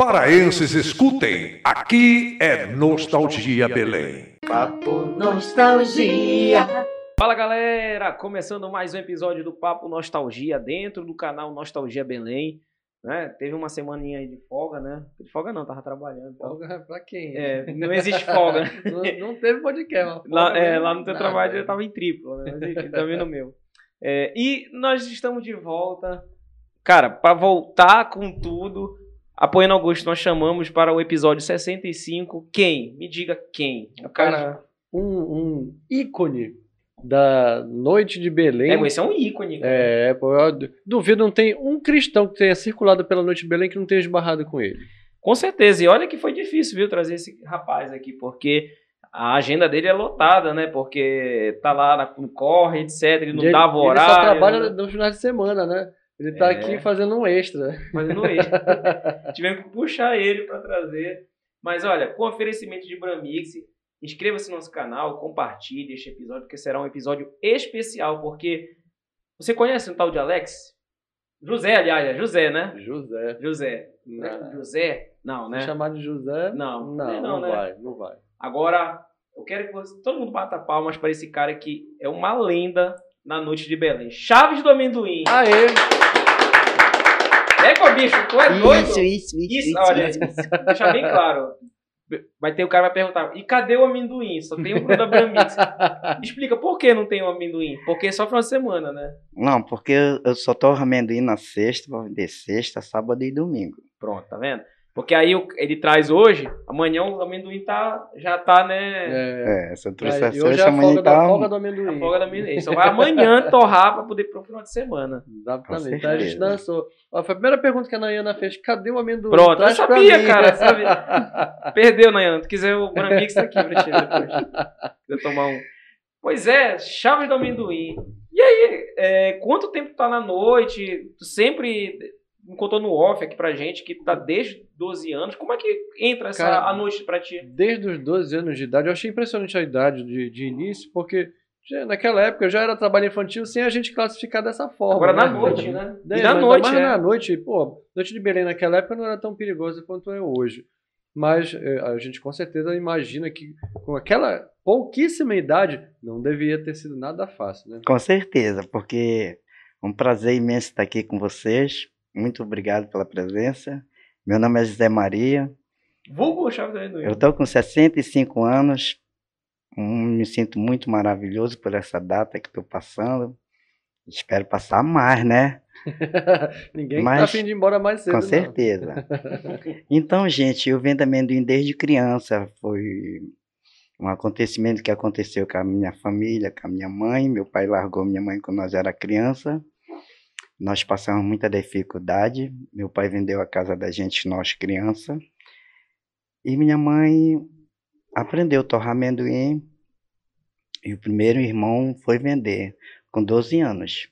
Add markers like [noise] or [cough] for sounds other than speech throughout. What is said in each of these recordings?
Paraenses, escutem, aqui é Nostalgia Belém. Papo Nostalgia. Fala galera, começando mais um episódio do Papo Nostalgia dentro do canal Nostalgia Belém. Né? Teve uma semaninha aí de folga, né? De folga não, tava trabalhando. então. Folga pra quem? É, não existe folga. [laughs] Não, não teve podcast. mas Lá, folga é, lá no teu nada. trabalho eu tava em triplo, né? Mas também no meu. É, e nós estamos de volta. Cara, para voltar com tudo, apoiando Augusto, nós chamamos para o episódio 65. Quem? Me diga quem. O Cara, um, um ícone da noite de Belém. É, esse é um ícone. cara. É, duvido não tem um cristão que tenha circulado pela noite de Belém que não tenha esbarrado com ele. Com certeza. E olha que foi difícil, viu, trazer esse rapaz aqui, porque a agenda dele é lotada, né? Porque tá lá no corre, etc. Ele não ele, dava ele horário. só trabalha né? nos finais de semana, né? Ele tá É. aqui fazendo um extra. fazendo extra. [laughs] Tivemos que puxar ele para trazer. Mas olha, com oferecimento de Bramix, inscreva-se no nosso canal, compartilhe este episódio, porque será um episódio especial, porque você conhece um tal de Alex? José, aliás, é José, né? José. José. Não. José? Não, Se né? chamar de José? Não, Não, não, não, né? vai, não vai. Agora, eu quero que você, todo mundo bata palmas para esse cara que é uma lenda na noite de Belém. Chaves do amendoim. Aê! É, bicho, tu é doido? Isso, isso, isso, Isso, isso, olha, isso, isso. deixar bem claro. Vai ter o cara vai perguntar, e cadê o amendoim? Só tem o Bruno da Bramix. [laughs] Explica por que não tem o amendoim? Porque é só final de semana, né? Não, porque eu, só tô amendoim na sexta, vou vender sexta, sábado e domingo. Pronto, tá vendo? Porque aí ele traz hoje, amanhã o amendoim tá, já tá, né? É, É, se eu trouxer é, a hoje é a folga amanhã da, tá... folga do A amendoim. folga da amendoim. Ele Só vai amanhã [laughs] torrar pra poder ir pro final de semana. Exatamente. Então a gente dançou. Ó, foi a primeira pergunta que a Nayana fez. Cadê o amendoim? Pronto, eu Traz pra sabia, mim. cara, sabia. [laughs] Perdeu, Nayan. Se quiser, o Bramix tá aqui pra ti depois. Quiser tomar um. Pois é, chaves do amendoim. E aí, é, quanto tempo tá na noite? Tu sempre contou no off aqui pra gente que tá desde 12 anos. Como é que entra essa Cara, a noite pra ti? Desde os 12 anos de idade, eu achei impressionante a idade de, de início, porque já- naquela época já era trabalho infantil sem a gente classificar dessa forma. Agora né? na noite, né? É, E na mas- noite, mas é. na noite, pô, noite de Belém naquela época não era tão perigosa quanto é hoje. Mas é, a gente com certeza imagina que com aquela pouquíssima idade não devia ter sido nada fácil, né? Com certeza, porque é um prazer imenso estar aqui com vocês. Muito obrigado pela presença. Meu nome é José Maria. Vulgo chaves do amendoim. Eu estou com 65 anos. Hum, Me sinto muito maravilhoso por essa data que estou passando. Espero passar mais, né? [laughs] Ninguém Mas- tá afim de ir embora mais cedo. Com não. certeza. Então, gente, eu vendo amendoim desde criança. Foi um acontecimento que aconteceu com a minha família, com a minha mãe. Meu pai largou minha mãe quando nós era criança. Nós passamos muita dificuldade. Meu pai vendeu a casa da gente, nós criança. E minha mãe aprendeu a torrar amendoim. E o primeiro irmão foi vender, com 12 anos.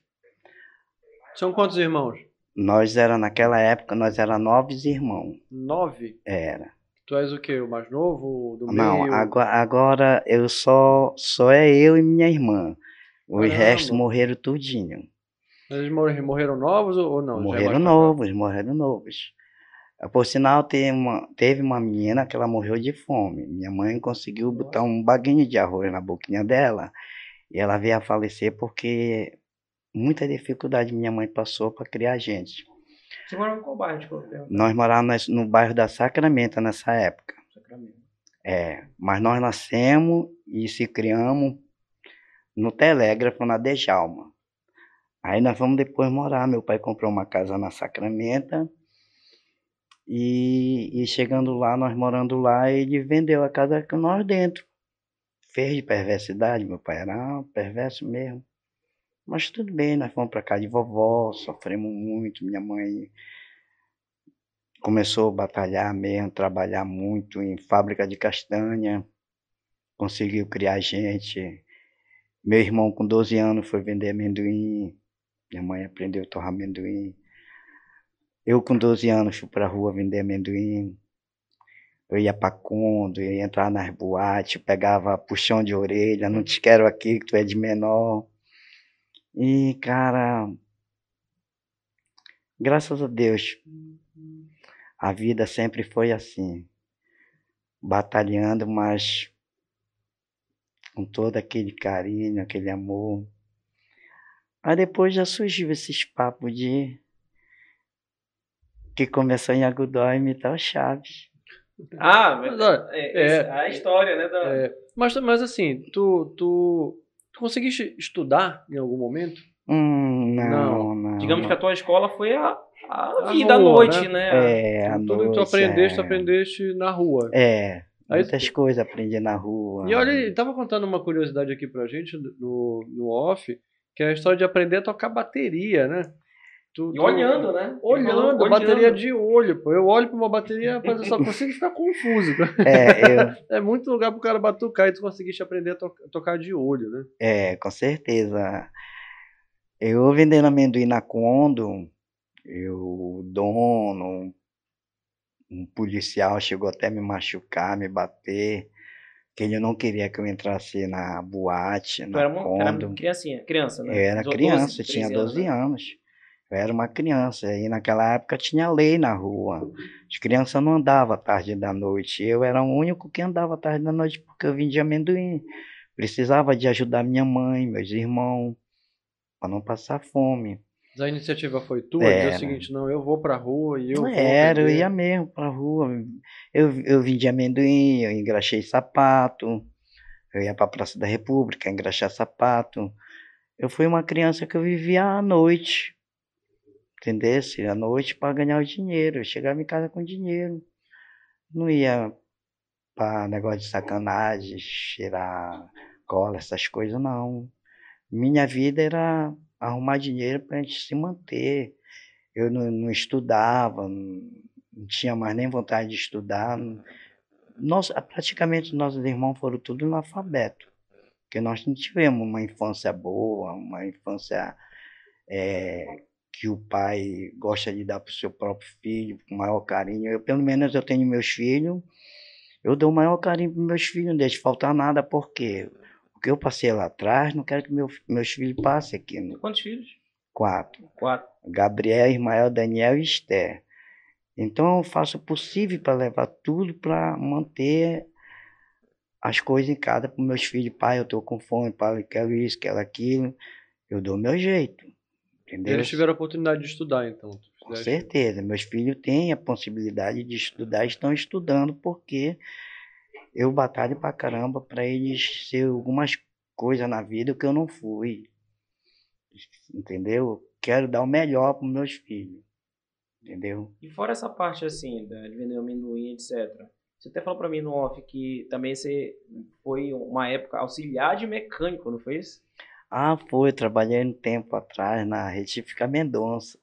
São quantos irmãos? Nós era naquela época, nós era nove irmãos. Nove? Era. Tu és o quê? O mais novo? Do Não, meio? agora, agora eu só só é eu e minha irmã. Os Caramba. restos morreram tudinho. Eles morreram, novos ou não? Morreram novos, morreram novos. Ah, Por sinal, teve uma, teve uma menina que ela morreu de fome. Minha mãe conseguiu botar um baguinho de arroz na boquinha dela e ela veio a falecer porque muita dificuldade minha mãe passou para criar a gente. Você mora em qual bairro? Tipo, Nós morávamos no bairro da Sacramento nessa época. Sacramento. É, mas nós nascemos e se criamos no Telégrafo, na Dejalma. Aí nós fomos depois morar. Meu pai comprou uma casa na Sacramento. E, e chegando lá, nós morando lá, ele vendeu a casa com nós dentro. Fez de perversidade, meu pai era perverso mesmo. Mas tudo bem, nós fomos para casa de vovó, sofremos muito. Minha mãe começou a batalhar mesmo, trabalhar muito em fábrica de castanha, conseguiu criar gente. Meu irmão com 12 anos foi vender amendoim, minha mãe aprendeu a torrar amendoim. Eu com 12 anos fui para a rua vender amendoim. Eu ia para Condo, ia entrar nas boates, pegava puxão de orelha, não te quero aqui que tu é de menor. E, cara, graças a Deus, a vida sempre foi assim, batalhando, mas com todo aquele carinho, aquele amor. Aí depois já surgiu esses papos de que começou em Agudó a imitar o Chaves. Ah, mas olha, é, é, a história, né? Da... É, mas, mas assim, tu, tu, tu conseguiste estudar em algum momento? Hum, não, Não, não. Digamos que a tua escola foi a, a A vida à noite, né? né? É, à Tudo que tu noite, aprendeste, tu é. aprendeste na rua. É, Aí- muitas coisas aprendi na rua. E olha, ele tava contando uma curiosidade aqui pra gente no, no off, que é a história de aprender a tocar bateria, né? Tu- E tu- olhando, né? Olhando, Olhando. bateria de olho, pô. Eu olho pra uma bateria, rapaz, eu só [laughs] consigo ficar confuso. É, eu, [laughs] É muito lugar pro cara batucar e tu conseguiste aprender a to- tocar de olho, né? é, com certeza. Eu vendendo amendoim na Condo, eu, o dono, um policial chegou até me machucar, me bater, que ele não queria que eu entrasse na boate, na era, uma, era criancinha, criança, né? Eu era 12, criança, eu tinha 13 anos, 12 né? anos. Eu era uma criança, e naquela época tinha lei na rua. As crianças não andavam à tarde da noite. Eu era o único que andava à tarde da noite porque eu vendia amendoim. Precisava de ajudar minha mãe, meus irmãos, para não passar fome. A iniciativa foi tua, dizer Era. o seguinte, não, eu vou pra rua e eu Era, eu ia mesmo pra rua. Eu, eu vendia amendoim, eu engraxei sapato. Eu ia pra Praça da República engraxar sapato. Eu fui uma criança que eu vivia à noite. Entendesse? À noite para ganhar o dinheiro. Eu chegava em casa com dinheiro. Não ia para negócio de sacanagem, cheirar cola, essas coisas, não. Minha vida era arrumar dinheiro para a gente se manter. Eu não, não estudava, não, não tinha mais nem vontade de estudar. Nós, praticamente nossos irmãos foram tudo analfabeto, porque nós não tivemos uma infância boa, uma infância eh, que o pai gosta de dar para o seu próprio filho, com maior carinho. Eu, pelo menos, eu tenho meus filhos, eu dou o maior carinho para meus filhos, não deixo faltar nada, porque o que eu passei lá atrás, não quero que meu, meus filhos passem aqui. No Quantos filhos? quatro. Quatro. Gabriel, Ismael, Daniel e Esther. Então eu faço o possível para levar tudo para manter as coisas em casa para meus filhos. Pai, eu estou com fome, pai, eu quero isso, quero aquilo. Eu dou o meu jeito. Entendeu? Eles tiveram a oportunidade de estudar, então. Com certeza. Meus filhos têm a possibilidade de estudar, estão estudando, porque eu batalho pra caramba para eles ser algumas coisas na vida que eu não fui. Entendeu? Quero dar o melhor para meus filhos. Entendeu? E fora essa parte assim, da- de vender amendoim, etc. Você até falou pra mim no off que também você foi uma época auxiliar de mecânico, não foi isso? Ah, foi. Trabalhei um tempo atrás na Retífica Mendonça.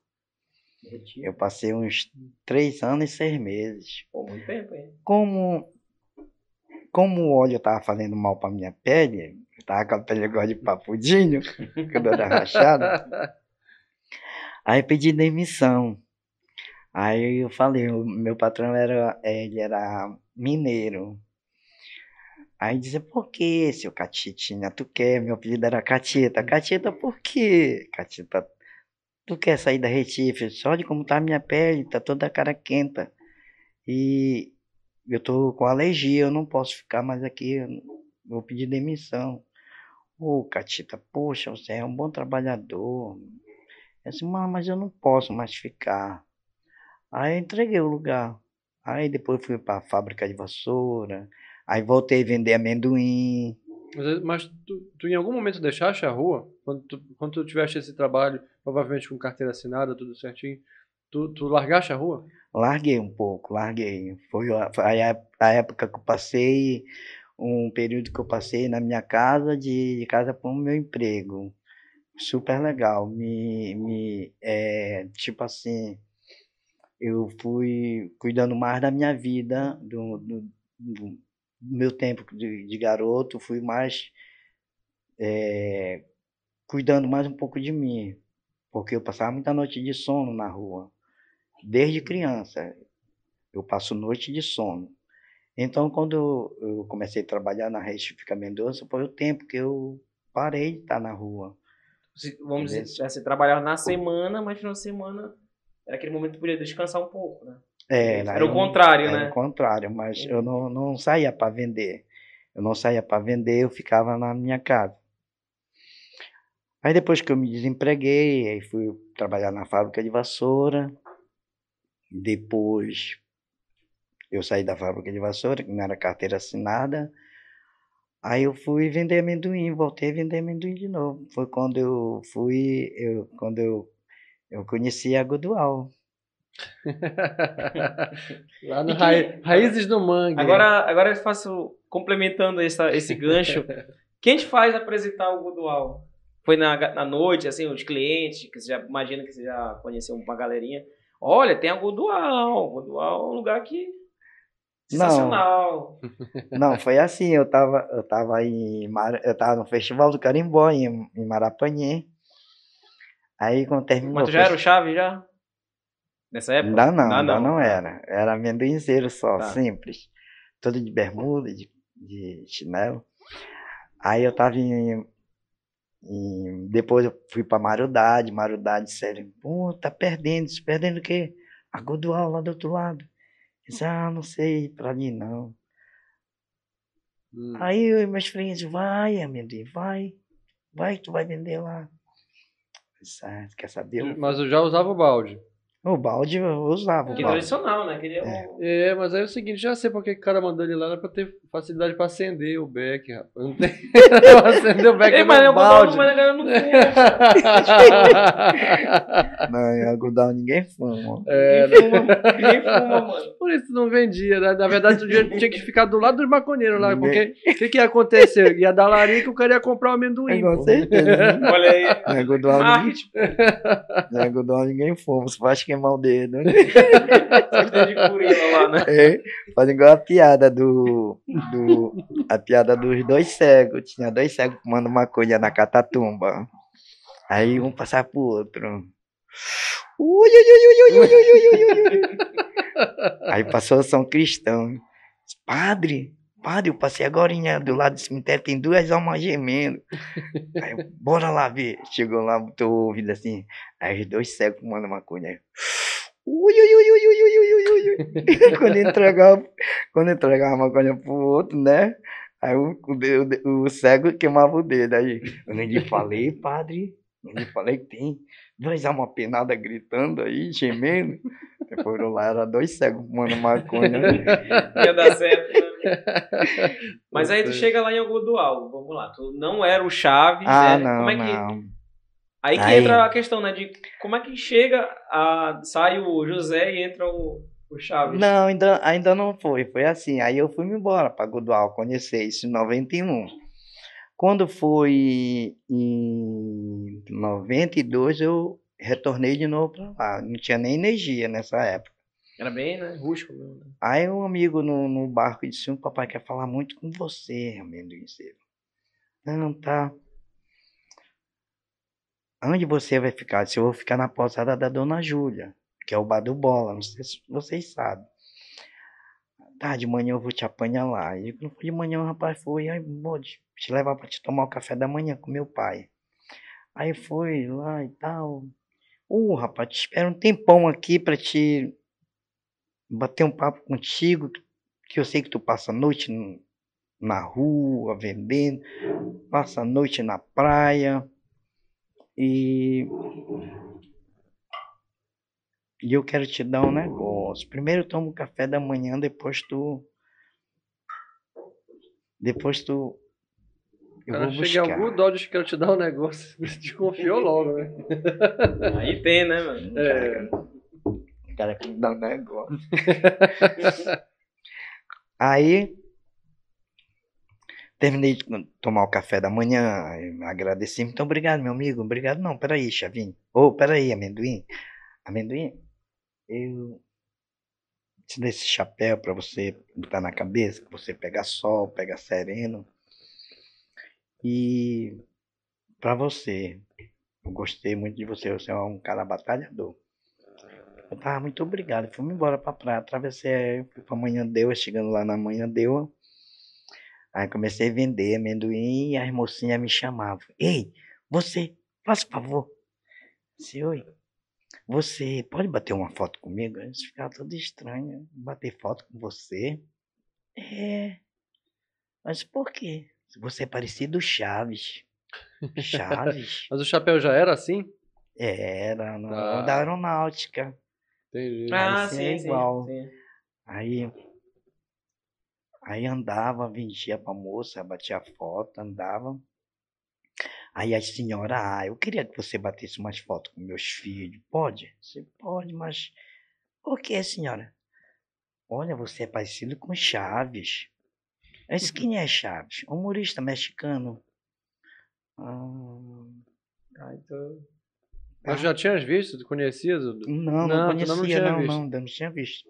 Eu passei uns três anos e seis meses. Pô, muito tempo, hein? Como, como o óleo estava fazendo mal para minha pele, eu tava com a pele igual de papudinho, [laughs] com a dor da rachada, aí eu pedi demissão. Aí eu falei, o meu patrão era, ele era mineiro. Aí dizia, por que, seu Catitinha, tu quer? Meu apelido era Catita. Catita, por quê? Catita, tu quer sair da Recife? Olha como tá a minha pele, tá toda a cara quenta. E eu tô com alergia, eu não posso ficar mais aqui, vou pedir demissão. Ô, Catita, poxa, você é um bom trabalhador. Eu disse, "Mas- eu não posso mais ficar. Aí entreguei o lugar. Aí depois fui para a fábrica de vassoura. Aí voltei a vender amendoim. Mas, mas tu, tu em algum momento deixaste a rua? Quando tu, quando tu tiveste esse trabalho, provavelmente com carteira assinada, tudo certinho, tu, tu largaste a rua? Larguei um pouco, larguei. Foi a, a a época que eu passei, um período que eu passei na minha casa, de, de casa para o meu emprego. Super legal. Me, me, é, tipo assim, eu fui cuidando mais da minha vida, do, do, do meu tempo de, de, garoto, fui mais é, cuidando mais um pouco de mim, porque eu passava muita noite de sono na rua, desde criança. Eu passo noite de sono. Então, quando eu comecei a trabalhar na Rede Fica Mendonça, foi o tempo que eu parei de estar na rua. Vamos dizer, você trabalhava na semana, mas na semana era aquele momento que podia descansar um pouco, né? É, era o contrário, era né? Era o contrário, mas eu não, não saía para vender. Eu não saía para vender, eu ficava na minha casa. Aí depois que eu me desempreguei, aí fui trabalhar na fábrica de vassoura. Depois eu saí da fábrica de vassoura, que não era carteira assinada. Aí eu fui vender amendoim, voltei a vender amendoim de novo. Foi quando eu fui, eu, quando eu, eu conheci a Godual. [laughs] Lá no Ra Raízes do Mangue. Agora, agora eu faço, complementando essa, esse gancho, [laughs] quem te faz apresentar o Godual? Foi na, na noite, assim, os clientes, que você já imagina que você já conheceu uma galerinha. Olha, tem a Godual. Godual é um lugar que Sensacional. Não, [laughs] não, foi assim, eu tava, eu tava em Mar... eu tava no Festival do Carimbó em, em Marapanhê. Aí quando terminou. Mas tu já era o chave já? Nessa época? Ainda não, ainda não. não era. Era amendoinzeiro só, tá. simples. Todo de bermuda, de, de chinelo. Aí eu tava em, em, depois eu fui pra Marudade, Marudade, sério. Pô, tá perdendo, perdendo o quê? A Godual lá do outro lado. Disse, ah, não sei pra ali não. Hum. Aí eu e meus filhos, vai, amendoim, vai. Vai, tu vai vender lá. Disse, ah, quer saber? Mas eu já usava o balde. O balde eu usava. Que tradicional, né? Queria é. Um... é, mas aí é o seguinte, já sei porque o cara mandou ele lá era pra ter facilidade pra acender o beck, rapaz. Não tem [laughs] pra acender o beck Ei, mas no balde. Mas não Não, em algodão ninguém fuma. É, ninguém, fuma, ninguém fuma, mano. Por isso não vendia, né? Na verdade, tu tinha que ficar do lado dos maconheiros lá, ninguém... porque o que, que ia acontecer? Ia dar larica, o cara ia comprar o um amendoim. Com certeza. Olha aí. Em algodão, ninguém... algodão ninguém fuma, você acha que queimar o dedo. [laughs] né? É, faz igual a piada do, do. A piada dos dois cegos. Tinha dois cegos fumando maconha na catatumba. Aí um passava pro outro. Ui, ui, ui, ui, ui, ui, ui, ui. Aí passou São Cristão. Padre, Padre, eu passei agora do lado do cemitério, tem duas almas gemendo. [laughs] Aí eu, bora lá ver. Chegou lá, botou o ouvido assim. Aí os dois cegos fumando maconha. Ui, ui, ui, ui, ui, ui, ui, ui. [laughs] quando entregava, quando entregava a maconha pro outro, né? Aí o, o, o cego queimava o dedo. Aí eu nem lhe falei, padre. Eu lhe falei que tem duas almas penadas gritando aí, gemendo. Foram lá, era dois cegos fumando maconha. Ia dar certo, né? [laughs] Mas aí tu chega lá em algum dual, vamos lá, tu não era o Chaves, ah, né? não, como é que... não. Aí que aí... entra a questão, né, de como é que chega, a... sai o José e entra o, o Chaves. Não, ainda, ainda não foi, foi assim, aí eu fui embora para Godual conhecer isso em 91. Quando foi em 92, eu retornei de novo para lá, não tinha nem energia nessa época. Era bem, né? Rústico mesmo. Né? Aí um amigo no, no barco disse: O papai quer falar muito com você, amendoinceiro. Não, tá. Onde você vai ficar? Se eu vou ficar na pousada da Dona Júlia, que é o bar do Bola, não sei se vocês sabem. Tá, de manhã eu vou te apanhar lá. E quando foi de manhã, o rapaz foi, aí vou te levar para te tomar o café da manhã com meu pai. Aí foi lá e tal. Uh, rapaz, te espero um tempão aqui para te bater um papo contigo, que eu sei que tu passa a noite na rua vendendo, passa a noite na praia e e eu quero te dar um negócio. Primeiro toma o café da manhã, depois tu depois tu eu cara, vou buscar. algum dó de quero te dar um negócio, [laughs] desconfiou logo, né? Aí tem, né, mano? É cara que me dá um negócio. [laughs] Aí, terminei de tomar o café da manhã, agradeci, muito obrigado, meu amigo, obrigado não, peraí, Chavinho, ô, oh, peraí, amendoim, amendoim, eu, te dá esse chapéu para você estar na cabeça, pra você pegar sol, pegar sereno. E para você, eu gostei muito de você, você é um cara batalhador. Eu tava muito obrigado, fui embora pra praia, atravessei, fui pra Manhã Deu, chegando lá na Manhã Deu. Aí comecei a vender amendoim e as mocinhas me chamavam. Ei, você, faça favor. Disse, oi. Você pode bater uma foto comigo? Eles ficaram tudo estranho. Bater foto com você? É. Mas por quê? Você é parecido Chaves. [laughs] Chaves? Mas o chapéu já era assim? Era, no, Ah. da aeronáutica. Entendi. Ah, sim, sim, é sim, igual. sim. Aí, aí andava, vendia pra moça, batia foto, andava. Aí a senhora, ah, eu queria que você batesse umas fotos com meus filhos. Pode? Você pode, mas por que, senhora? Olha, você é parecido com Chaves. Esse quem é Chaves? Humorista mexicano. Ah, Ah, então... Mas já tinhas visto? Tu conhecias? Não, não, Não, conhecia, não não, tinha não, visto. não, não tinha visto.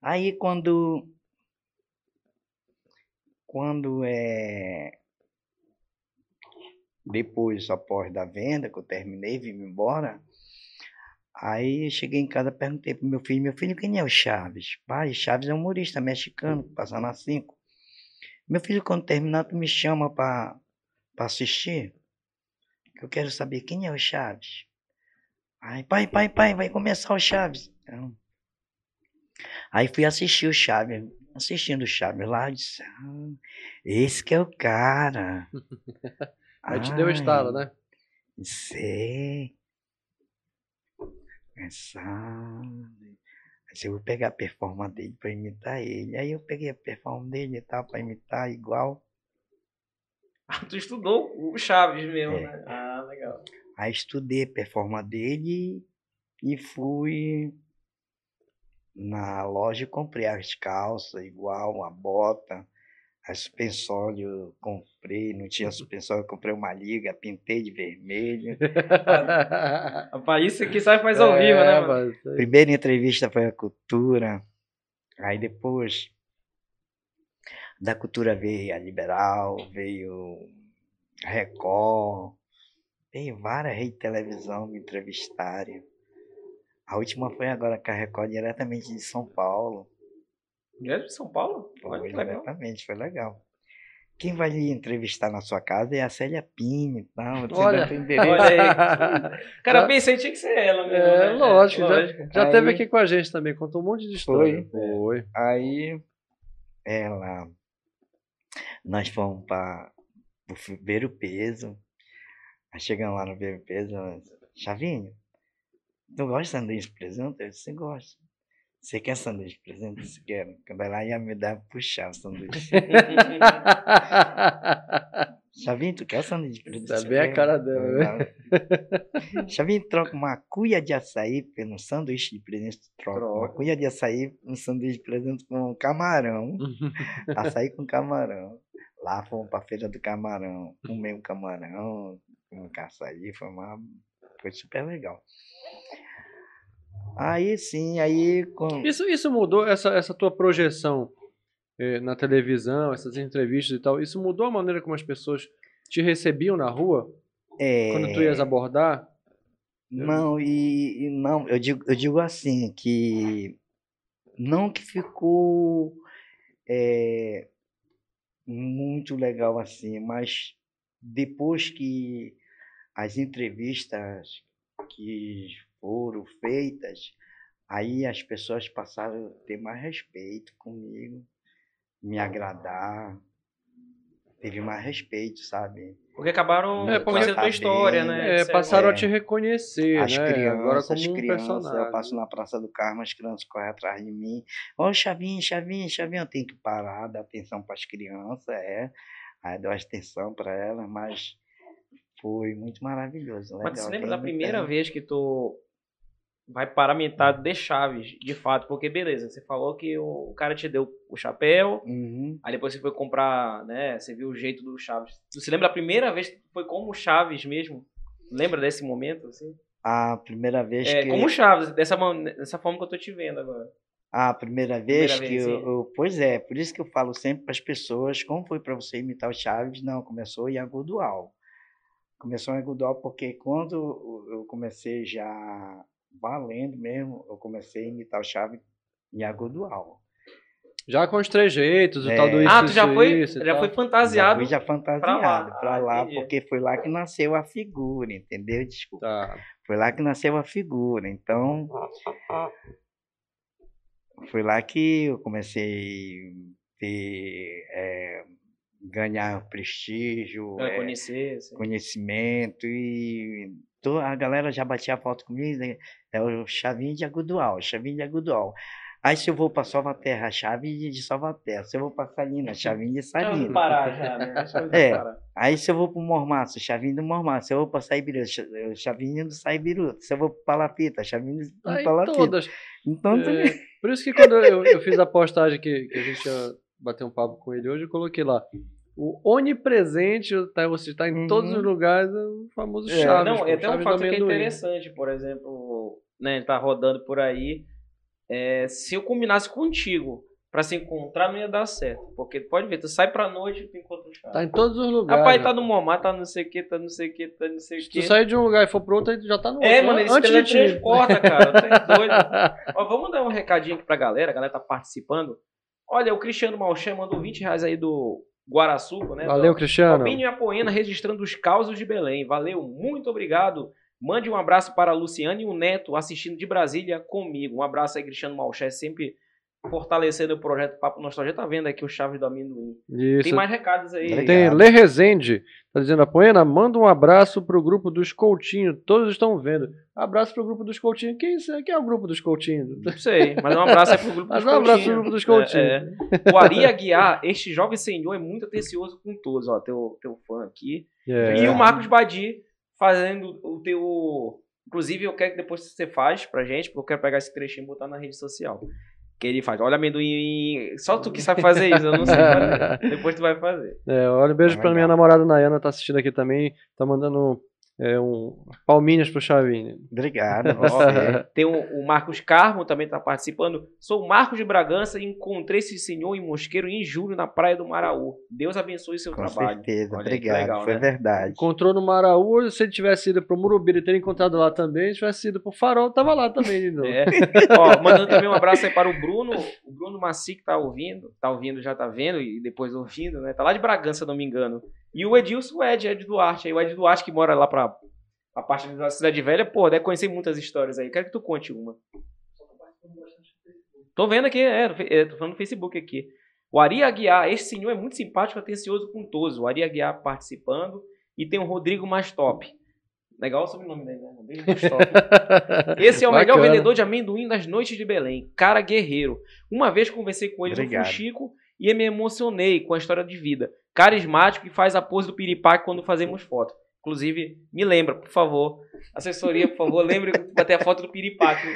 Aí quando. Quando é. Depois, após da venda, que eu terminei, vim embora. Aí cheguei em casa, perguntei pro meu filho, meu filho, quem é o Chaves? Pai, Chaves é um humorista mexicano, que passa na 5. Meu filho, quando terminar, tu me chama pra assistir? Que eu quero saber quem é o Chaves. Ai, pai, pai, pai, vai começar o Chaves. Então, aí fui assistir o Chaves, assistindo o Chaves lá, eu disse, ah, esse que é o cara. [laughs] Aí te deu estalo, né? Sei. Pensando. Aí eu vou pegar a performance dele pra imitar ele. Aí eu peguei a performance dele e tal, pra imitar igual. Ah, [laughs] tu estudou o Chaves mesmo, É. né? Ah, legal. Aí estudei a performance dele e fui na loja e comprei as calças igual, a bota, a suspensório eu comprei, não tinha suspensório, eu comprei uma liga, pintei de vermelho. [laughs] Rapaz, isso aqui sai faz ao vivo, É, né? mano? Primeira entrevista foi a cultura, aí depois da cultura veio a Liberal, veio a Record, veio várias redes de televisão me entrevistarem. A última foi agora com a Record diretamente de São Paulo. Direto de São Paulo? Olha Foi que legal. diretamente, foi legal. Quem vai lhe entrevistar na sua casa é a Célia Pinho e tal. Você Olha. [laughs] Olha aí. [laughs] Cara, Já- pensei tinha que ser ela mesmo. É, né? lógico, já- lógico. Já Aí- teve aqui com a gente também, contou um monte de história. Foi. Aí ela. Nós fomos para ver o peso. Aí chegamos lá no ver o peso, Chavinho, tu gosta de sanduíche de presunto? Eu disse, gosta. Você quer sanduíche de presunto? Eu disse, quero. Quando ela ia me dar, puxar o sanduíche. [laughs] Chavinho, tu quer sanduíche de presunto? Tá bem a cara dela, né? [laughs] Chavinho, troca uma cuia de açaí pelo sanduíche de presunto. Troca uma Troca. cuia de açaí, um sanduíche de presunto com camarão. [laughs] Açaí com camarão. Lá fomos pra feira do camarão. Comemos camarão, comemos açaí, foi uma. Foi super legal. Aí sim, aí. Com... Isso, isso mudou, essa, essa tua projeção eh, na televisão, essas entrevistas e tal, isso mudou a maneira como as pessoas te recebiam na rua? É, Quando tu ias abordar? Não, e, e não, eu digo, eu digo assim, que não que ficou é, muito legal assim, mas depois que as entrevistas que foram feitas, aí as pessoas passaram a ter mais respeito comigo, me agradar, teve mais respeito, sabe? Porque acabaram É, porque- conhecendo a tua história, né? É, passaram a é. te reconhecer, As né? crianças, Agora as como um crianças, personagem. eu passo na Praça do Carmo, as crianças correm atrás de mim. Ô, Chavinho, Chavinho, Chavinho, eu tenho que parar, dar atenção para as crianças, é. Aí dou atenção para elas, mas foi muito maravilhoso. Mas você legal, lembra da me primeira tem- vez que tu vai paramentar de Chaves, de fato? Porque beleza, você falou que o cara te deu o chapéu, Uhum. aí depois você foi comprar, né? Você viu o jeito do Chaves. Você lembra a primeira vez que foi como Chaves mesmo? Lembra desse momento, assim? A primeira vez É, que. como Chaves, dessa, dessa forma que eu tô te vendo agora. A primeira vez Primeira que vez, eu, eu- Pois é, por isso que eu falo sempre para as pessoas, como foi para você imitar o Chaves? Não, começou em Agudual. Começou em Agudual porque quando eu comecei já valendo mesmo, eu comecei a imitar o Chaves em Agudual. Já com os trejeitos, o É. tal do isso, ah, tu já isso, foi, isso já foi Já fantasiado. fui já fantasiado lá. para Ah, lá, porque foi lá que nasceu a figura, entendeu? Desculpa. Tá. Foi lá que nasceu a figura. Então, foi lá que eu comecei a ter, eh, ganhar prestígio, eh, conhecer. assim. conhecimento e a galera já batia foto comigo, né? é o Chavinho de Agudual, Chavinho de Agudual. Aí se eu vou para Salvaterra, Chavinho de Salvaterra. Se eu vou para Salinas, Chavinho de eu Salinas. parar já, né? É. Aí se eu vou pro Mormaço, chavinho do Mormaço. Se eu vou pra Saibiru, eh, chavinho do Saibiru. Se eu vou pro Palapita, chavinho do Tá Palapita. todas. Então, É, por isso que quando eu, eu fiz a postagem que, que a gente ia bater um papo com ele hoje, eu coloquei lá. O onipresente, tá, você está em todos Uhum. os lugares, é o famoso É, Chaves. Não, é até um fato que é interessante, por exemplo, né, ele tá rodando por aí. é, se eu combinasse contigo pra se encontrar, não ia dar certo. Porque pode ver, tu sai pra noite e tu encontra o Chaves. Tá em todos os lugares. Rapaz, tá no Momar, tá não sei o que, tá não sei o que, tá não sei o Se que. tu sair de um lugar e for pro outro, aí tu já tá no outro. É, mano, ele se antes de ti. teletransporta, cara. É [laughs] doido. Ó, vamos dar um recadinho aqui pra galera, a galera tá participando. Olha, o Cristiano Malché mandou 20 reais aí do Guaraçuco, né? Valeu, Cristiano. Albinho Apoena registrando os causos de Belém. Valeu, muito obrigado. Mande um abraço para a Luciane e o Neto assistindo de Brasília comigo. Um abraço aí, Cristiano Malché, sempre fortalecendo o projeto Papo Nostalgia. Tá vendo aqui o Chaves do Amendoim. Isso. Tem mais recados aí. Obrigado. Tem Lê Rezende, tá dizendo, Apoena, manda um abraço pro grupo dos Coutinho, todos estão vendo. Abraço pro grupo dos Coutinho. Quem, é? Quem é o grupo dos Coutinho? Não sei, mas um abraço aí pro grupo [laughs] Mas dos um abraço pro Coutinho. grupo dos Coutinho. É, é. O Ari Aguiar, este jovem senhor é muito atencioso com todos, ó, teu, teu fã aqui. É. E o Marcos Badi fazendo o teu. Inclusive, eu quero que depois você faz pra gente, porque eu quero pegar esse trechinho e botar na rede social. Que ele faz. Olha, amendoim. Só tu que sabe fazer isso, eu não sei fazer. [laughs] Depois tu vai fazer. É, olha, um beijo Tá pra minha legal. namorada Nayana, tá assistindo aqui também, tá mandando é, um palminhas pro Chavinho. Obrigado a [laughs] Ó, você. Tem o, o Marcos Carmo também tá participando. Sou o Marcos de Bragança e encontrei esse senhor em Mosqueiro em julho na Praia do Maraú. Deus abençoe seu Com trabalho. certeza, Olha obrigado. legal, Foi né? verdade. Encontrou no Maraú, se ele tivesse ido pro Murubira e ter encontrado lá também, se tivesse ido pro Farol, tava lá também de novo. É. [laughs] Ó, mandando também um abraço aí para o Bruno, o Bruno Maci que tá ouvindo, tá ouvindo, já tá vendo e depois ouvindo, né? Tá lá de Bragança, se não me engano. E o Edilson, o Ed, Ed Duarte, aí o Ed Duarte que mora lá pra, pra parte da Cidade Velha, pô, deve conhecer muitas histórias aí. Quero que tu conte uma. Tô vendo aqui, é, fe- é, tô falando no Facebook aqui. O Ari Aguiar, esse senhor é muito simpático, atencioso com todos. O Ari Aguiar participando. E tem o Rodrigo Mais Top. Legal o sobrenome dele, né? Rodrigo Mais Top. [laughs] Esse é o melhor Bacana. vendedor de amendoim das noites de Belém. Cara guerreiro. Uma vez conversei com ele Obrigado. no Fuxico e me emocionei com a história de vida. Carismático e faz a pose do piripaque quando fazemos foto. Inclusive, me lembra, por favor. Assessoria, por favor, lembre de bater a foto do piripaque.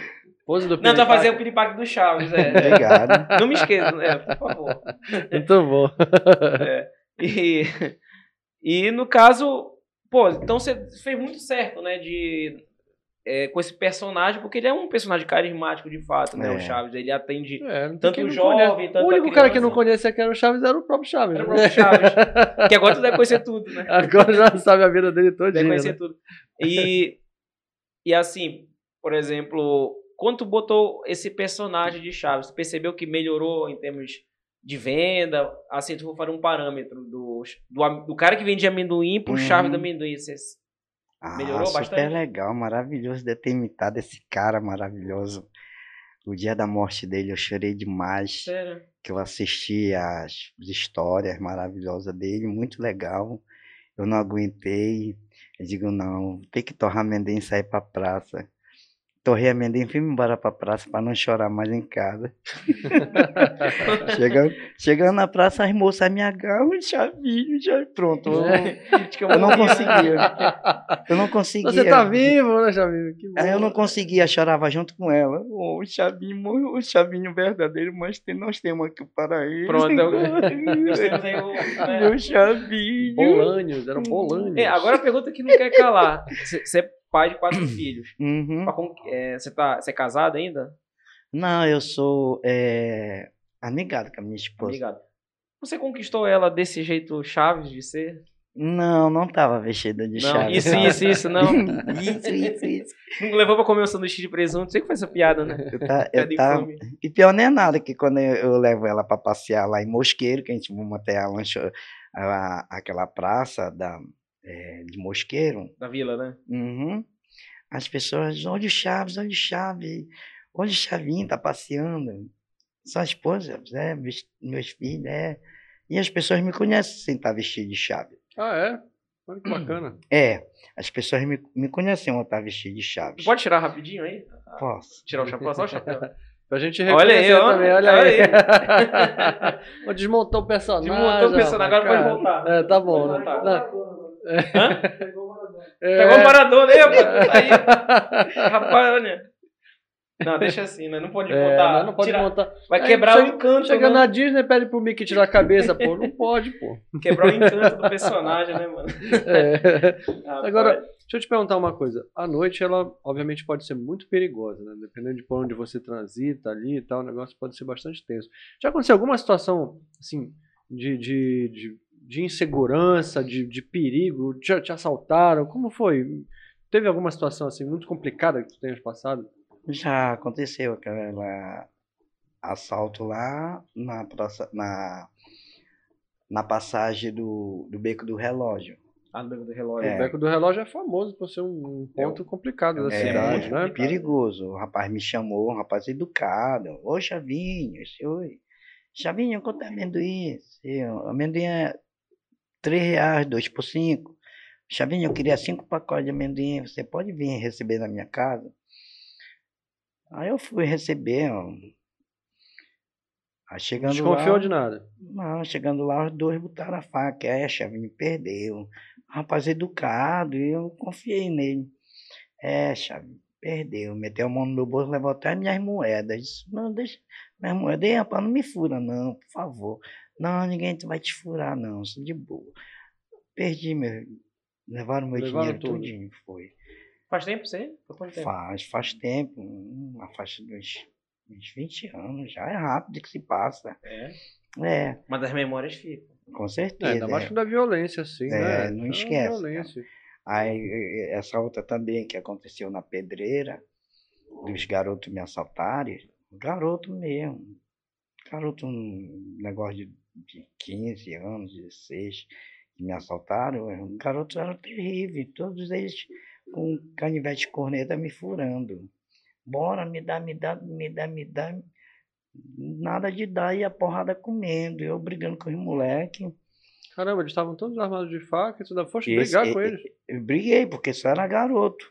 Pose do Não, tá Piripaque. fazendo o piripaque do Chaves, é. Obrigado. Não me esqueça, né? Por favor. Muito bom. E, e no caso, pô, então você fez muito certo, né? De, é, com esse personagem, porque ele é um personagem carismático de fato, né? É. O Chaves, ele atende. É, Tanto o jovem, conhece. tanto O a único cara que não conhecia que era o Chaves era o próprio Chaves. Era o né? próprio Chaves. [laughs] que agora tu deve conhecer tudo, né? Agora já sabe a vida dele Deve todinha. conhecer Né? tudo. E, e assim, por exemplo, quando tu botou esse personagem de Chaves, tu percebeu que melhorou em termos de venda? Assim, tu for fazer um parâmetro do, do, do cara que vende amendoim pro Uhum. Chaves do amendoim. Você, Melhorou ah, super bastante? legal, maravilhoso de ter imitado esse cara maravilhoso. O dia da morte dele eu chorei demais. sério? que eu assisti as histórias maravilhosas dele, muito legal. Eu não aguentei. Eu digo, não, tem que torrar amendoim e sair pra praça. Torrei amendoim e fui embora pra praça para não chorar mais em casa. [laughs] chegando, chegando na praça, as moças me agarram, chavinho, já pronto. Eu, eu não conseguia. Eu não conseguia. Você tá vivo, né, Chavinho? Que bom. Aí eu não conseguia, chorava junto com ela. Ô, o Chavinho, morreu, o Chavinho verdadeiro, mas tem, nós temos aqui o paraíso. Pronto, eu-? Meu Chavinho. Bolânios, era um Bolânios. É, agora a pergunta que não quer calar. Você pai de quatro [clears throat] filhos. Uhum. Pra é, você, tá, você é casado ainda? Não, eu sou é, amigado com a minha esposa. Obrigado. Você conquistou ela desse jeito Chaves de ser? Não, não tava vestida de Não, chave. isso, isso, isso, não. [laughs] isso, isso, isso. Não levou pra comer um sanduíche de presunto. Sei que foi essa piada, né? Eu tá, eu tá, e pior não é nada, que quando eu, eu levo ela para passear lá em Mosqueiro, que a gente vamos até a lancho, a- aquela praça da, é, de Mosqueiro, Da vila, né? uhum, as pessoas, olha o Chaves, olha o Chaves, olha o Chavinho, tá passeando. Sua esposa, é, meus, meus filhos, é. E as pessoas me conhecem sem estar vestido de Chaves. Ah, é? Olha que bacana. É, as pessoas me, me conheciam eu estar vestido de Chaves. Pode tirar rapidinho aí? Posso. Tirar o chapéu, só o chapéu. [laughs] Pra gente Olha aí, também, olha Olha aí. Ó, [laughs] Desmontou o personagem. Desmontou o personagem, agora cara. pode voltar. É, tá bom. Pode né? voltar. Não, Hã? é, Pegou o Maradona aí, rapaz. Aí, rapaz, olha. Não, deixa assim, né? Não pode é, não, não pode tirar- montar. Vai quebrar chega- o encanto. Chega né? na Disney, pede pro Mickey tirar a cabeça, pô. Não pode, pô. Quebrar o encanto do personagem, né, mano? É. Agora, deixa eu te perguntar uma coisa. A noite, ela obviamente pode ser muito perigosa, né? Dependendo de por onde você transita ali e tal, o negócio pode ser bastante tenso. Já aconteceu alguma situação, assim, de, de, de, de insegurança, de, de perigo? Te, te assaltaram? Como foi? Teve alguma situação, assim, muito complicada que tu tenhas passado? Já aconteceu aquela assalto lá na, praça, na, na passagem do, do Beco do Relógio. Ah, no beco do relógio. É. O Beco do Relógio é famoso por ser um um ponto complicado da É, cidade, né? perigoso. O rapaz me chamou, um rapaz educado. Ô, Chavinho, oi. Chavinho, quanto é amendoim? Eu, amendoim é 3 reais, 2 por 5. Chavinho, eu queria cinco pacotes de amendoim. Você pode vir receber na minha casa? Aí eu fui receber. ó. Aí chegando Desconfiou lá, de nada. não, chegando lá, os dois botaram a faca. É, Chavinho, perdeu. Rapaz educado, e eu confiei nele. É, Chavinho, perdeu. Meteu a mão no meu bolso, levou até as minhas moedas. Disse, não, deixa minhas moedas. Ei, rapaz, não me fura, não, por favor. Não, ninguém vai te furar, não, sou de boa. Perdi meu. Levaram meu Levaram dinheiro tudo. tudinho, foi. Faz tempo você? Foi quanto tempo? Faz, faz tempo, uma faixa de uns, uns 20 anos, já é rápido que se passa. É. É, Mas as memórias ficam. com É, certeza. ainda mais é. que da violência, assim, É, né? não É esquece, violência. Aí, eh, essa outra também que aconteceu na pedreira, dos garotos me assaltarem, garoto mesmo. Garoto, um negócio de, de 15 anos, 16, que me assaltaram, os garotos eram terríveis, todos eles com canivete de corneta me furando. Bora, me dá, me dá, me dá, me dá. Nada de dar e a porrada comendo. Eu brigando com os moleques. Caramba, eles estavam todos armados de faca, tu ainda foste Esse- brigar com eles. Eu briguei, porque só era garoto.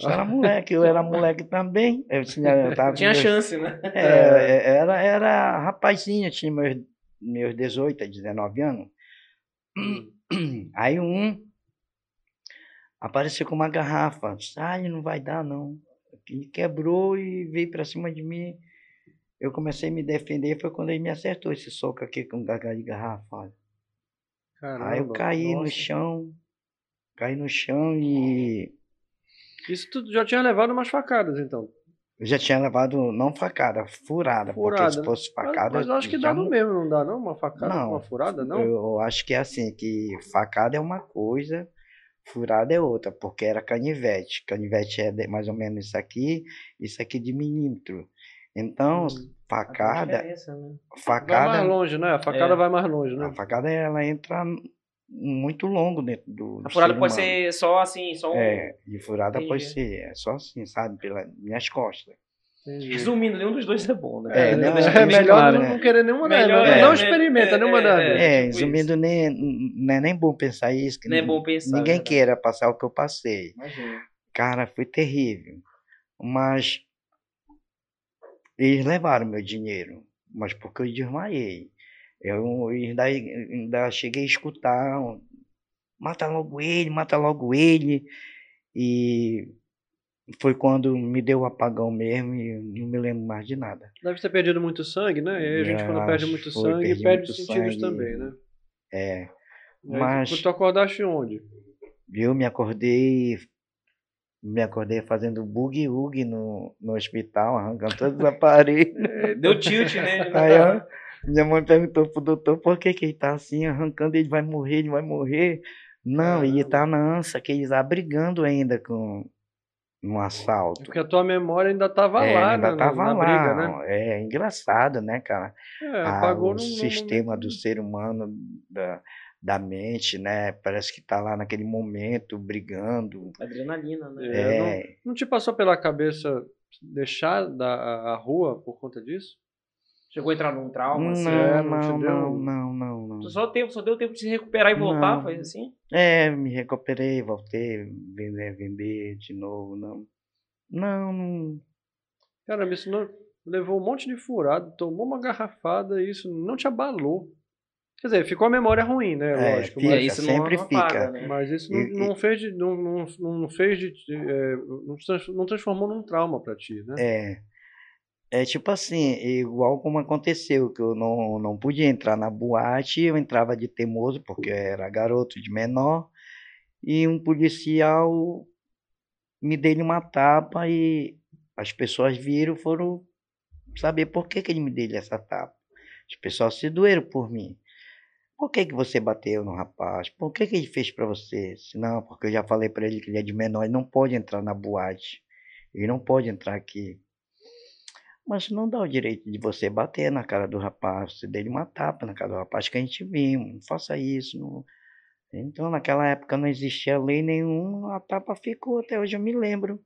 Só era moleque, eu era moleque também. Eu tinha, eu Tinha chance, né? É, era, era rapazinho, tinha meus, meus 18, 19 anos. [clears throat] Aí um apareceu com uma garrafa. Disse, ah, ele não vai dar, não. Ele quebrou e veio pra cima de mim. Eu comecei a me defender, foi quando ele me acertou esse soco aqui com gargalo de garrafa. Caramba, Aí eu caí no nossa. chão, caí no chão e Isso tu já tinha levado umas facadas, então. Eu já tinha levado, não facada, furada, porque Furada, se né? fosse Mas, facada. mas eu acho que dá no não- mesmo, não dá não? Uma facada com Não, uma furada, não? Eu acho que é assim, que facada é uma coisa, furada é outra, porque era canivete. Canivete é mais ou menos isso aqui, isso aqui de milímetro. Então, Hum. facada, né? Vai mais facada, longe, né? A facada É. vai mais longe, né? a facada ela entra muito longo dentro do, A furada ser pode humano. ser só assim, só um. É, e furada pode Entendi. ser, é só assim, sabe, pelas minhas costas. Entendi. Resumindo, nenhum dos dois é bom, né? É, É, não, é, deixa melhor claro, não, né? não querer nenhuma. Melhor né? é, não né? experimenta É, nenhuma é, delas. É, tipo resumindo, nem, não é nem bom pensar isso, que Não é ninguém- bom pensar. ninguém né? queira passar o que eu passei. Imagina. Cara, foi terrível. Mas eles levaram meu dinheiro, mas porque eu desmaiei. Eu ainda, ainda cheguei a escutar, um, mata logo ele, mata logo ele. E foi quando me deu o apagão mesmo e não me lembro mais de nada. Deve ter perdido muito sangue, né? E a gente, quando perde acho muito foi, sangue, perde muito os sentidos sangue. também, né? É, E aí, Mas- Tu, acordaste onde? eu me acordei Me acordei fazendo boogie-woogie no, no hospital, arrancando todos os [laughs] aparelhos. Deu tilt nele. né, Aí, minha mãe perguntou pro doutor por que, que ele tá assim, arrancando, ele vai morrer, ele vai morrer. Não, ele tá na ânsia, que eles abrigando ainda com um assalto. Porque a tua memória ainda tava É, lá, ainda na, tava na lá. briga, né? É engraçado, né, cara? É, Ah, apagou o num- num sistema do ser humano, da, da mente, né? Parece que tá lá naquele momento, brigando. Adrenalina, né? É, não- É, Não te passou pela cabeça deixar da, a rua por conta disso? Chegou a entrar num trauma, assim. é, não, não te não, deu- não, não, não, não. Só, tempo, só deu tempo de se recuperar e voltar, Não. foi assim? É, me recuperei, voltei, vender, vender de novo, não. Não, não. Cara, me ensinou, levou um monte de furado, tomou uma garrafada e isso não te abalou. Quer dizer, ficou a memória ruim, né? É, Lógico. fica, E Mas, aí isso não- sempre não apaga, fica. né? mas isso não, E- e- não fez de. Não, não, não fez de. é, não, não transformou num trauma pra ti, né? É. É tipo assim, igual como aconteceu, que eu não, não podia entrar na boate, eu entrava de teimoso, porque era garoto de menor, e um policial me deu uma tapa e as pessoas viram, foram saber por que, que ele me deu essa tapa. As pessoas se doeram por mim. Por que, que você bateu no rapaz? Por que, que ele fez pra você? Não, porque eu já falei pra ele que ele é de menor, ele não pode entrar na boate. Ele não pode entrar aqui. Mas não dá o direito de você bater na cara do rapaz, você dele uma tapa na cara do rapaz que a gente viu. Não faça isso. não- Então, naquela época não existia lei nenhuma, a tapa ficou, até hoje eu me lembro.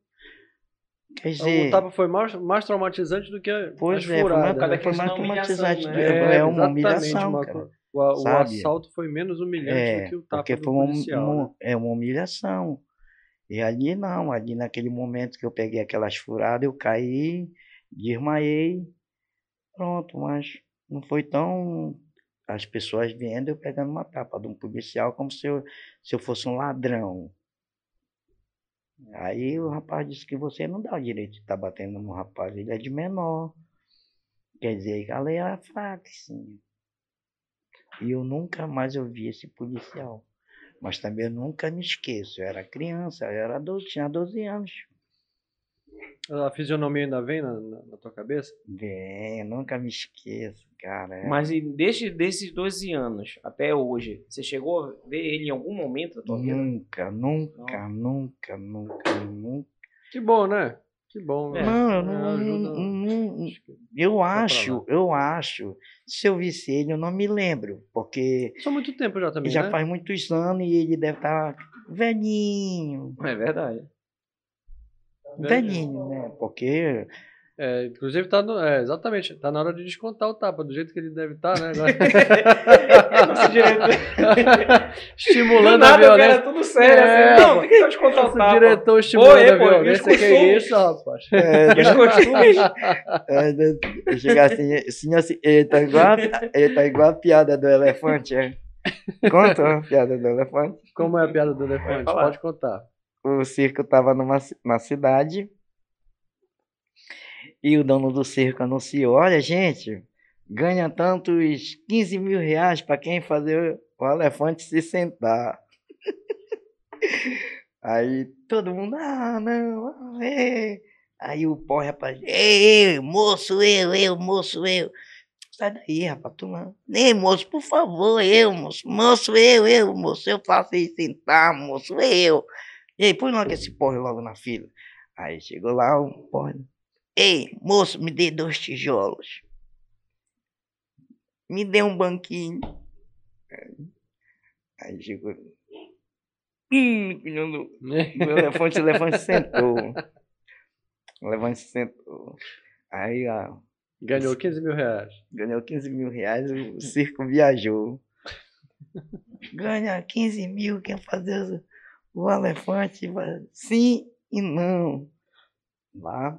Quer dizer, O tapa foi mais, mais traumatizante do que a- pois as é, foi furadas. mais, né? foi mais da humilhação, traumatizante. né? do que- É, uma exatamente, humilhação, uma cara. O, o assalto foi menos humilhante É, do que o tapa porque foi uma, policial. uma- né? é uma humilhação. E ali não, ali naquele momento que eu peguei aquelas furadas, eu caí, desmaiei, pronto, mas não foi tão. As pessoas vendo eu pegando uma tapa de um policial como se eu, se eu fosse um ladrão. Aí o rapaz disse que você não dá o direito de estar batendo no rapaz, ele é de menor. Quer dizer, a lei era fraca, sim. E eu nunca mais ouvi esse policial. Mas também eu nunca me esqueço. Eu era criança, eu era adulto, tinha 12 anos. A fisionomia ainda vem na, na- na tua cabeça? Vem, nunca me esqueço, cara. é. Mas e desde desses 12 anos até hoje, você chegou a ver ele em algum momento da tua vida? Nunca, nunca, nunca, nunca, nunca. Que bom, né? Que bom. É, né? Não, eu É, não, ajuda- não- acho que- eu acho, eu acho. Se eu visse ele, eu não me lembro. Porque Só muito tempo já também, já né? faz muitos anos e ele deve estar velhinho. É verdade. Velhinho, né? Porque É, inclusive tá no, é, exatamente, tá na hora de descontar o tapa, do jeito que ele deve estar, né? Agora. [laughs] [laughs] Estimulando Do a nada, o cara violência. tudo sério. É, assim, não, tem que descontar o tapa. diretor estimulando Oi, a violência. Que é isso, rapaz? é, [laughs] os costumes? É, né, chegar assim, assim, assim, ele tá igual, a- ele tá igual a piada do elefante, é? Conta a piada do elefante. Como é a piada do elefante? Pode contar. O circo tava numa, na cidade e o dono do circo anunciou, olha gente, ganha tantos 15 mil reais para quem fazer o elefante se sentar. [laughs] Aí todo mundo, ah, não, ah, é. Aí o pó, rapaz, ei, ei, moço, eu, eu, moço, eu. Sai daí, rapaz, tu não. Ei, moço, por favor, eu, moço, moço, eu, eu, moço, eu faço isso sentar, moço, eu. E aí, põe logo esse porre logo na fila. Aí chegou lá o porre. Ei, moço, me dê dois tijolos. Me dê um banquinho. Aí chegou. Hum, do do elefante, o elefante sentou. O elefante sentou. Aí, ó, Ganhou 15 mil reais. ganhou 15 mil reais, o circo viajou. Ganha 15 mil, quer fazer o, o elefante? vai- Sim e não. Lá,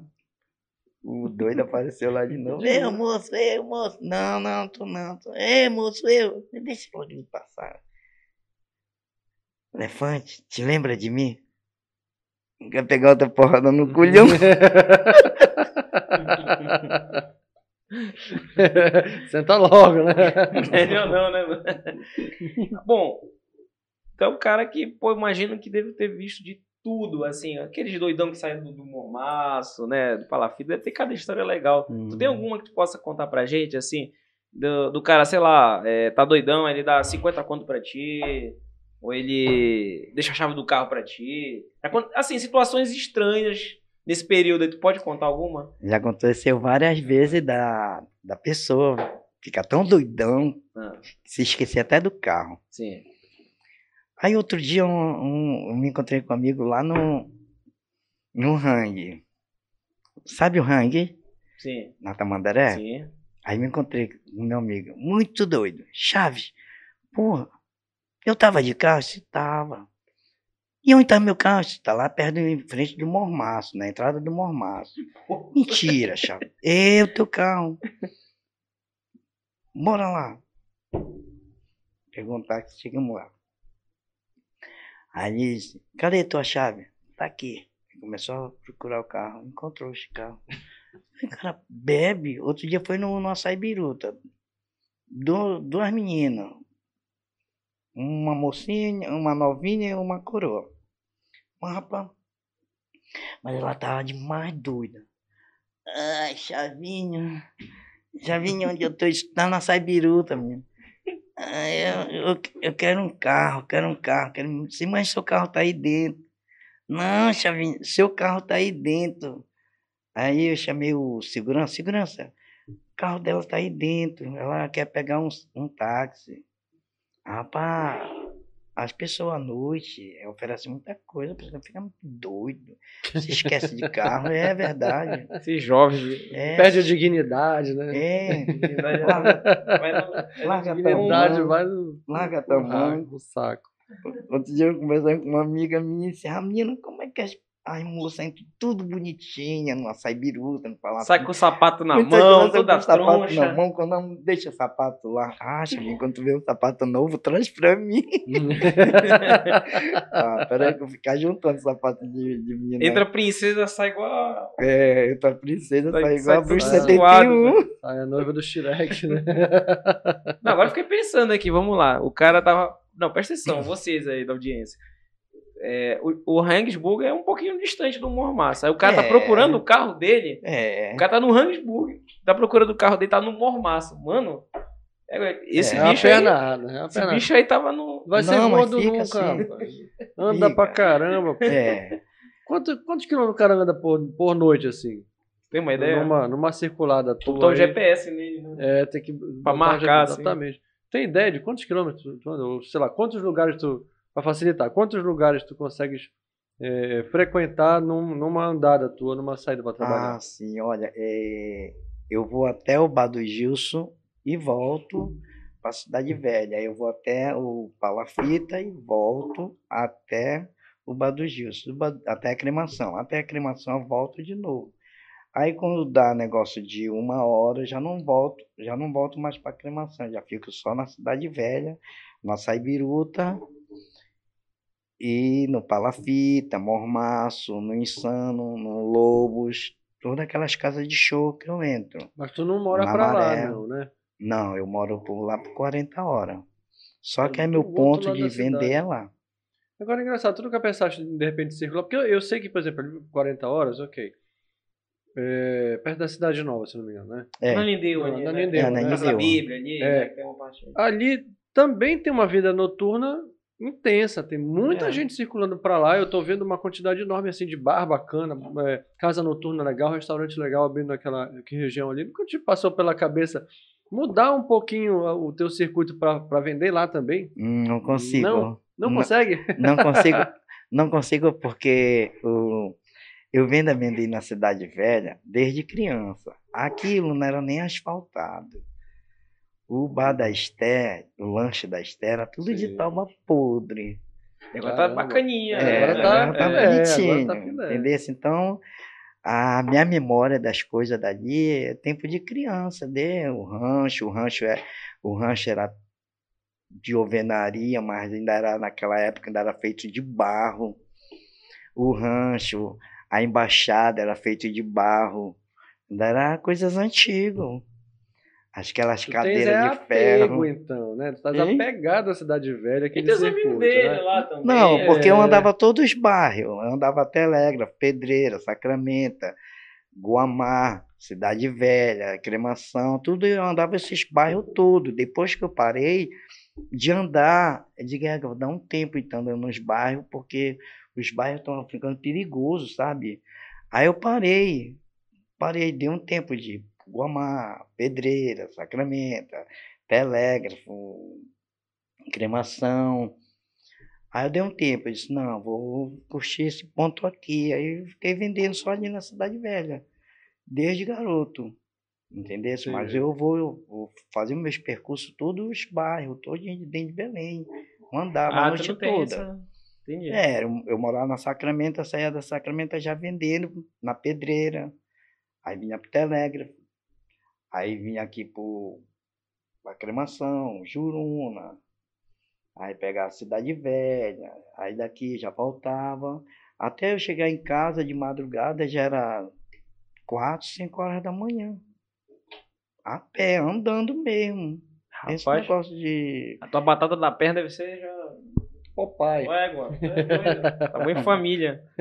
o doido apareceu lá de novo. Eu, moço, eu, moço. Não, não, tu não. Tu... Ei, moço, eu. Deixa logo ele passar. Elefante, te lembra de mim? Quer pegar outra porrada no culhão? [laughs] Senta logo, né? Melhor não, né? Bom, então o cara que, pô, imagino que deve ter visto de tudo, assim, aqueles doidão que saem do, do mormaço, né, do palafito, deve ter cada história legal. Tu tem alguma que tu possa contar pra gente, assim, do, do cara, sei lá, é, tá doidão, ele dá 50 conto pra ti, ou ele deixa a chave do carro pra ti. Acon- Assim, situações estranhas nesse período aí, tu pode contar alguma? Já aconteceu várias vezes da, da pessoa ficar tão doidão Ah, que se esquecer até do carro. sim. Aí outro dia um, um- eu me encontrei com um amigo lá no, no Hang. Sabe o Hang? Sim. Na Tamandaré? Sim. Aí me encontrei com meu amigo, muito doido. Chaves, porra, eu tava de carro? Tava. E onde tá meu carro? Tá lá perto, em frente do Mormaço, na entrada do Mormaço. Mentira, Chaves. O teu carro. Bora lá. Um táxi, chegamos lá. Aí ele disse, cadê tua chave? Tá aqui. Começou a procurar o carro, encontrou esse carro. O cara bebe. Outro dia foi no, no Açaí Biruta. Du- duas meninas. Uma mocinha, uma novinha e uma coroa. Mas, rapaz. Mas ela tava demais doida. Ai, Chavinho. Chavinho, onde eu tô? Está na Açaí Biruta, menino. Eu, eu, eu quero um carro, quero um carro. Quero... Sim, mas seu carro tá aí dentro. Não, Chavinho, seu carro tá aí dentro. Aí eu chamei o segurança, segurança, o carro dela tá aí dentro, ela quer pegar um, um táxi. Rapaz, as pessoas à noite eh, oferecem muita coisa, a pessoa fica muito doido. [laughs] Se esquece de carro, é verdade. Esses jovens. É, Perde a dignidade, né? é, Vai larga dignidade tamanho, vai no, larga no tamanho. no saco. Outro dia eu conversando com uma amiga minha e disse, ah, menina, como é que as, as moças entram tudo bonitinha, no açaí biruta, no palácio. Sai com o sapato na Muita mão, toda com sapato na troncha. mão, quando não deixa o sapato lá, acha que enquanto vê um sapato novo, traz pra mim. [laughs] ah, peraí que eu vou ficar juntando sapato de, de menina. Entra princesa, sai igual. É, entra a princesa, Sai- sai igual sai a bruxa tudo 71. suado, Aí a noiva do Shrek, né? Não, agora eu fiquei pensando aqui, vamos lá. O cara tava. Não, presta atenção, [laughs] vocês aí da audiência. É, o, o Hangsburg é um pouquinho distante do Mormaço. Aí o cara tá É. procurando o carro dele. É, O cara tá no Hangsburg. Tá procurando o carro dele, tá no Mormaço. Mano, é, esse é uma bicho aí. pernada, é Esse bicho aí tava no. Vai ser gordo fica nunca, assim. Anda Fica. pra caramba. pô. é. Quanto, quantos quilômetros o cara anda por, por noite, assim? Tem uma ideia? Numa, numa circulada tua. Botar o aí. GPS nele, né? É, tem que. botar um marcar, GPS, assim. Exatamente. Tem ideia de quantos quilômetros tu anda? Ou, sei lá, quantos lugares tu. Pra facilitar, quantos lugares tu consegues é, frequentar num- numa andada tua, numa saída pra trabalhar? Ah, sim, olha, é, eu vou até o Bar do Gilson e volto para Cidade Velha. Eu vou até o Palafita e volto até o Bar do Gilson, até a cremação. Até a cremação eu volto de novo. Aí quando dá negócio de uma hora, já não volto, já não volto mais para cremação, já fico só na Cidade Velha, no Açaí Biruta e no Palafita, Mormaço, no Insano, no Lobos, todas aquelas casas de show que eu entro. Mas tu não mora pra lá, Maré. não, né? Não, eu moro por lá por 40 horas. Só que é meu ponto de vender é lá. Agora é engraçado, tu nunca pensaste de repente circular? Porque eu, eu sei que, por exemplo, ali 40 horas, ok. É, perto da cidade nova, se não me engano, né? É, Na Lindeu ali. Na né? Lindeu, É, na né? Bíblia ali, É. né? que Tem uma parte aí. Ali também tem uma vida noturna intensa, tem muita É. gente circulando pra lá. Eu tô vendo uma quantidade enorme assim de bar bacana, é, casa noturna legal, restaurante legal abrindo naquela que região ali. Nunca te passou pela cabeça mudar um pouquinho o teu circuito pra pra vender lá também? hum, não consigo. Não? Não Não. consegue? Não consigo, [laughs] não consigo porque o, eu vendo amendoim na cidade velha desde criança. Aquilo não era nem asfaltado. O bar da Esther, o lanche da Esther, era tudo de Sim. tábua podre. Agora tá bacaninha. É, né? agora tá- agora tá é, bonitinho. agora tá entendeu? Então, a minha memória das coisas dali é tempo de criança, né? O rancho, o rancho é, o rancho era de alvenaria, mas ainda era naquela época ainda era feito de barro. O rancho, a embaixada era feito de barro. Ainda era coisas antigas. Aquelas Tu tens cadeiras é de apego, ferro. então, né? Tu estás apegado à cidade velha, E aquele amigos circuito, dele né? lá também. Não, porque eu É. andava todos os bairros. Eu andava Telégrafo, Pedreira, Sacramento, Guamá, Cidade Velha, Cremação, tudo eu andava esses bairros todos. Depois que eu parei de andar, eu digo, é, eu vou dar um tempo então andando nos bairros, porque os bairros estão ficando perigosos, sabe? Aí eu parei, parei, dei um tempo de Guamá, Pedreira, Sacramento, Telégrafo, Cremação. Aí eu dei um tempo, eu disse, não, vou curtir esse ponto aqui. Aí eu fiquei vendendo só ali na Cidade Velha, desde garoto. Entendeu? Mas eu vou, eu vou fazer meus percursos todos os bairros, todos dentro de Belém. Andava a Ah, noite não tem toda. essa... Entendi. É, eu, eu morava na Sacramento, saía da Sacramento já vendendo na pedreira. Aí vinha pro Telégrafo. Aí vinha aqui pro pra cremação, Juruna. Aí pegava a Cidade Velha. Aí daqui já voltava. Até eu chegar em casa de madrugada já era quatro, cinco horas da manhã. A pé, andando mesmo. Esse Rapaz, negócio de. a tua batata da perna deve ser já... Égua, tu é. Tá bom em família. [laughs]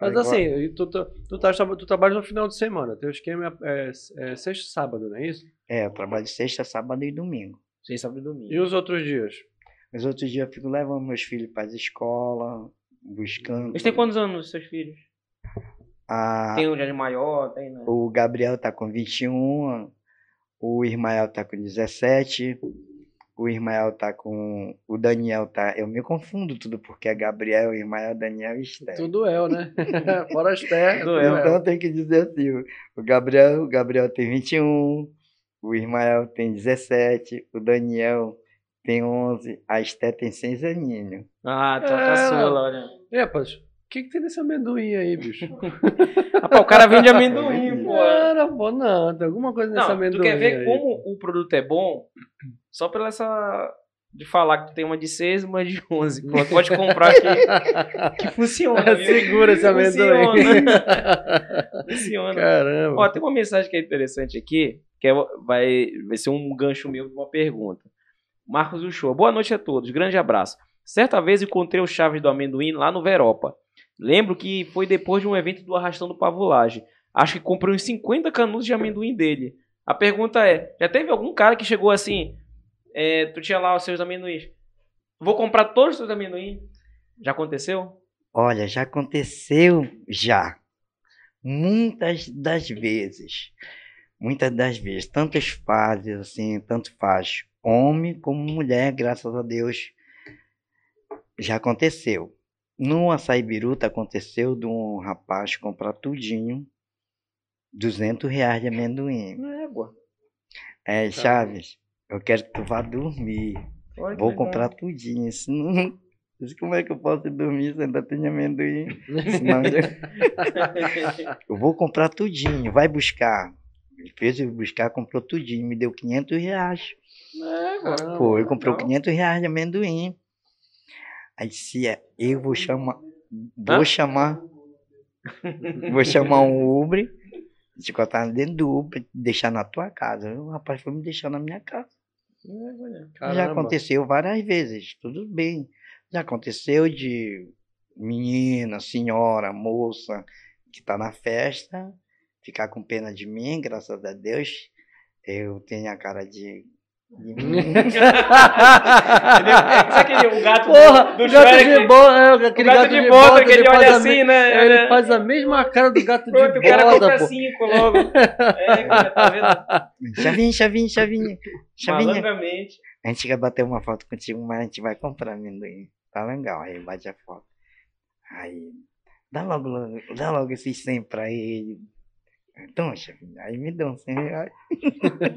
Mas Agora- assim, e tu, tu, tu, tá- tu trabalha no final de semana. Teu esquema é, é, é sexta e sábado, não é isso? É, eu trabalho sexta, sábado e domingo. Sem sábado e domingo. E os outros dias? Os outros dias eu fico levando meus filhos para a escola, buscando. Eles têm quantos anos, seus filhos? A- Tem um de maior, tem, né? O Gabriel tá com 21, o Ismael tá com 17, o Ismael tá com. O Daniel tá. Eu me confundo tudo, porque é Gabriel, Ismael, Daniel e Esther. Tudo El, né? [laughs] Fora terras. Tudo El. Então tem que dizer assim: o- Gabriel, o Gabriel tem 21, o Ismael tem 17, o Daniel tem 11, a Esther tem 6 aninhos. Ah, tua É. caçula, olha. Epas, o que, que tem nesse amendoim aí, bicho? [laughs] Rapaz, o cara vende amendoim, pô. Cara, pô, não, tem alguma coisa nesse Não, amendoim tu quer ver aí. como o produto é bom? Só pela essa... De falar que tu tem uma de 6 e uma de 11. Pô, pode comprar aqui [laughs] que funciona. Segura esse amendoim. Funciona. [laughs] Funciona. Caramba. Ó, tem uma mensagem que é interessante aqui, que é- vai, vai ser um gancho meu de uma pergunta. Marcos Uchoa, boa noite a todos, grande abraço. Certa vez encontrei o Chaves do Amendoim lá no Veropa. Lembro que foi depois de um evento do Arrastando Pavulagem. Acho que comprei uns 50 canudos de amendoim dele. A pergunta é, já teve algum cara que chegou assim, é, tu tinha lá os seus amendoins, vou comprar todos os seus amendoins? Já aconteceu? Olha, já aconteceu já. Muitas das vezes. Muitas das vezes. Tantas fases, assim, tanto faz. Homem como mulher, graças a Deus. Já aconteceu. No Açaí Biruta aconteceu de um rapaz comprar tudinho. 200 reais de amendoim. Égua. É, Chaves, eu quero que tu vá dormir. Vou comprar tudinho. Senão, [laughs] como é que eu posso dormir se ainda tem amendoim? Senão, [laughs] [laughs] eu vou comprar tudinho, vai buscar. Ele fez eu buscar, comprou tudinho, me deu 500 reais. Égua. Pô, ele comprou legal. 500 reais de amendoim. Aí disse, é, eu vou chamar, vou Hã? chamar, vou chamar um Uber, te botar dentro do Uber, deixar na tua casa. O rapaz foi me deixar na minha casa. Já aconteceu várias vezes, tudo bem. Já aconteceu de menina, senhora, moça que está na festa, ficar com pena de mim, graças a Deus. Eu tenho a cara de. De. Entendeu? É, sabe aquele o gato [laughs] Porra, do, do gato Shrek? de bola, é, aquele gato, de bota, que ele faz olha a assim, me- né? Ele faz a mesma cara do gato de Pronto, o cara compra pô. cinco logo. É, [laughs] cara, tá vendo? chavinha, chavinha, chavinha. Chavinha. Malandramente. A gente quer bater uma foto contigo, mas a gente vai comprar amendoim. Tá legal. Aí bate a foto. Aí. Dá logo, logo dá logo esses 100 pra ele. Então, chefinho, aí me dão 100 reais. [laughs]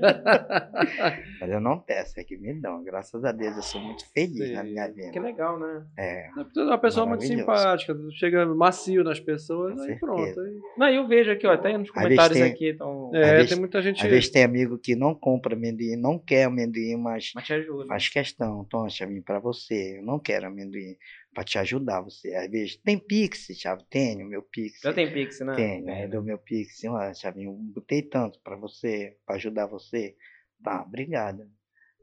Mas eu não peço, é que me dão. Graças a Deus, eu sou muito feliz na Sim. minha Que vida. legal, né? É, é uma pessoa muito simpática, chega macio nas pessoas, Com aí certeza. pronto. Aí... Não, eu vejo aqui, ó, até nos comentários tem- aqui, então. É, vezes- tem muita gente. às vezes tem amigo que não compra amendoim, não quer amendoim, mas Mas te ajuda. faz questão. Então, Chavinho, pra você, eu não quero amendoim. Para te ajudar. Você, às vezes, tem Pix, Chave? Tenho, meu Pix. Já tem Pix, né? Tenho, é do meu Pix. Olha, Chavinho, botei tanto para você, para ajudar você. Tá, obrigado.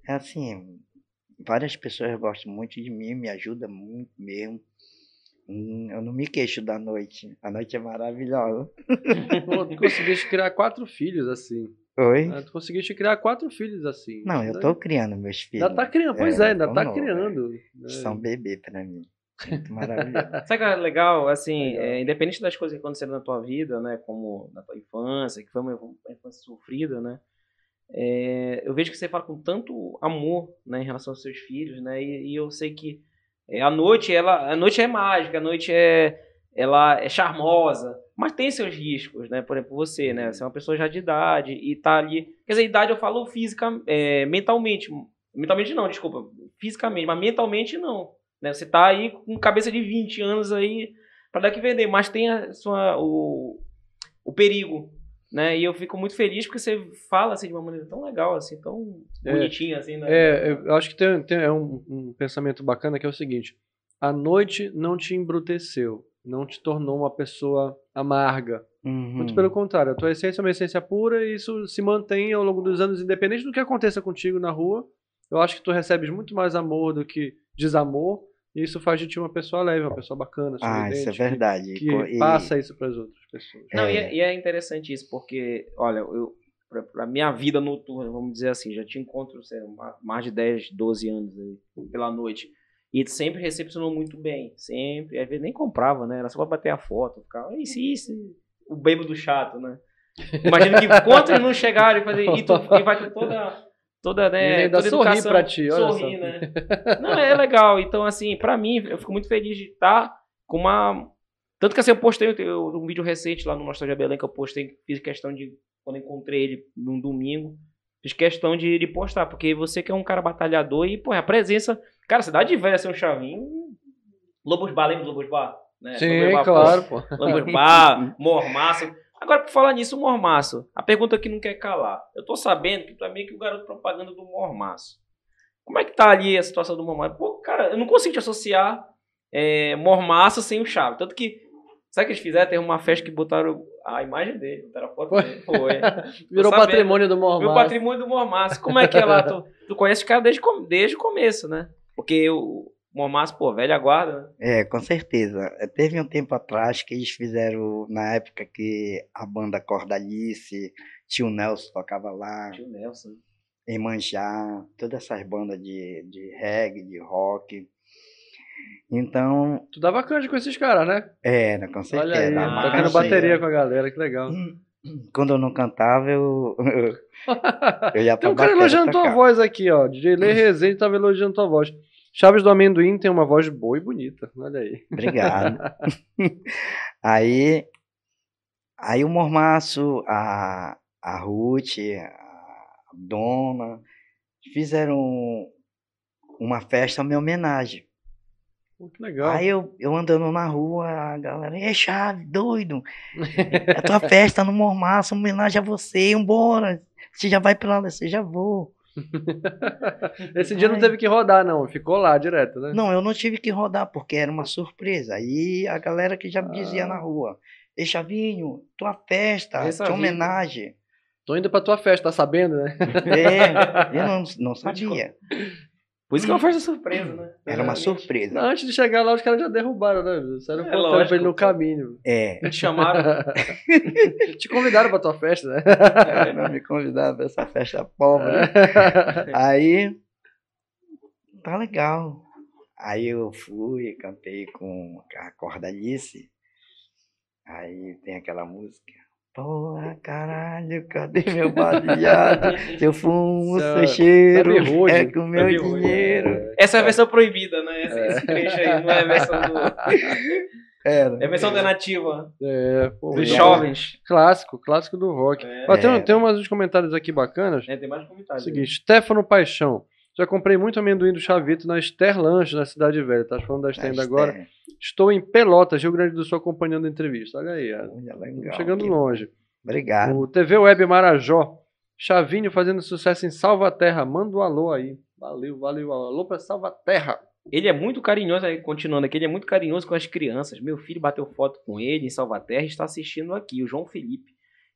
É assim, várias pessoas gostam muito de mim, me ajudam muito mesmo. Hum, Eu não me queixo da noite. A noite é maravilhosa. [laughs] Pô, tu conseguiste criar quatro filhos assim. Oi? né? Tu conseguiste criar quatro filhos assim. Não, eu tô criando meus filhos. Ainda tá criando, pois É, é, ainda tá novo, criando. né? São bebê pra mim. Muito maravilhoso. [laughs] Sabe que é legal? Assim, Legal. é, independente das coisas que aconteceram na tua vida, né? Como na tua infância, que foi uma, uma infância sofrida, né? é, eu vejo que você fala com tanto amor, né, em relação aos seus filhos, né? E, e eu sei que é, a noite, ela, a noite é mágica, a noite é, ela é charmosa, mas tem seus riscos, né? Por exemplo, você, né? Você é uma pessoa já de idade e tá ali. Quer dizer, idade eu falo física, é, mentalmente. Mentalmente não, desculpa. Fisicamente, mas mentalmente não. Né? Você tá aí com cabeça de 20 anos aí para dar que vender, mas tem a sua, o, o perigo. Né? E eu fico muito feliz porque você fala assim de uma maneira tão legal, assim, tão É. bonitinha, assim, né? É, eu acho que tem, tem é um, um pensamento bacana que é o seguinte: a noite não te embruteceu, não te tornou uma pessoa amarga. Muito Uhum. pelo contrário, a tua essência é uma essência pura e isso se mantém ao longo dos anos, independente do que aconteça contigo na rua. Eu acho que tu recebes muito mais amor do que desamor, e isso faz de ti uma pessoa leve, uma pessoa bacana, Ah, isso é verdade. que, que e- passa isso para as outras pessoas. Não, e, É. é, e é interessante isso, porque, olha, eu, pra minha vida noturna, vamos dizer assim, já te encontro, sei mais de 10, 12 anos aí, pela noite. E sempre recepcionou muito bem, sempre. Às vezes nem comprava, né? Era só pra bater a foto, ficava, isso, isso. O bêbado chato, né? Imagina que quantos não chegaram e fazer, [laughs] e, tu, e vai ter toda, toda, né? ainda toda sorri educação, pra ti, olha sorri, só. né? [laughs] Não, é legal. Então, assim, pra mim, eu fico muito feliz de estar com uma. Tanto que assim, eu postei eu- um vídeo recente lá no Nostalgia Belém que eu postei, fiz questão de. Quando encontrei ele num domingo, fiz questão de, de postar, porque você que é um cara batalhador e, pô, a presença. Cara, cidade velha ser um chavinho. Lobos Bar, lembra do Lobos Bar? Né? Sim, Lobos Bar, pô, claro, pô. Lambos Bar, [laughs] Mormaço. Agora, por falar nisso, Mormaço. A pergunta que não quer calar. Eu tô sabendo que tu é meio que o garoto propaganda do Mormaço. Como é que tá ali a situação do Mormaço? Pô, cara, eu não consigo te associar é, Mormaço sem o Chave. Tanto que, sabe o que eles fizeram? Teve uma festa que botaram a imagem dele, botaram a foto Foi? dele. Foi. [laughs] Virou sabendo. patrimônio do Mormar. Meu patrimônio do Mormaço. Como é que é lá? Tu, tu conhece o cara desde, desde o começo, né? Porque o Mormaço, pô, velha guarda, né? É, com certeza. É, Teve um tempo atrás que eles fizeram, na época que a banda Cordalice, Tio Nelson tocava lá, Tio Nelson. Emanjá, todas essas bandas de, de reggae, de rock. Então, Tu dava canja com esses caras, né? era, com certeza. Olha aí, Ah, tocando bateria com a galera, que legal. Quando eu não cantava, eu, eu ia [laughs] pra Tem um cara elogiando tua voz aqui, ó. DJ Lê Rezende tava elogiando tua voz. Chaves do Amendoim tem uma voz boa e bonita. Olha aí. Obrigado. [laughs] aí, aí o Mormaço, a, a Ruth, a Dona, fizeram uma festa à minha homenagem. Pô, que legal. Aí eu, eu andando na rua, a galera, é chave, doido. É tua festa no Mormaço, homenagem a você, embora. Você já vai pra lá, você já vou. [laughs] Esse dia não Ai. teve que rodar, não. Ficou lá direto, né? Não, eu não tive que rodar, porque era uma surpresa. Aí a galera que já me dizia Ah. na rua, Ei, Chavinho, tua festa, Essa tua homenagem. Tô indo pra tua festa, tá sabendo, né? É, [laughs] eu não, não sabia. Por isso que é uma festa surpresa, né? Era uma surpresa. Antes de chegar lá, os caras já derrubaram, né? Sério, É, é, lógico. ele no caminho. É, Te chamaram. [laughs] Te convidaram pra tua festa, né? não me convidaram pra essa festa pobre. Aí, tá legal. Aí eu fui, cantei com a Cordalice. Aí tem aquela música. Porra, caralho, cadê meu baseado? Se [laughs] eu fumo, seu é- cheiro, rude, é com o meu rude. dinheiro. Essa é a versão proibida, né? Esse, esse trecho aí não é a versão do. [laughs] Era. É a versão alternativa É, pô, dos jovens. Clássico, clássico do rock. É. Ó, tem, É. tem umas uns comentários aqui bacanas. É, tem mais comentários. Seguinte, Stefano Paixão. Já comprei muito amendoim do Chavito na Esther Lanche, na Cidade Velha. Tá falando da Esther ainda agora. Estou em Pelotas, Rio Grande do Sul, acompanhando a entrevista. Olha aí, olha, legal. chegando que- longe. Obrigado. O TV Web Marajó. Chavinho fazendo sucesso em Salvaterra. Manda um alô aí. Valeu, valeu. Alô pra Salvaterra. Ele é muito carinhoso, aí, continuando aqui, ele é muito carinhoso com as crianças. Meu filho bateu foto com ele em Salvaterra e está assistindo aqui, o João Felipe.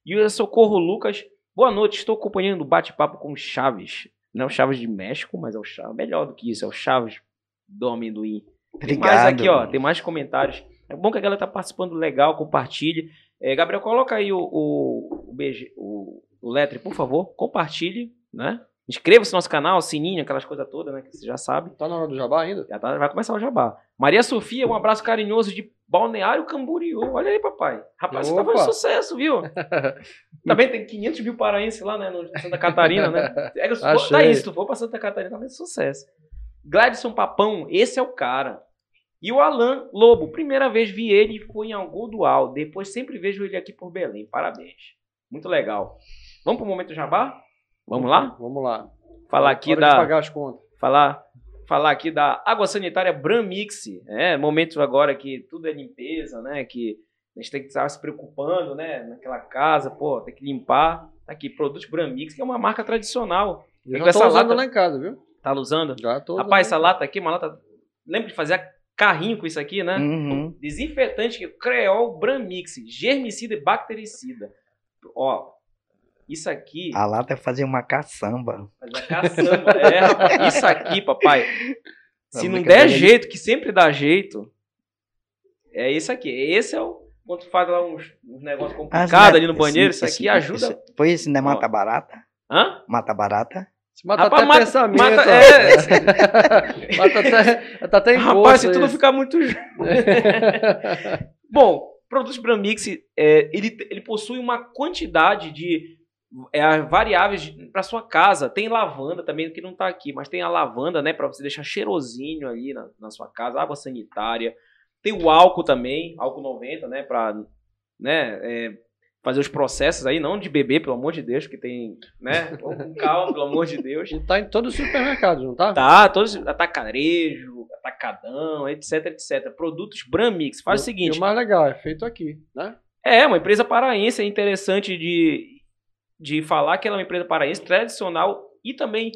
E o Socorro Lucas, boa noite, estou acompanhando o bate-papo com o Chaves. Não é o Chaves de México, mas é o Chaves, melhor do que isso, é o Chaves do amendoim. Tem mais Obrigado. aqui, ó, tem mais comentários. É bom que a galera tá participando legal, compartilhe. É, Gabriel, coloca aí o, o, o, BG, o, o Letre, por favor, compartilhe, né? Inscreva-se no nosso canal, sininho, aquelas coisas todas, né? Que você já sabe. Tá na hora do jabá ainda? Já tá- vai começar o jabá. Maria Sofia, um abraço carinhoso de Balneário Camboriú. Olha aí, papai. Rapaz, você tá Opa. fazendo sucesso, viu? [laughs] Também tem 500 mil paraenses lá, né? No Santa Catarina, né? É, se for, Achei. tá isso, se tu for pra Santa Catarina, tá fazendo sucesso. Gladson Papão, esse é o cara. E o Alan Lobo, primeira vez vi ele e foi em Algodual. Depois sempre vejo ele aqui por Belém. Parabéns. Muito legal. Vamos pro momento jabá? Vamos lá? Vamos lá. Falar aqui Hora da pagar as contas. falar falar aqui da água sanitária Bramix, é momento agora que tudo é limpeza, né? Que a gente tem que estar se preocupando, né? Naquela casa, pô, tem que limpar. Tá aqui produtos Bramix, que é uma marca tradicional. Eu já tô essa usando lata- lá em casa, viu? Tá usando? Já tô Rapaz, essa usando. lata aqui, é uma lata. Lembra de fazer carrinho com isso aqui, né? Uhum. Desinfetante Creol Bramix, germicida e bactericida. Ó, isso aqui. A lata é fazer uma caçamba. A caçamba, é, rapaz. Isso aqui, papai. Se Não, não der jeito, que sempre dá jeito, é isso aqui. Esse é o. Quando tu faz lá uns, uns negócios complicados ali no banheiro, esse- isso aqui esse- ajuda. esse- Foi isso, né? Mata barata? Hã? Mata barata? Se Mata Rapaz, até mata- pensamento. mata- é. [laughs] Mata até, tá até em Rapaz, se tudo isso. ficar muito. [laughs] Bom, produtos Bramix, é, ele, ele possui uma quantidade de é, variáveis para sua casa. Tem lavanda também, que não tá aqui, mas tem a lavanda, né, para você deixar cheirosinho ali na, na sua casa, água sanitária. Tem o álcool também, álcool 90, né, para né, é, fazer os processos aí, não de beber, pelo amor de Deus, que tem, né, calma, pelo amor de Deus. E tá em todos os supermercados, não tá? Tá, todos atacarejo, atacadão, etc, etc. Produtos Bramix. Faz o seguinte, E o mais legal, é feito aqui, né? é uma empresa paraense, é interessante de, de falar que ela é uma empresa paraense tradicional e também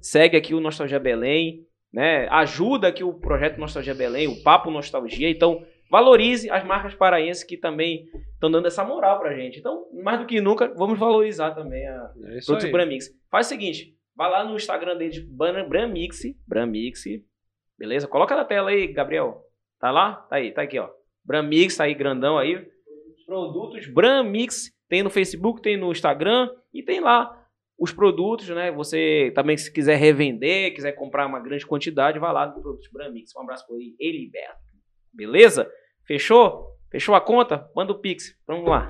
segue aqui o Nostalgia Belém, né? Ajuda aqui o projeto Nostalgia Belém, o Papo Nostalgia. Então, valorize as marcas paraenses que também estão dando essa moral pra gente. Então, mais do que nunca, vamos valorizar também a, É Produtos. Bramix. Faz o seguinte, vai lá no Instagram deles, Bramix, Bramix, beleza? Coloca na tela aí, Gabriel. Tá lá? Tá aí, tá aqui, ó. Bramix, tá aí grandão aí. Produtos Bramix, tem no Facebook, tem no Instagram e tem lá os produtos, né? Você também se quiser revender, quiser comprar uma grande quantidade, vai lá no Produtos Bramix. Um abraço por aí, Eliberto. Beleza? Fechou? Fechou a conta? Manda o Pix. Vamos lá.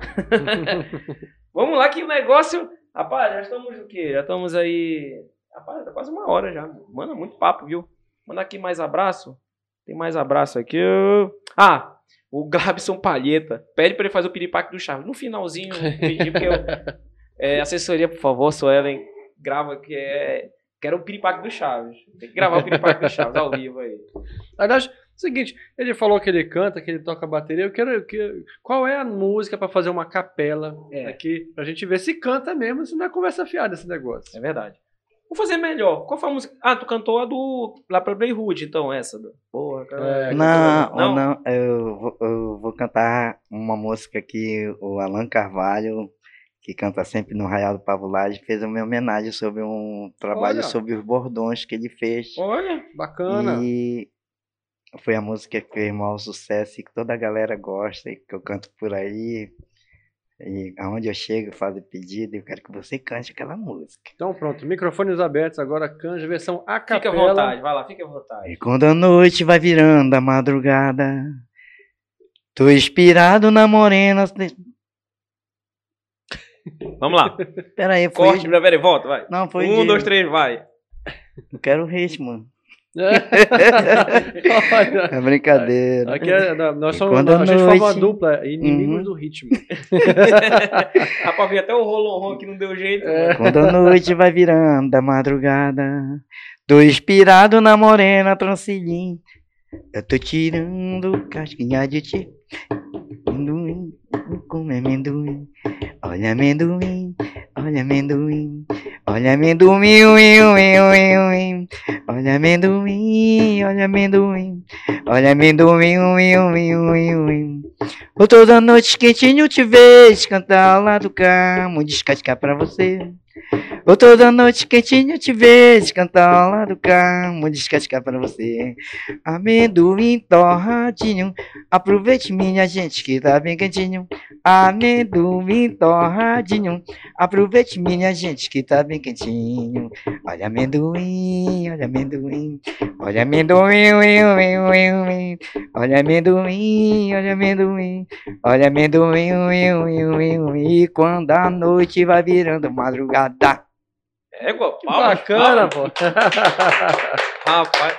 [laughs] Vamos lá que o negócio. Rapaz, já estamos o quê? Já estamos aí. Rapaz, tá quase uma hora já. Manda muito papo, viu? Manda aqui mais abraço. Tem mais abraço aqui. Ah, o Glabson Palheta. Pede pra ele fazer o piripaque do Chaves. No finalzinho, eu pedi, porque eu. É, assessoria, por favor, Suelen. Grava que é. Quero o piripaque do Chaves. Tem que gravar o piripaque do Chaves ao vivo aí. Aliás, seguinte, ele falou que ele canta, que ele toca bateria. Eu quero. Que, qual é a música pra fazer uma capela É. aqui? Pra gente ver se canta mesmo, se não é conversa fiada esse negócio. É verdade. Vou fazer melhor. Qual foi a música? Ah, tu cantou a do. Lá pra Beirut, então, essa. do- Porra, cara. É, Não, Não? não, eu, vou, eu vou cantar uma música que o Alan Carvalho, que canta sempre no Raial do Pavulagem, fez uma homenagem sobre um trabalho Olha. sobre os bordões que ele fez. Olha. Bacana. E foi a música que fez maior sucesso e que toda a galera gosta e que eu canto por aí. E aonde eu chego, eu faço pedido, eu quero que você cante aquela música. Então pronto, microfones abertos agora, Canja, versão a Fica à capela. vontade, vai lá, fica à vontade. E quando a noite vai virando a madrugada, tô inspirado na morena. [laughs] Vamos lá. Pera aí, foi. Corte, peraí, volta, vai. Não, foi. um, de- dois, três, vai. Eu quero o ritmo. É brincadeira. aqui é- nós somos, quando a a gente forma uma dupla, inimigos Uhum. do ritmo. [laughs] Rapaz, vi até o rolon que não deu jeito. É. mano. Quando a noite vai virando a madrugada, tô inspirado na morena Transilim. Eu tô tirando casquinha de ti. Amendoim, come amendoim. Olha amendoim, Olha amendoim, olha amendoim, ui, ui, ui, ui. olha amendoim, olha amendoim, olha amendoim, ui, ui, ui, ui. Eu toda noite quentinho te vejo cantar lá do carmo, descascar pra você. Eu toda noite quentinho te vejo cantar lá do carmo, descascar pra você. Amendoim torradinho, aproveite minha gente que tá bem quentinho. Amendoim torradinho, aproveite minha gente que tá bem quentinho. Olha amendoim, olha amendoim, olha amendoim, olha amendoim, olha amendoim, olha amendoim. E quando a noite vai virando madrugada. É, igual, Que bacana, pô. [laughs] Rapaz,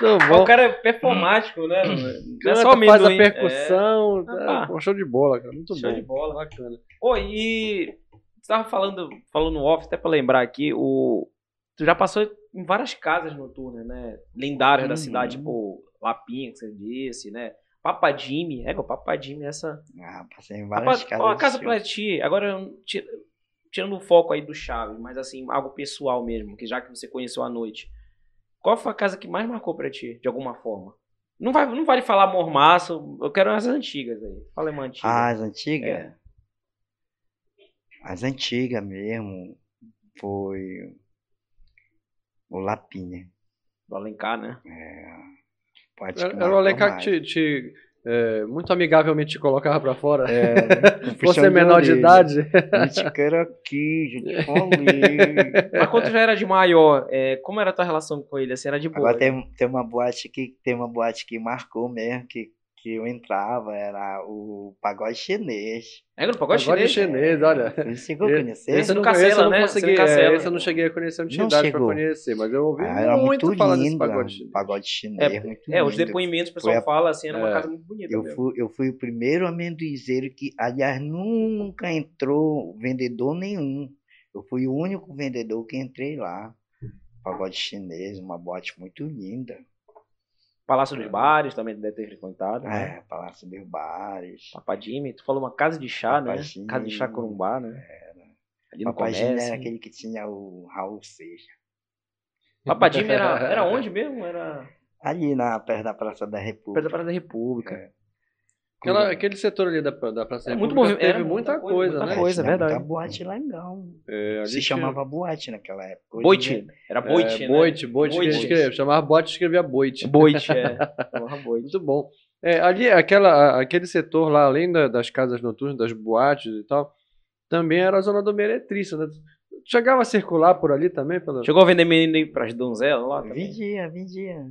Muito o bom. cara é performático, né? Não é Canta, só faz a percussão. Ah, é, pô, show de bola, cara. Muito Show bom. de bola. Bacana. Pô, e você tava falando, falando off, até pra lembrar aqui, o. Tu já passou em várias casas noturnas, né? Lendárias da Uhum. cidade, tipo, Lapinha, que você disse, né? Papadime, é, o Papadime, essa. Ah, passei em várias Rapaz, casas. ó, a casa show. pra ti, agora tirando o foco aí do Chaves, mas assim, algo pessoal mesmo, que já que você conheceu à noite. Qual foi a casa que mais marcou pra ti, de alguma forma? Não, vai, não vale falar mormaço, eu quero as antigas aí. Fala uma antiga. Ah, as antigas? É. As antigas mesmo foi o Lapinha. Do Alencar, né? Pode Era, era o Alencar que te, te, é, muito amigavelmente te colocava pra fora. [laughs] Você é menor de idade. Gente, quero aqui, gente. Mas quando tu já era de maior, é, como era a tua relação com ele? Assim, era de boa? Agora tem, tem uma boate que tem uma boate que marcou mesmo, que, que eu entrava, era o pagode chinês. É, no pagode Agora chinês? chinês, olha. Você chegou a conhecer? Esse eu não, Cacela, esse eu não né? consegui, no Cacela. é, esse eu não cheguei a conhecer a Não intimidade pra chegou. conhecer, mas eu ouvi Ah, era muito, muito falar desse lindo, pagode um chinês. pagode chinês, É, muito É, os lindo. depoimentos o pessoal a- fala assim, era uma É. casa muito bonita. Eu mesmo. fui, eu fui o primeiro amendoizeiro que, aliás, nunca entrou vendedor nenhum. Eu fui o único vendedor que entrei lá. Pagode chinês, uma boate muito linda. Palácio dos Bares também deve ter frequentado. né? É, Palácio dos Bares. Papadime, tu falou uma casa de chá, né? Papadime. Casa de chá Corumbá, né? Ali no Papai Gino comércio. era aquele que tinha o Raul Seixas. Papadime era, [laughs] era onde mesmo? Era Ali na, perto da Praça da perto República. da Praça da República. É. Aquela- aquele setor ali da, da Praça É da muito República teve era muita muita coisa, coisa, muita né? coisa. é verdade. muita boate legal. É, Se chamava boate naquela época. Boite. dia- Era é, boite, né? Boite, Boite, Boite. escrevia. Chamava bote e escrevia boite. Boite, é. [laughs] Boite. Muito bom. É, ali, aquela, aquele setor lá, além da- das casas noturnas, das boates e tal, também era a zona do Meretriz, né? Chegava a circular por ali também? Pela... Chegou a vender menino pras donzelas lá também? Vendia, vendia.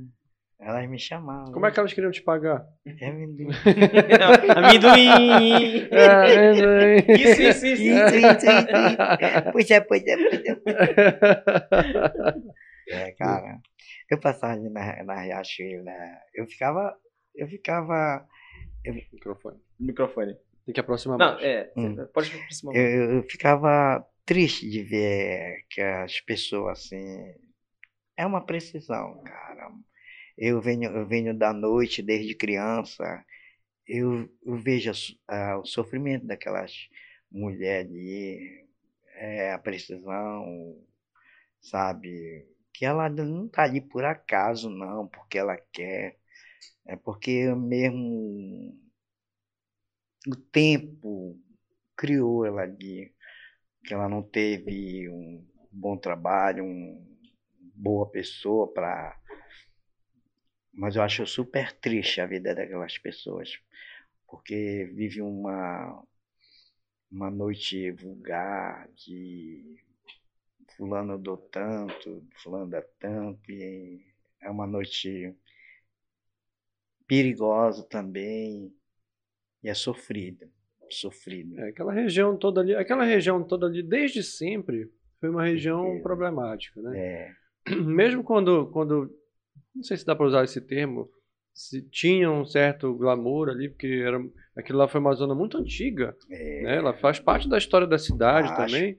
Elas me chamavam. Como é que elas queriam te pagar? É amendoim. [laughs] Amendoim! É, Isso, isso, isso. Isso, isso, isso. Pois é, pois é, pois é. É, cara. Eu passava ali na, na Riachuelo, né? Eu ficava. Eu ficava. Microfone. Microfone. Tem que aproximar Não, mais. é. Hum. Pode aproximar. Eu, eu- eu ficava triste de ver que as pessoas assim. É uma precisão, cara. Eu venho, eu venho da noite desde criança. Eu, eu vejo a o sofrimento daquelas mulheres ali, é, a precisão, sabe? Que ela não tá ali por acaso, não, porque ela quer. É porque mesmo o tempo criou ela ali, que ela não teve um bom trabalho, uma boa pessoa para. Mas eu acho super triste a vida daquelas pessoas, porque vive uma uma noite vulgar de fulano dou tanto, fulano dá tanto, e é uma noite perigosa também, e é sofrida, sofrida. É, aquela região toda ali, aquela região toda ali, desde sempre, foi uma região certeza. problemática, né? É, [clears throat] Mesmo quando, quando, não sei se dá para usar esse termo, se tinha um certo glamour ali, porque era, aquilo lá foi uma zona muito antiga, é, né? Ela faz parte da história da cidade Acho. também,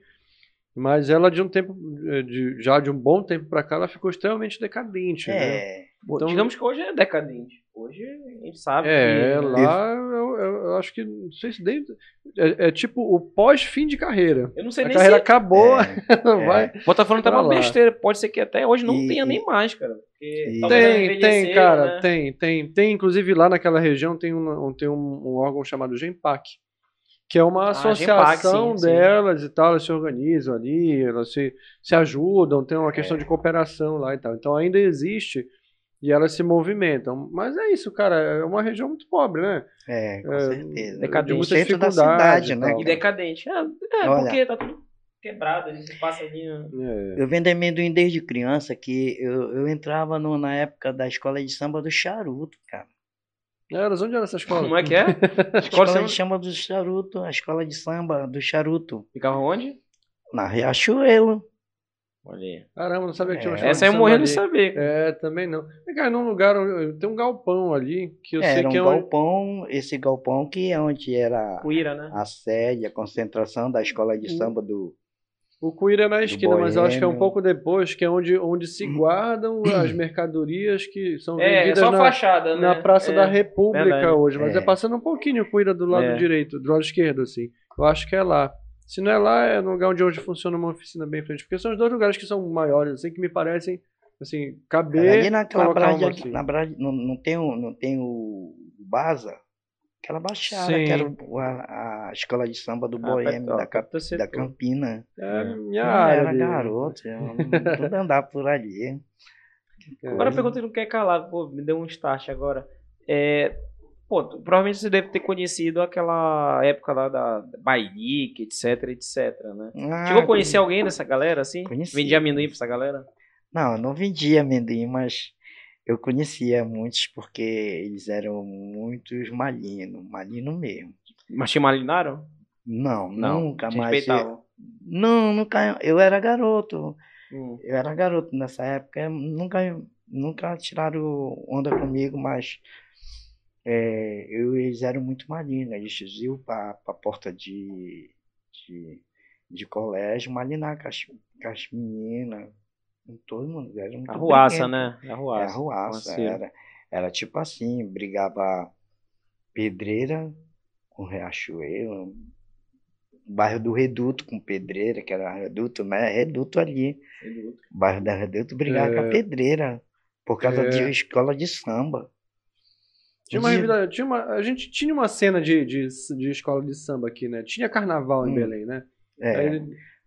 mas ela de um tempo, eh, de, já de um bom tempo para cá, ela ficou extremamente decadente, né? é, Pô, Então- Digamos que hoje é decadente. Hoje a gente sabe É, que... lá eu, eu- eu acho que, não sei se desde, é, é tipo o pós-fim de carreira. Eu não sei A nem carreira se... acabou, É, [laughs] vai. Botafogo tá pra uma lá. besteira. Pode ser que até hoje não E- tenha nem mais, cara. E- Tem, tem, cara, né? tem, tem. Tem, inclusive lá naquela região tem, um, tem um, um órgão chamado GEMPAC, que é uma Ah, associação GEMPAC, sim, sim. delas e tal, elas se organizam ali, elas se, se ajudam, tem uma questão É. de cooperação lá e tal. Então ainda existe e elas se movimentam. Mas é isso, cara, é uma região muito pobre, né? É, com É, certeza. decadente. No muita centro da dificuldade cidade, e né? E decadente. É, é Olha. porque tá tudo quebrado. A gente passa ali... né? É. Eu vendo amendoim desde criança, que eu, eu entrava no- na época da escola de samba do charuto, cara. Elas, onde era essa escola? Como é que é? A [laughs] Escola escola de de samba do charuto, a escola de samba do charuto. Ficava onde? Na Riachuelo. Olha aí. Caramba, não sabia que tinha uma É. Essa eu de samba saber. É, também não. É, Cara, num lugar, tem um galpão ali, que eu sei Era um que é onde... galpão, esse galpão que é onde era Cuíra, né? a sede, a concentração da escola de samba do. O Cuíra é na esquina, mas eu acho que é um pouco depois, que é onde, onde se guardam [coughs] as mercadorias que são É, é vendidas só na, fachada, né? na Praça É. da República verdade. hoje. Mas é. É. passando um pouquinho o Cuíra do lado É. direito, do lado esquerdo, assim. Eu acho que é lá. Se não é lá, é no lugar onde hoje funciona uma oficina bem em frente. Porque são os dois lugares que são maiores, assim, que me parecem, assim, caber, ali naquela brade, assim. na brade, não, não tem o, não tem o Baza, aquela baixada, Sim. que era a, a escola de samba do Ah, Boêmio, da, Cap- da. Campina. É minha Eu área. era garoto, eu, tudo andar por ali. [laughs] É. Agora a pergunta que não quer calar, pô, me deu um start agora. É, pô, tu- provavelmente você deve ter conhecido aquela época lá da Bailique, etc, etc, né? Ah, Chegou a conhecer alguém dessa galera, assim? Conheci. Vendia amendoim pra essa galera? Não, eu não vendia amendoim, mas eu conhecia muitos porque eles eram muitos malinos, malino mesmo. Mas te malinaram? Não, Não, nunca mais. respeitavam. Não, nunca. Eu era garoto. Hum. Eu era garoto nessa época. Nunca, nunca tiraram onda comigo, mas é, eu, eles eram muito malinos. Eles iam para a porta de, de, de colégio malinar com as, com as meninas. com Todo mundo. Era muito Arruaça, briguento. né? É, Arruaça. arruaça. Arruaceiro. Era, era tipo assim, brigava pedreira com Riachuelo, bairro do Reduto com pedreira, que era Reduto, né? Reduto ali. Bairro da Reduto brigava com É. a pedreira, por causa É. de escola de samba. Tinha uma, tinha uma- a gente tinha uma cena de, de, de escola de samba aqui, né? Tinha carnaval em Hum. Belém, né? É,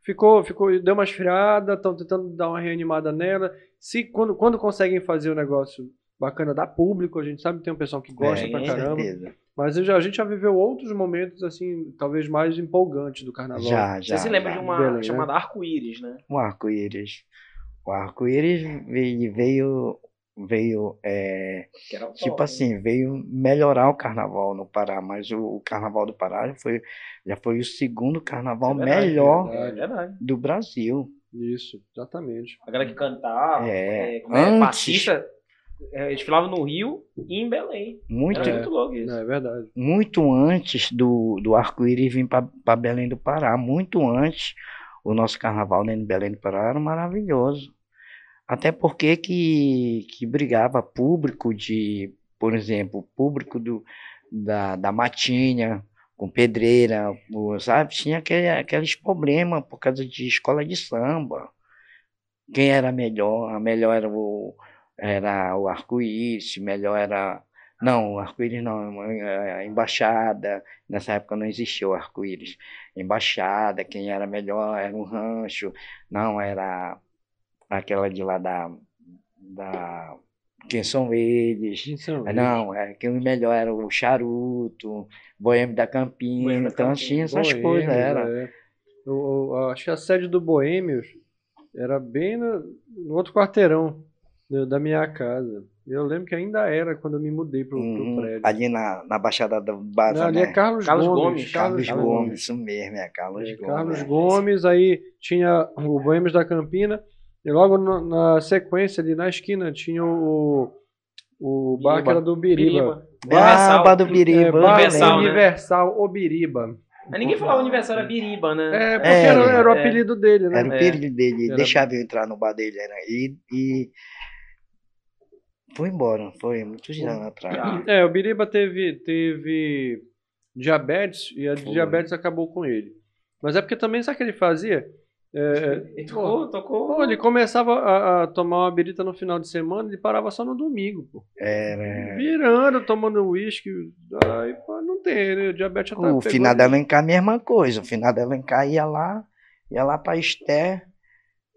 ficou, ficou, deu uma esfriada, estão tentando dar uma reanimada nela. Se quando, quando conseguem fazer o negócio bacana, dá público, a gente sabe que tem um pessoal que gosta é, pra caramba. certeza. Mas já- a gente já viveu outros momentos, assim, talvez mais empolgantes do carnaval. Já, já. Você se lembra já. de uma Belém, né? chamada Arco-Íris, né? O arco-íris. O arco-íris veio, veio, é, Que era o Tipo top, assim, veio melhorar o carnaval no Pará, mas o, o carnaval do Pará já foi, já foi o segundo carnaval É verdade, melhor né? É verdade. do Brasil. Isso, exatamente. A galera que cantava, É, é, como é, antes- passista, é, desfilava no Rio e em Belém. Muito, Era muito louco isso. É verdade. muito antes do, do arco-íris vir para Belém do Pará, muito antes, o nosso carnaval dentro de Belém do Pará era maravilhoso. Até porque que, que brigava público de, por exemplo, público do, da, da Matinha, com pedreira, sabe? Tinha aquele, aqueles problemas por causa de escola de samba. Quem era melhor? A melhor era o, era o arco-íris, melhor era não, arco-íris não, a embaixada, nessa época não existia o arco-íris. Embaixada, quem era melhor era o rancho, não era aquela de lá da, da quem são eles. Então, Ah, Não, é, quem melhor era o charuto, Boêmio da Campina, Boêmio da então Campina. tinha essas Boêmios, coisas, era. é. O- o- acho que a sede do Boêmios era bem no, no outro quarteirão né, da minha casa. Eu lembro que ainda era quando eu me mudei pro, pro Uhum, prédio. ali na, na Baixada da Baza, Não, ali né? é Carlos, Carlos Gomes. Gomes, Carlos Carlos Gomes, isso mesmo, é Carlos É, Gomes. Carlos Gomes, aí tinha o Boêmios da Campina, e logo no- na sequência ali na esquina tinha o, o bar que Biriba. era do Biriba. Ah, Bar do É, Biriba. bar Universal, né? Universal Obiriba. Mas ninguém falava aniversário era Biriba, né? É, porque É, era, era o é. apelido dele, né? Era o É. período dele, Era- deixava eu entrar no bar dele. Era, e, e Foi embora, foi muitos anos atrás. Já. É, o Biriba teve, teve diabetes e a Foi. diabetes acabou com ele. Mas é porque também, sabe o que ele fazia? É, Ele [laughs] tocou, tocou. pô, ele começava a, a tomar uma birita no final de semana e parava só no domingo, pô. Era. Virando, tomando uísque. Aí, pô, não tem, né? O diabetes já tá O final da Alencar, a mesma coisa. O final da Alencar ia lá, ia lá pra Esté.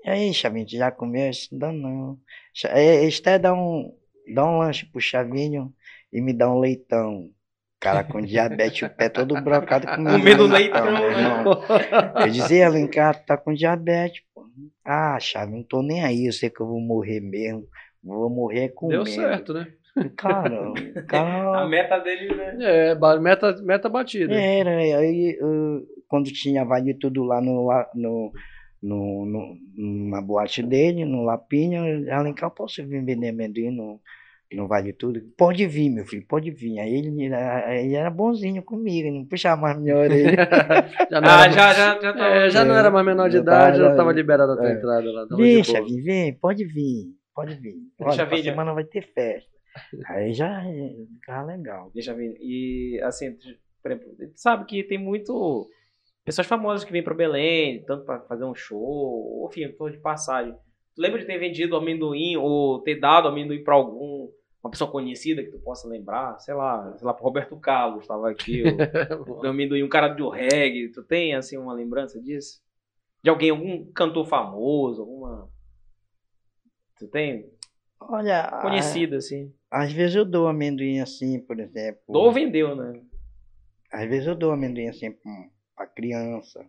E aí, Chavinho, já comeu? Ainda não. Cha- é, Esté dá um, dá um lanche pro Chavinho e me dá um leitão. Cara com diabetes, o pé todo brocado comendo Comendo leitão, né? irmão. Eu dizia, Alencar, tu tá com diabetes, pô. Ah, Chavinho, não tô nem aí, eu sei que eu vou morrer mesmo. Vou morrer comendo. Deu certo, né? Cara, [laughs] A cara, meta dele, né? É, meta, meta batida. era, aí eu- quando tinha vale tudo lá no, no, no, no- na boate dele, no Lapinha, Alencar, posso vir vender amendoim no, no Vale Tudo? Pode vir, meu filho, pode vir. Aí ele, ele era bonzinho comigo, não puxava mais minha orelha. [laughs] Já não Ah, era, já, já, já tá. é, já não era mais menor de Já idade, tava- já tava liberado a tua é. entrada lá. tava de Deixa, boa. vem, pode vir, pode vir. Deixa Olha, vir, já. semana vai ter festa. [laughs] Aí já é, ficava legal. Deixa ver. E assim, por exemplo, tu sabe que tem muito pessoas famosas que vêm para Belém, tanto para fazer um show, ou enfim, de passagem. Tu lembra de ter vendido amendoim ou ter dado amendoim para algum uma pessoa conhecida que tu possa lembrar? Sei lá, sei lá, pro Roberto Carlos estava aqui, [laughs] deu amendoim, um cara do reggae. Tu tem assim uma lembrança disso? De alguém, algum cantor famoso, alguma Tu tem Olha, a- conhecido assim? às vezes eu dou amendoim assim, por exemplo. Dou ou vendeu, né? Às vezes eu dou amendoim assim pra- criança.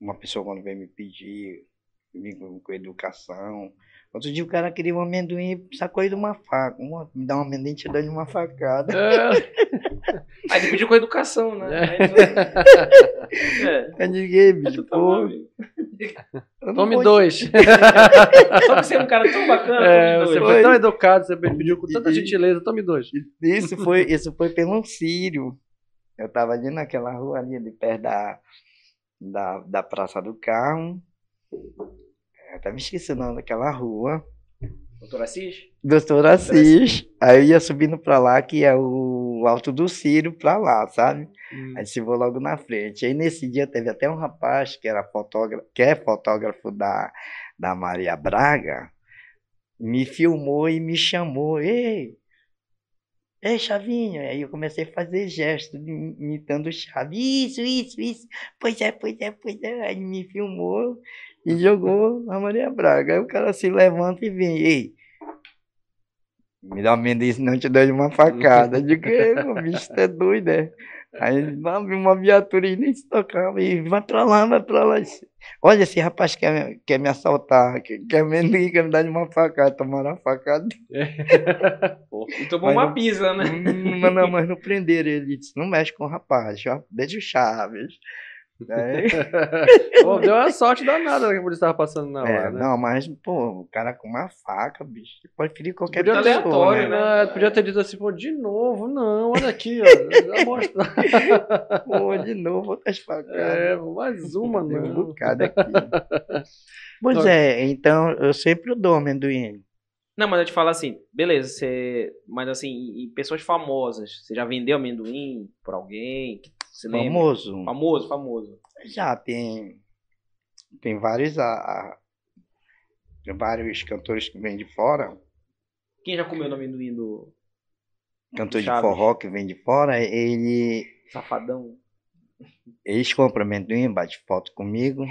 Uma pessoa quando vem me pedir, vem com, com educação. Outro dia o cara queria um amendoim, sacou ele de uma faca. Uma- me dá um amendoim e te dá de uma facada. É, [laughs] Aí ele pediu com educação, né? É. Eu [laughs] digo, bicho, Tá pô. eu não Tome vou- dois. [laughs] Só que você é um cara tão bacana, É, tome você foi tão educado, você pediu com tanta E- gentileza, tome dois. Isso foi, isso foi pelo Sírio. Eu tava ali naquela rua ali, de perto da, da, da Praça do Carmo. Eu até me esqueci o nome daquela rua. Doutor Assis? Doutor Assis. Aí eu ia subindo pra lá, que é o Alto do Círio, pra lá, sabe? Aí se vou logo na frente. Aí nesse dia teve até um rapaz que era fotógrafo, que é fotógrafo da, da Maria Braga, me filmou e me chamou. Ei! Ei, Chavinho! Aí eu comecei a fazer gesto, im- imitando o Chaves. Isso, isso, isso. Pois é, pois é, pois é. Aí me filmou e jogou na Maria Braga. Aí o cara se levanta e vem. Ei! Me dá uma amendoim, senão te dou de uma facada. Eu digo, "Ei, meu bicho, é doido, é? Aí lá vi uma viatura e nem se tocava. E vai pra lá, vai pra lá. Olha, esse rapaz quer, quer me assaltar, quer, quer amendoim, [laughs] quer me dar de uma facada. Tomaram uma facada. [laughs] E tomou Mas uma não- pisa, né? Mas não, mas não prenderam ele. Disse, não mexe com o rapaz, ó, deixa o Chaves. Aí, [laughs] Pô, deu uma sorte danada que a polícia tava passando na é, hora, né? não, mas, pô, o cara com uma faca, bicho, pode ferir qualquer Podia pessoa, aleatório, né? É, podia ter dito assim, pô, de novo, não, olha aqui, ó. [laughs] Pô, de novo, outras facadas. É, mais uma, Tem um não. bocado aqui. [laughs] Pois é, então eu sempre dou amendoim. Não, mas eu te falo assim, beleza, você. Mas assim, e pessoas famosas, você já vendeu amendoim por alguém? Lembra? Famoso. Famoso, famoso. Já tem. Tem vários, a, a- vários cantores que vêm de fora. Quem já comeu no amendoim do Cantor de forró que vem de fora, ele, Safadão? eles compram amendoim, bate foto comigo.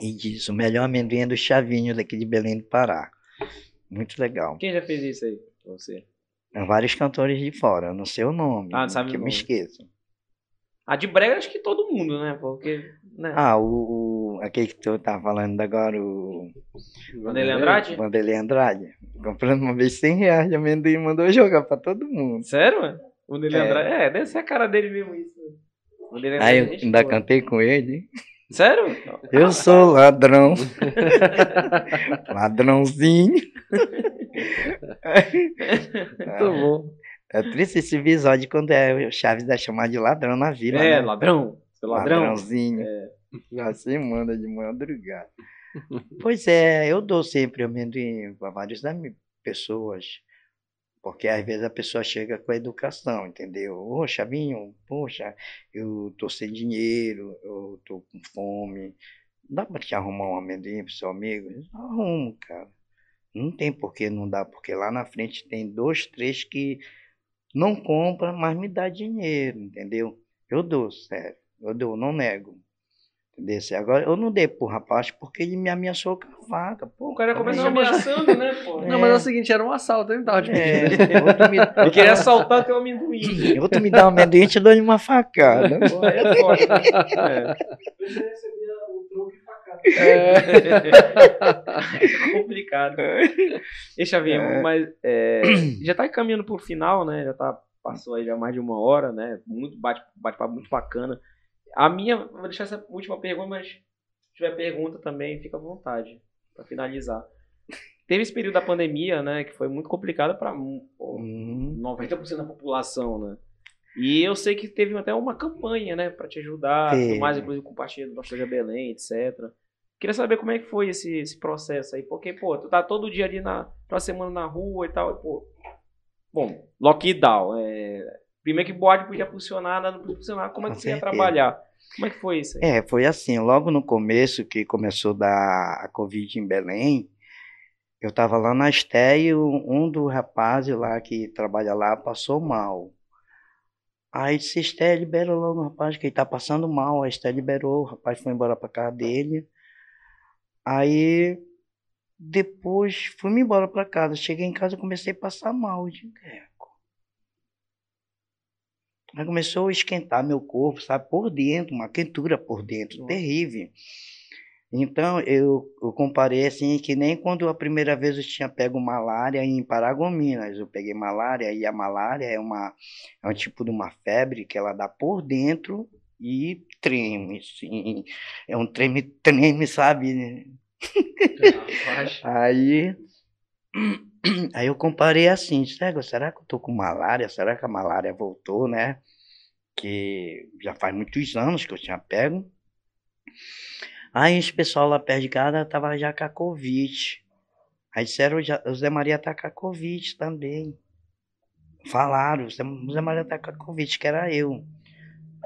E diz, o melhor amendoim é do Chavinho daqui de Belém do Pará. Muito legal. Quem já fez isso aí pra você? Vários cantores de fora, não sei o nome, Ah, não sabe que eu me nome. esqueço. A de brega acho que todo mundo, né? Porque. Né? Ah, o, o- aquele que tu tá falando agora, o Vanderlei Andrade? Vanderlei Andrade. Comprando uma vez 100 reais de amendoim e mandou jogar pra todo mundo. Sério, mano? O Vanderlei É. Andrade. É, deve ser a cara dele mesmo isso. Vanderlei Aí eu é ainda boa. cantei com ele. Sério? Eu sou ladrão. [laughs] Ladrãozinho. [laughs] [laughs] Muito bom. É triste esse episódio quando é o Chaves é chamado de ladrão na vila. É, né? ladrão. Seu ladrão. Ladrãozinho. [laughs] Já se manda de madrugada. Pois é, eu dou sempre amendoim para várias ami- pessoas. Porque às vezes a pessoa chega com a educação, entendeu? Ô, Chavinho, poxa, eu tô sem dinheiro, eu tô com fome. Dá para te arrumar um amendoim pro seu amigo? Arrumo, cara. Não tem por que não dá, porque lá na frente tem dois, três que não compra, mas me dá dinheiro, entendeu? Eu dou, sério. Eu dou, não nego. Entendeu? Agora, eu não dei pro rapaz porque ele me ameaçou com a faca. Pô, O cara mas- ameaçando, né, pô? [laughs] Não, mas é o seguinte, era um assalto, ele tava te É, outro me, [laughs] Ele queria assaltar teu amendoim. outro me dá um amendoim e te dou uma facada. Pô, é foda, né? [laughs] [laughs] É complicado. E Chavinho, mas é, [clears throat] já tá caminhando pro final, né? Já tá, passou aí já mais de uma hora, né? Muito bate, bate-papo muito bacana. A minha, vou deixar essa última pergunta, mas se tiver pergunta também, fica à vontade para finalizar. Teve esse período da pandemia, né? Que foi muito complicado para Hum, 90% da população, né? E eu sei que teve até uma campanha, né, para te ajudar, tudo mais, inclusive com o Partido do Nostalgia Belém, etc. Queria saber como é que foi esse, esse processo aí, porque, pô, tu tá todo dia ali na, toda semana na rua e tal, e, pô. Bom, lockdown, é, primeiro que boate podia funcionar, nada não podia funcionar, como é que Com você ia trabalhar? Como é que foi isso aí? É, foi assim, logo no começo que começou da a Covid em Belém, eu estava lá na Esté e um um dos rapazes lá que trabalha lá passou mal. Aí disse, Esté, libera logo o rapaz, que ele tá passando mal. A Esté liberou, o rapaz foi embora pra casa dele. Aí, depois, fui-me embora pra casa. Cheguei em casa e comecei a passar mal. Eu digo, "Eco." Aí começou a esquentar meu corpo, sabe, por dentro, uma quentura por dentro, Nossa. terrível. Então, eu, eu comparei assim, que nem quando a primeira vez eu tinha pego malária em Paragominas. Eu peguei malária, e a malária é, uma, é um tipo de uma febre que ela dá por dentro e treme, assim. É um treme-treme, sabe? [laughs] Rapaz, Aí, aí eu comparei assim, disse, "Égua, será que eu tô com malária? Será que a malária voltou, né? Que já faz muitos anos que eu tinha pego. Aí esse pessoal lá perto de casa tava já com a Covid. Aí disseram, "Já- o Zé Maria tá com a Covid também. Falaram, o Zé Maria tá com a Covid, que era eu.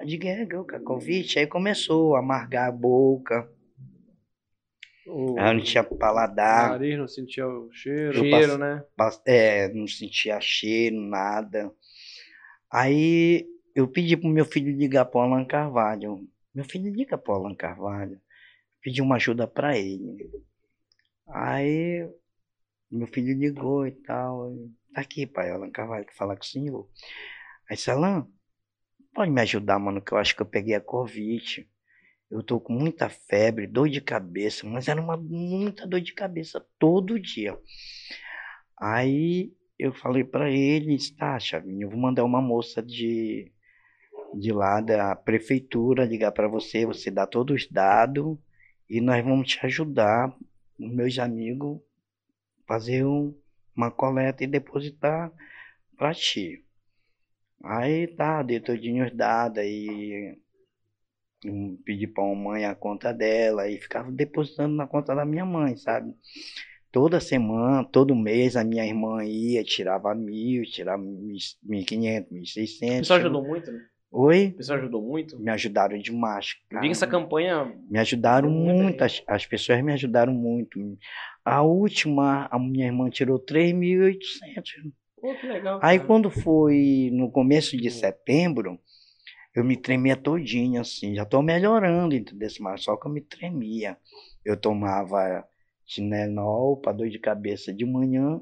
Eu digo, é, eu com a Covid? Aí começou a amargar a boca, O aí eu não tinha paladar. nariz não sentia o cheiro. Eu cheiro, passo- né? É, não sentia cheiro, nada. Aí eu pedi pro meu filho ligar pro Alan Carvalho. Meu filho liga pro Alan Carvalho. Pedi uma ajuda pra ele. Aí meu filho ligou e tal. Tá aqui, pai, Alan Carvalho, que falar com o senhor. Aí disse, Alan, pode me ajudar, mano, que eu acho que eu peguei a Covid. Eu tô com muita febre, dor de cabeça, mas era uma muita dor de cabeça todo dia. Aí eu falei pra ele, tá, Chavinho, eu vou mandar uma moça de, de lá da prefeitura ligar pra você, você dá todos os dados e nós vamos te ajudar, meus amigos, fazer um- uma coleta e depositar pra ti. Aí tá, dei todinho os dados, aí hum, pedi pra mãe a conta dela e ficava depositando na conta da minha mãe, sabe? Toda semana, todo mês, a minha irmã ia, tirava mil, tirava mil quinhentos, mil O seiscentos. pessoal ajudou muito, né? Oi? O pessoal ajudou muito. Me ajudaram demais. Eu vi que essa cara. campanha. Me ajudaram Muita muito, as, as pessoas me ajudaram muito. A última, a minha irmã tirou 3.800. Pô, que legal. Aí cara. quando foi no começo de setembro, eu me tremia todinha, assim, já tô melhorando, entendeu? Mas só que eu me tremia. Eu tomava Tilenol para dor de cabeça de manhã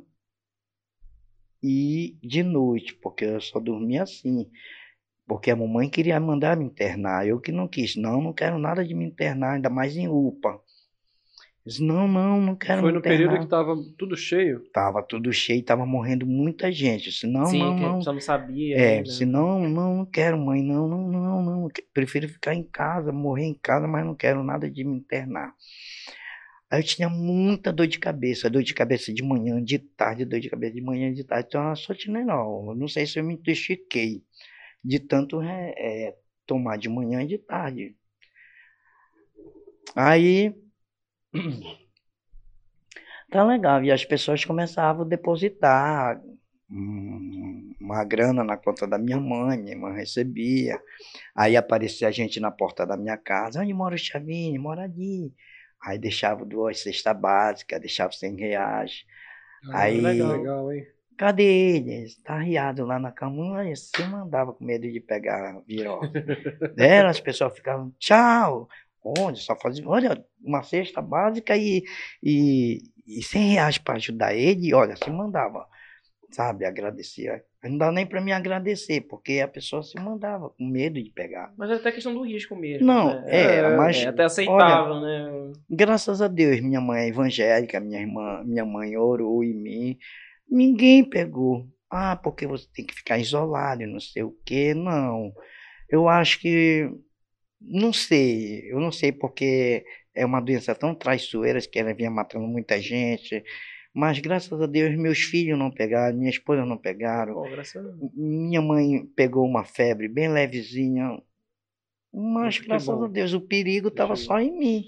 e de noite, porque eu só dormia assim. Porque a mamãe queria mandar me internar, eu que não quis. Não, não quero nada de me internar, ainda mais em UPA. Disse, não, não, não quero Foi no período que tava tudo cheio. Tava tudo cheio, tava morrendo muita gente. Eu disse, não, Sim, não, não. pessoa não sabia. É, né? se não, não, não quero, mãe, não, não, não, não. Prefiro ficar em casa, morrer em casa, mas não quero nada de me internar. Aí eu tinha muita dor de cabeça, dor de cabeça de manhã, de tarde, dor de cabeça de manhã, de tarde. Então, eu sou Tilenol. Eu não sei se eu me intoxiquei de tanto é, é, tomar de manhã e de tarde. Aí, [clears throat] Tá legal. E as pessoas começavam a depositar uma grana na conta da minha mãe, minha irmã recebia. Aí aparecia a gente na porta da minha casa. Onde mora o Chavinho? Mora ali. Aí deixava duas cestas básicas, deixava 100 reais. Aí, Legal, legal, hein? cadê ele? Está arriado lá na cama. Você mandava com medo de pegar virose. [laughs] Era, as pessoas ficavam, tchau. Onde? Só fazia, olha, uma cesta básica e, e, e 100 reais para ajudar ele. Olha, se mandava, sabe? Agradecia. Não dá nem para me agradecer, porque a pessoa se mandava com medo de pegar. Mas é até questão do risco mesmo. Não, né? é, mas, É até aceitável, né? Graças a Deus, minha mãe é evangélica, minha irmã, minha mãe orou em mim. Ninguém pegou. Ah, porque você tem que ficar isolado não sei o quê. Não. Eu acho que. Não sei. Eu não sei porque é uma doença tão traiçoeira que ela vinha matando muita gente. Mas graças a Deus, meus filhos não pegaram, minha esposa não pegaram. Pô, graças a Deus. Minha mãe pegou uma febre bem levezinha. Mas graças bom. a Deus, o perigo estava só em mim.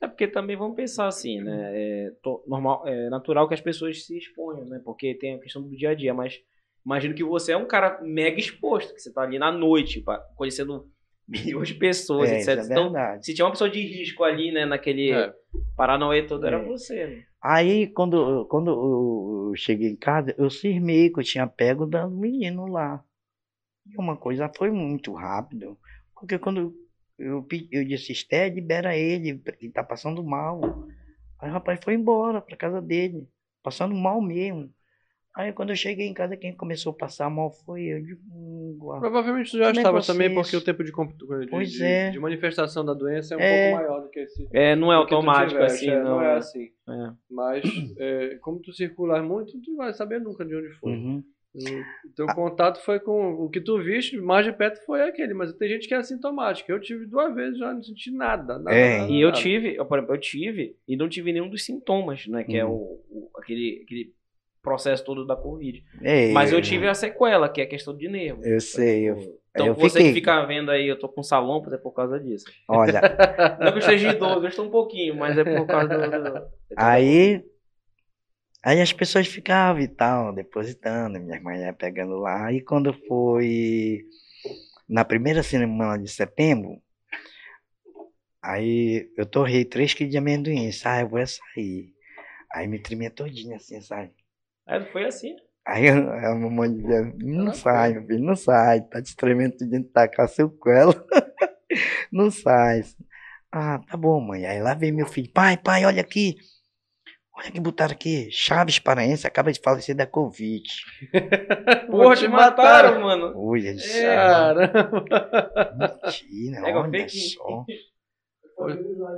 É porque também vamos pensar assim, né? É to- normal, é natural que as pessoas se exponham, né? Porque tem a questão do dia a dia, mas imagino que você é um cara mega exposto, que você tá ali na noite, conhecendo milhões de pessoas, É, etc. é então, se tinha uma pessoa de risco ali, né, naquele É. Paranauê todo, era É. você. Né? Aí, quando, quando eu cheguei em casa, eu cismei que eu tinha pego do menino lá. E uma coisa foi muito rápido. Porque quando eu, eu disse, Esté, libera ele, ele tá passando mal. Aí o rapaz foi embora pra casa dele, passando mal mesmo. Aí quando eu cheguei em casa, quem começou a passar mal foi eu. De, hum. Provavelmente tu já Como é estava também, isso? porque o tempo de, de, Pois de- é. de manifestação da doença é um É. pouco maior do que esse. É, não é automático tiveste, assim, é, não. é assim. É. Mas, [clears throat] é, como tu circular muito, tu não vai saber nunca de onde foi. Uhum. O teu contato foi com. O que tu viste mais de perto foi aquele, mas tem gente que é assintomática. Eu tive duas vezes já não senti nada. nada, É. nada, E eu nada. tive, eu, por exemplo, eu tive e não tive nenhum dos sintomas, né? Que é Uhum. o, o- aquele, aquele processo todo da Covid. Mas eu tive a sequela, que é a questão de nervo. Eu sei, eu, Então eu você fiquei- que fica vendo aí, eu tô com salão, é por causa disso. Olha, [laughs] Não que eu esteja idoso, eu estou um pouquinho, mas é por causa do. Aí, aí as pessoas ficavam e tal, depositando, minha irmã ia pegando lá. E quando foi na primeira semana de setembro, aí eu torrei 3 quilos de amendoim, sai, eu vou sair. Aí me tremia todinha assim, sabe? Aí foi assim. Aí a mamãe dizia, não sai, meu filho, não sai, tá te tremendo tudinho, tá com a sequela. [laughs] não sai. Ah, tá bom, mãe. Aí lá vem meu filho, pai, pai, olha aqui. Olha que botaram aqui, Chaves Paraense acaba de falecer da Covid. [laughs] Porra, te mataram, mano. Olha. É. Caramba. Mentira, o olha fake. só.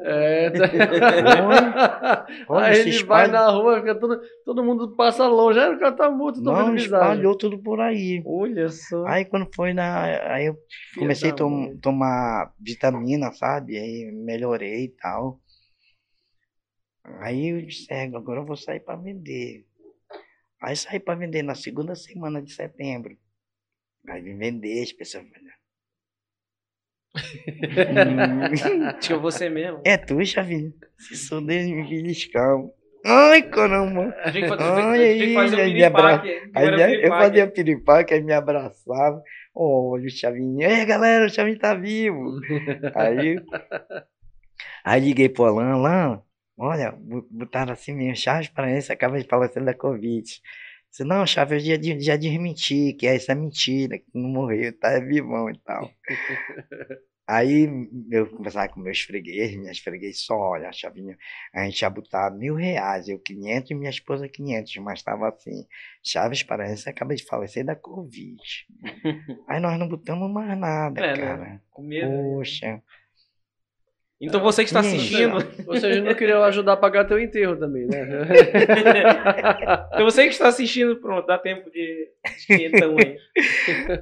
É, tá... [laughs] Olha, Aí ele vai espalha- na rua, fica todo, todo mundo passa longe. Aí o cara tá morto, tô Não, espalhou tudo por aí. Olha só. Aí quando foi na. Aí eu comecei a tom- tomar vitamina, sabe? Aí melhorei e tal. Aí eu disse, é, agora eu vou sair para vender. Aí saí para vender na segunda semana de setembro. Aí vim vender, as pessoas falaram, "Hum, [laughs] Tinha você mesmo. É tu, Chavinho? Se sou dele, me beliscão. Ai, caramba! A gente fazia, Ai, tinha que fazer um aí, abra- né, eu fazia piripaque, aí me abraçava. Olha o Chavinho. Ei, galera, o Chavinho tá vivo. aí, aí liguei pro Alan, Alan, olha, bo- botaram assim mesmo, Chaves Paraense acaba de falecer da Covid. Disse, não, Chaves, eu já, já desmenti, que essa é mentira, que não morreu, tá é vivão e tal. [laughs] Aí eu conversava com meus fregueses, minhas fregueses, só, olha, Chavinho, a gente ia botar mil reais, eu 500 e minha esposa 500, mas estava assim, Chaves Paraense acaba de falecer da Covid. [laughs] Aí nós não botamos mais nada, É, né? cara. Com medo. Poxa. Então você que está assistindo. Vocês não queriam ajudar a pagar teu enterro também, né? [laughs] então você que está assistindo, pronto, dá tempo de de quinhentão aí.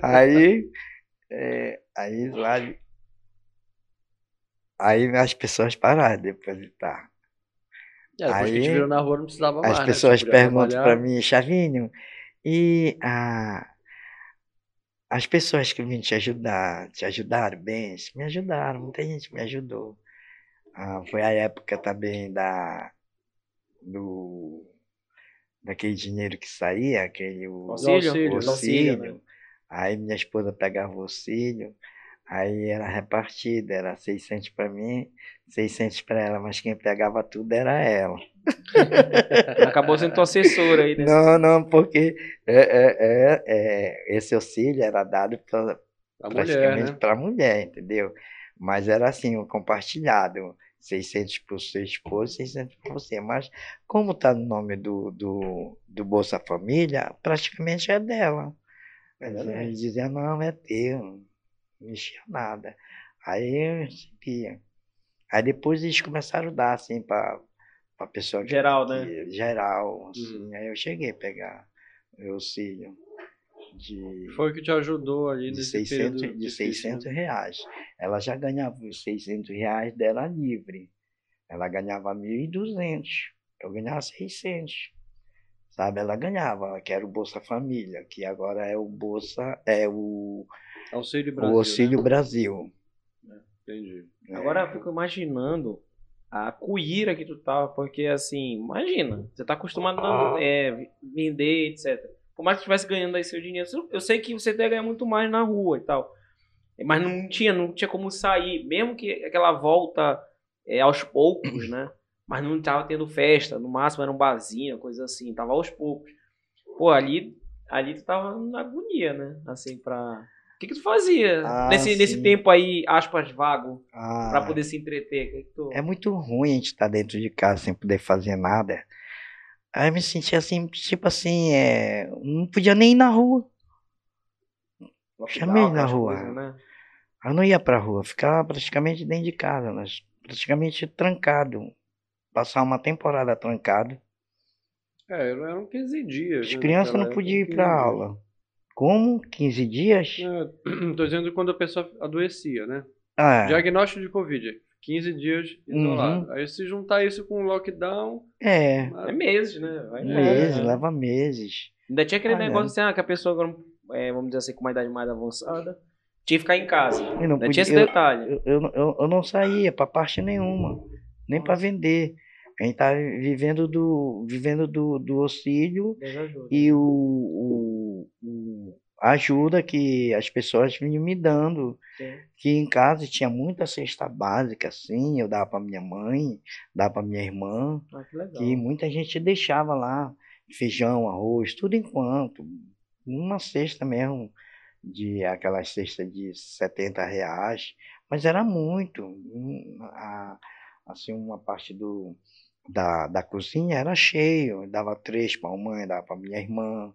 Aí, é, aí lá, aí as pessoas pararam de depositar. É, depois que a gente Aí, virou na rua não precisava mais. As né? pessoas podia perguntam para mim, Chavinho, e a, as pessoas que vêm te ajudar, te ajudaram bem? Me ajudaram, muita gente me ajudou. Ah, foi a época também da do daquele dinheiro que saía, aquele o, Auxílio? auxílio, auxílio, auxílio. né? Aí minha esposa pegava o auxílio, aí era repartido, era 600 para mim, 600 para ela, mas quem pegava tudo era ela. [laughs] Acabou sendo tua assessora aí, né? Não, não, porque é, é, é, é, esse auxílio era dado pra, A mulher, praticamente né? para a mulher, entendeu? Mas era assim, um compartilhado, 600 para o seu esposo, 600 para você. Mas como está no nome do, do, do Bolsa Família, praticamente é dela. Ele dizia, não, é teu, não mexia nada. Aí eu recebia. Aí depois eles começaram a dar, assim, para a pessoa que Geral, né? que- geral, assim. Aí eu cheguei a pegar o auxílio de Foi o que te ajudou ali de nesse 600, período de difícil, 600 né? reais. Ela já ganhava os 600 reais dela livre. Ela ganhava 1.200. Eu ganhava 600. Sabe? Ela ganhava, que era o Bolsa Família, que agora é o Bolsa, é o, Auxílio o Brasil. Auxílio né? Brasil. Entendi. Agora eu fico imaginando a cuíra que tu tava, porque assim, imagina, você tá acostumado a é, vender, etc. Por mais que estivesse ganhando aí seu dinheiro, eu sei que você deve ganhar muito mais na rua e tal. Mas não tinha, não tinha como sair, mesmo que aquela volta é, aos poucos, né? Mas não tava tendo festa, no máximo era um barzinho, coisa assim, tava aos poucos. Pô, ali, ali tu tava na agonia, né? Assim, pra. O que, que tu fazia Ah, nesse, nesse tempo aí, aspas, vago? Ah, Pra poder se entreter. Que que tu... É muito ruim a gente estar dentro de casa sem poder fazer nada. Aí eu me sentia assim, tipo assim, é, não podia nem ir na rua. chamei na rua. coisas, né? Eu não ia pra rua, ficava praticamente dentro de casa, praticamente trancado. Passar uma temporada trancado. É, eram 15 dias. As né, crianças não podiam ir 15 pra dias. aula. Como? 15 dias? É, [clears throat] tô dizendo quando a pessoa adoecia, né? Ah, Diagnóstico de Covid. 15 dias isolado. Uhum. Aí se juntar isso com o lockdown. é. É meses, né? Vai Meses, né? leva meses. Ainda tinha aquele Ah, negócio é. assim, ah, que a pessoa, agora, é, vamos dizer assim, com uma idade mais avançada, tinha que ficar em casa. Eu não Ainda tinha esse podia, detalhe. eu, eu, eu, eu não saía pra parte nenhuma, nem pra vender. A gente tá vivendo do, vivendo do, do auxílio e o, o, ajuda que as pessoas vinham me dando. Sim. Que em casa tinha muita cesta básica, assim, eu dava para minha mãe, dava para minha irmã, Ah, que que muita gente deixava lá, feijão, arroz, tudo enquanto. Uma cesta mesmo, de aquelas cestas de 70 reais, mas era muito. A- assim, uma parte do, da, da cozinha era cheio, eu dava três para a mãe, dava para minha irmã,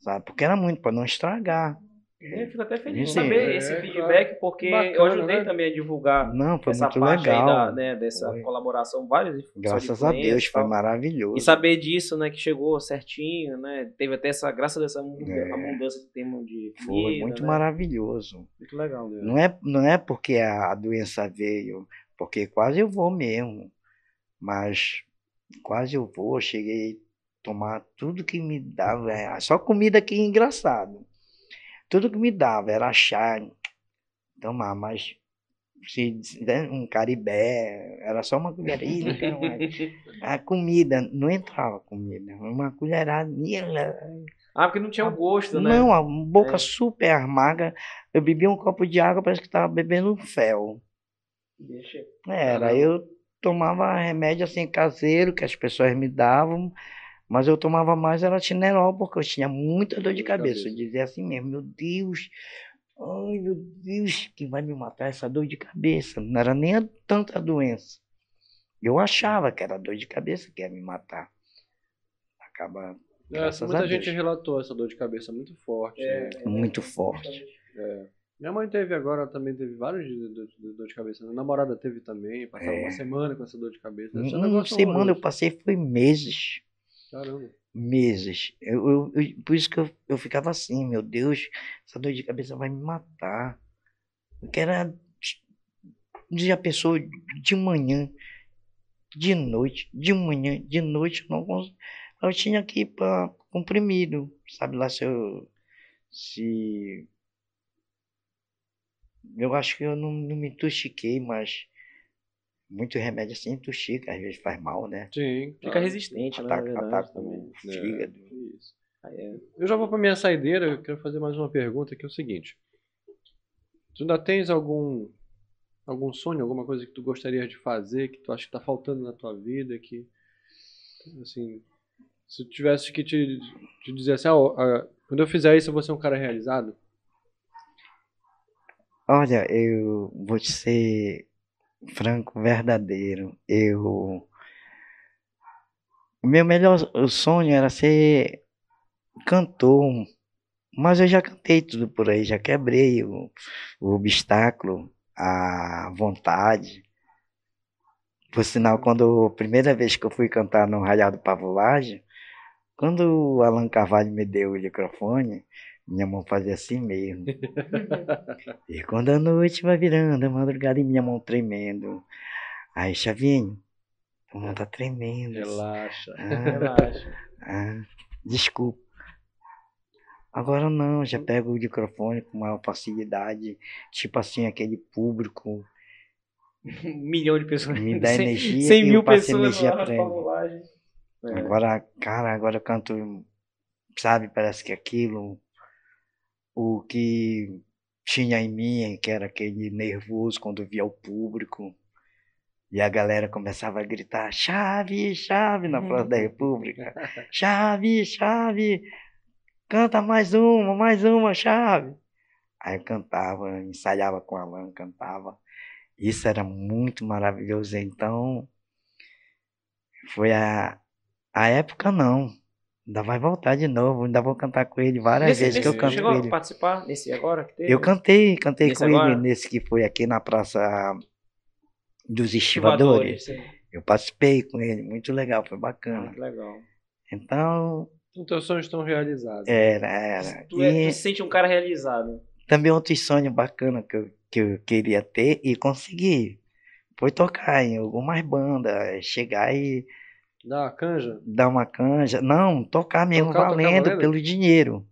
sabe? Porque era muito, para não estragar. Eu fico até feliz de saber É, esse claro. feedback, porque eu Bacana, ajudei né? também a divulgar Não, foi essa muito parte aí legal. da, né, dessa Foi. colaboração, vários Graças a Deus, foi maravilhoso. E saber disso, né, que chegou certinho, né, teve até essa, graças a essa muda- É. abundância de termos de Foi comida, muito né? maravilhoso. Muito legal. Né? Não é, não é porque a doença veio, porque quase eu vou mesmo. Mas quase eu vou, cheguei a tomar tudo que me dava, é, só comida que é engraçado. Tudo que me dava era chá, tomar, mas se né, um caribé, era só uma colherinha, [laughs] quero mais. a comida, não entrava comida, uma colheradinha. Ah, porque não tinha o gosto, né? Não, a boca É. super amarga. Eu bebia um copo de água, parece que estava bebendo um fel. Deixa. Era, eu tomava remédio assim caseiro que as pessoas me davam, mas eu tomava mais era tinerol porque eu tinha muita dor de cabeça. Eu dizia assim mesmo, meu Deus, ai meu Deus, que vai me matar essa dor de cabeça. Não era nem a- tanta doença. Eu achava que era dor de cabeça que ia me matar. Acaba É, muita a gente Deus. relatou essa dor de cabeça muito forte. É, né? muito forte. É. Minha mãe teve agora, também teve vários dias de dor, de dor de cabeça. Minha namorada teve também, passava É. uma semana com essa dor de cabeça. Deve ser um Uma semana eu passei foi meses. Caramba. meses. Eu, eu- eu- por isso que eu, eu ficava assim, meu Deus, essa dor de cabeça vai me matar. Porque era já pensou de manhã, de noite, de manhã, de noite, eu não eu tinha que ir para comprimido, sabe lá se eu se eu acho que eu não, não me intoxiquei, mas muito remédio assim intoxica, às vezes faz mal, né? Sim. Fica claro. resistente, né? Ataca, verdade, ataca também. o É, fígado. isso. É. Eu já vou para minha saideira, eu quero fazer mais uma pergunta que é o seguinte. Tu ainda tens algum algum sonho, alguma coisa que tu gostaria de fazer, que tu acha que está faltando na tua vida, que assim, se tu tivesse que te, te dizer assim, ah, ó, ah, quando eu fizer isso eu vou ser um cara realizado? Olha, eu vou te ser franco, verdadeiro. Eu. O meu melhor sonho era ser cantor, mas eu já cantei tudo por aí, já quebrei o, o obstáculo, a vontade. Por sinal, quando a primeira vez que eu fui cantar no Raial do Pavulagem, quando o Alan Carvalho me deu o microfone, minha mão fazia assim mesmo. [laughs] E quando a noite vai virando, a madrugada e minha mão tremendo. Aí, Chavinho, tua mão tá tremendo. Relaxa. Ah, Relaxa. ah, desculpa. Agora não, já pego o microfone com maior facilidade. Tipo assim, aquele público Um milhão de pessoas. me dá [laughs] Cem- energia 100 e mil pessoas energia lá. É. Agora, cara, agora eu canto, sabe, parece que aquilo, o que tinha em mim, que era aquele nervoso quando via o público, e a galera começava a gritar, chave, chave, na Praça da República, [laughs] chave, chave, canta mais uma, mais uma, chave. Aí cantava, ensaiava com a Alan, cantava. Isso era muito maravilhoso, então foi a, a época não. Ainda vai voltar de novo, ainda vou cantar com ele várias Nesse, vezes que eu nesse- canto chegou com a ele. participar nesse agora que teve? Eu cantei, cantei Nesse com ele agora? nesse que foi aqui na Praça dos Estivadores. Sim. Eu participei com ele, muito legal, foi Ah, bacana. que legal. Então, Então teus sonhos estão realizados. era, era. Tu, é- E tu se sente um cara realizado. também outro sonho bacana que eu, que eu queria ter e consegui. Foi tocar em algumas bandas, chegar e Dá uma canja? dar uma canja. Não, tocar mesmo, Tocar, tocar valendo, valendo? pelo dinheiro.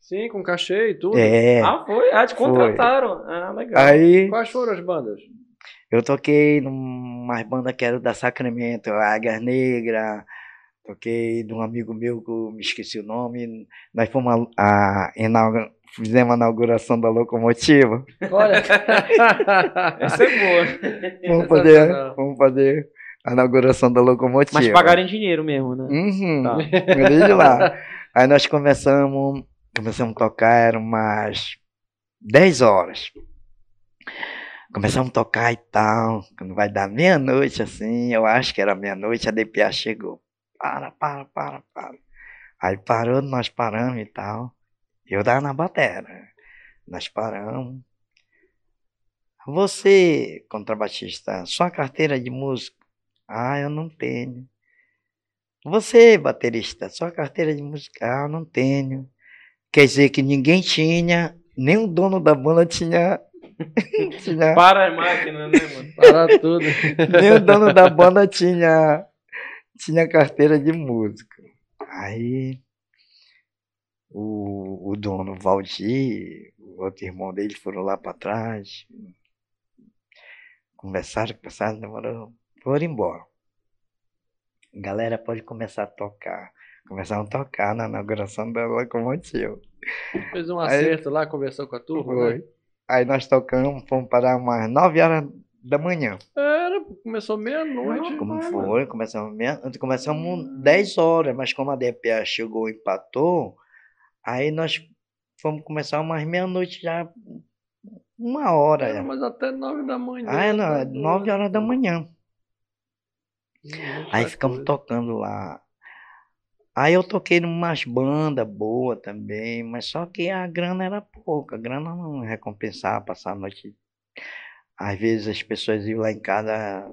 Sim, com cachê e tudo. É. Ah, foi? Ah, te Foi. contrataram. Ah, legal. Aí Quais foram as bandas? eu toquei numa banda que era da Sacramento, Águia Negra. Toquei de um amigo meu que eu me esqueci o nome. Nós fomos a, a inaugu- fizemos a inauguração da locomotiva. Olha. [laughs] Essa é boa. Vamos fazer, Sensacional. vamos fazer a inauguração da locomotiva. Mas pagaram em dinheiro mesmo, né? Uhum. Tá. [laughs] Desde lá. Aí nós começamos, começamos a tocar, eram umas 10 horas. Começamos a tocar e tal. Quando vai dar meia-noite, assim, eu acho que era meia-noite, a DPA chegou. Para, para, para, para. Aí parou, nós paramos e tal. Eu tava na bateria. Nós paramos. Você, contrabaixista, sua carteira de músico? Ah, eu não tenho. Você, baterista, sua carteira de música? Ah, eu não tenho. Quer dizer que ninguém tinha, nem o dono da banda tinha. [laughs] tinha Para a máquina, né, mano? Para tudo. [laughs] nem o dono da banda tinha, tinha carteira de música. Aí o, o dono, Valdir, o outro irmão dele foram lá para trás. Conversaram, conversaram, demorou. Foram embora. Galera, pode começar a tocar. Começaram a tocar na inauguração da locomotiva. Fez um acerto lá, conversou com a turma, Foi. né? Aí nós tocamos, fomos parar umas 9 horas da manhã. Era, começou meia-noite. Como foi? Começamos, meia- começamos 10 horas, mas como a DPA chegou e empatou, aí nós fomos começar umas meia-noite já, uma hora. Mas até nove da manhã. Ah, é, não, tá é doido. 9 horas da manhã. Aí ficamos tocando lá. Aí eu toquei numas bandas boas também, mas só que a grana era pouca, a grana não recompensava passar a noite. Às vezes as pessoas iam lá em casa,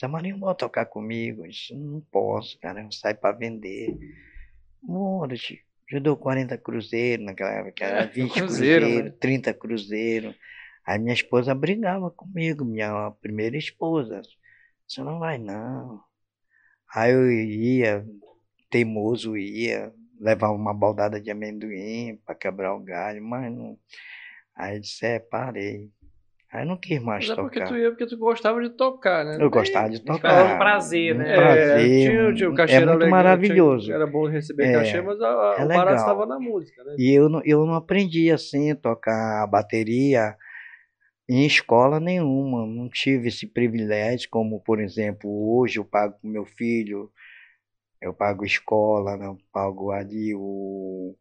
Zé Marinho, bora tocar comigo. Disse, não posso, cara, eu saio para vender. Bora. Eu dou 40 cruzeiros naquela época, era [laughs] 20 cruzeiro, cruzeiros, né? 30 cruzeiros. Aí minha esposa brigava comigo, minha primeira esposa. Você não vai não. Aí eu ia, teimoso ia, levava uma baldada de amendoim para quebrar o galho, mas não. Aí disse, é, parei. Aí não quis mais Mas é porque tocar. tu ia porque tu gostava de tocar, né? Eu gostava de Ficava tocar. um prazer, um né? É, prazer, tinha, um- tinha o é cachê era muito legal, maravilhoso. tinha- era bom receber É, cachê, mas a, a, é o barato estava na música, né? E eu não, eu não aprendi assim, tocar bateria em escola nenhuma. Não tive esse privilégio, como, por exemplo, hoje eu pago pro meu filho, eu pago escola, né? eu pago ali o,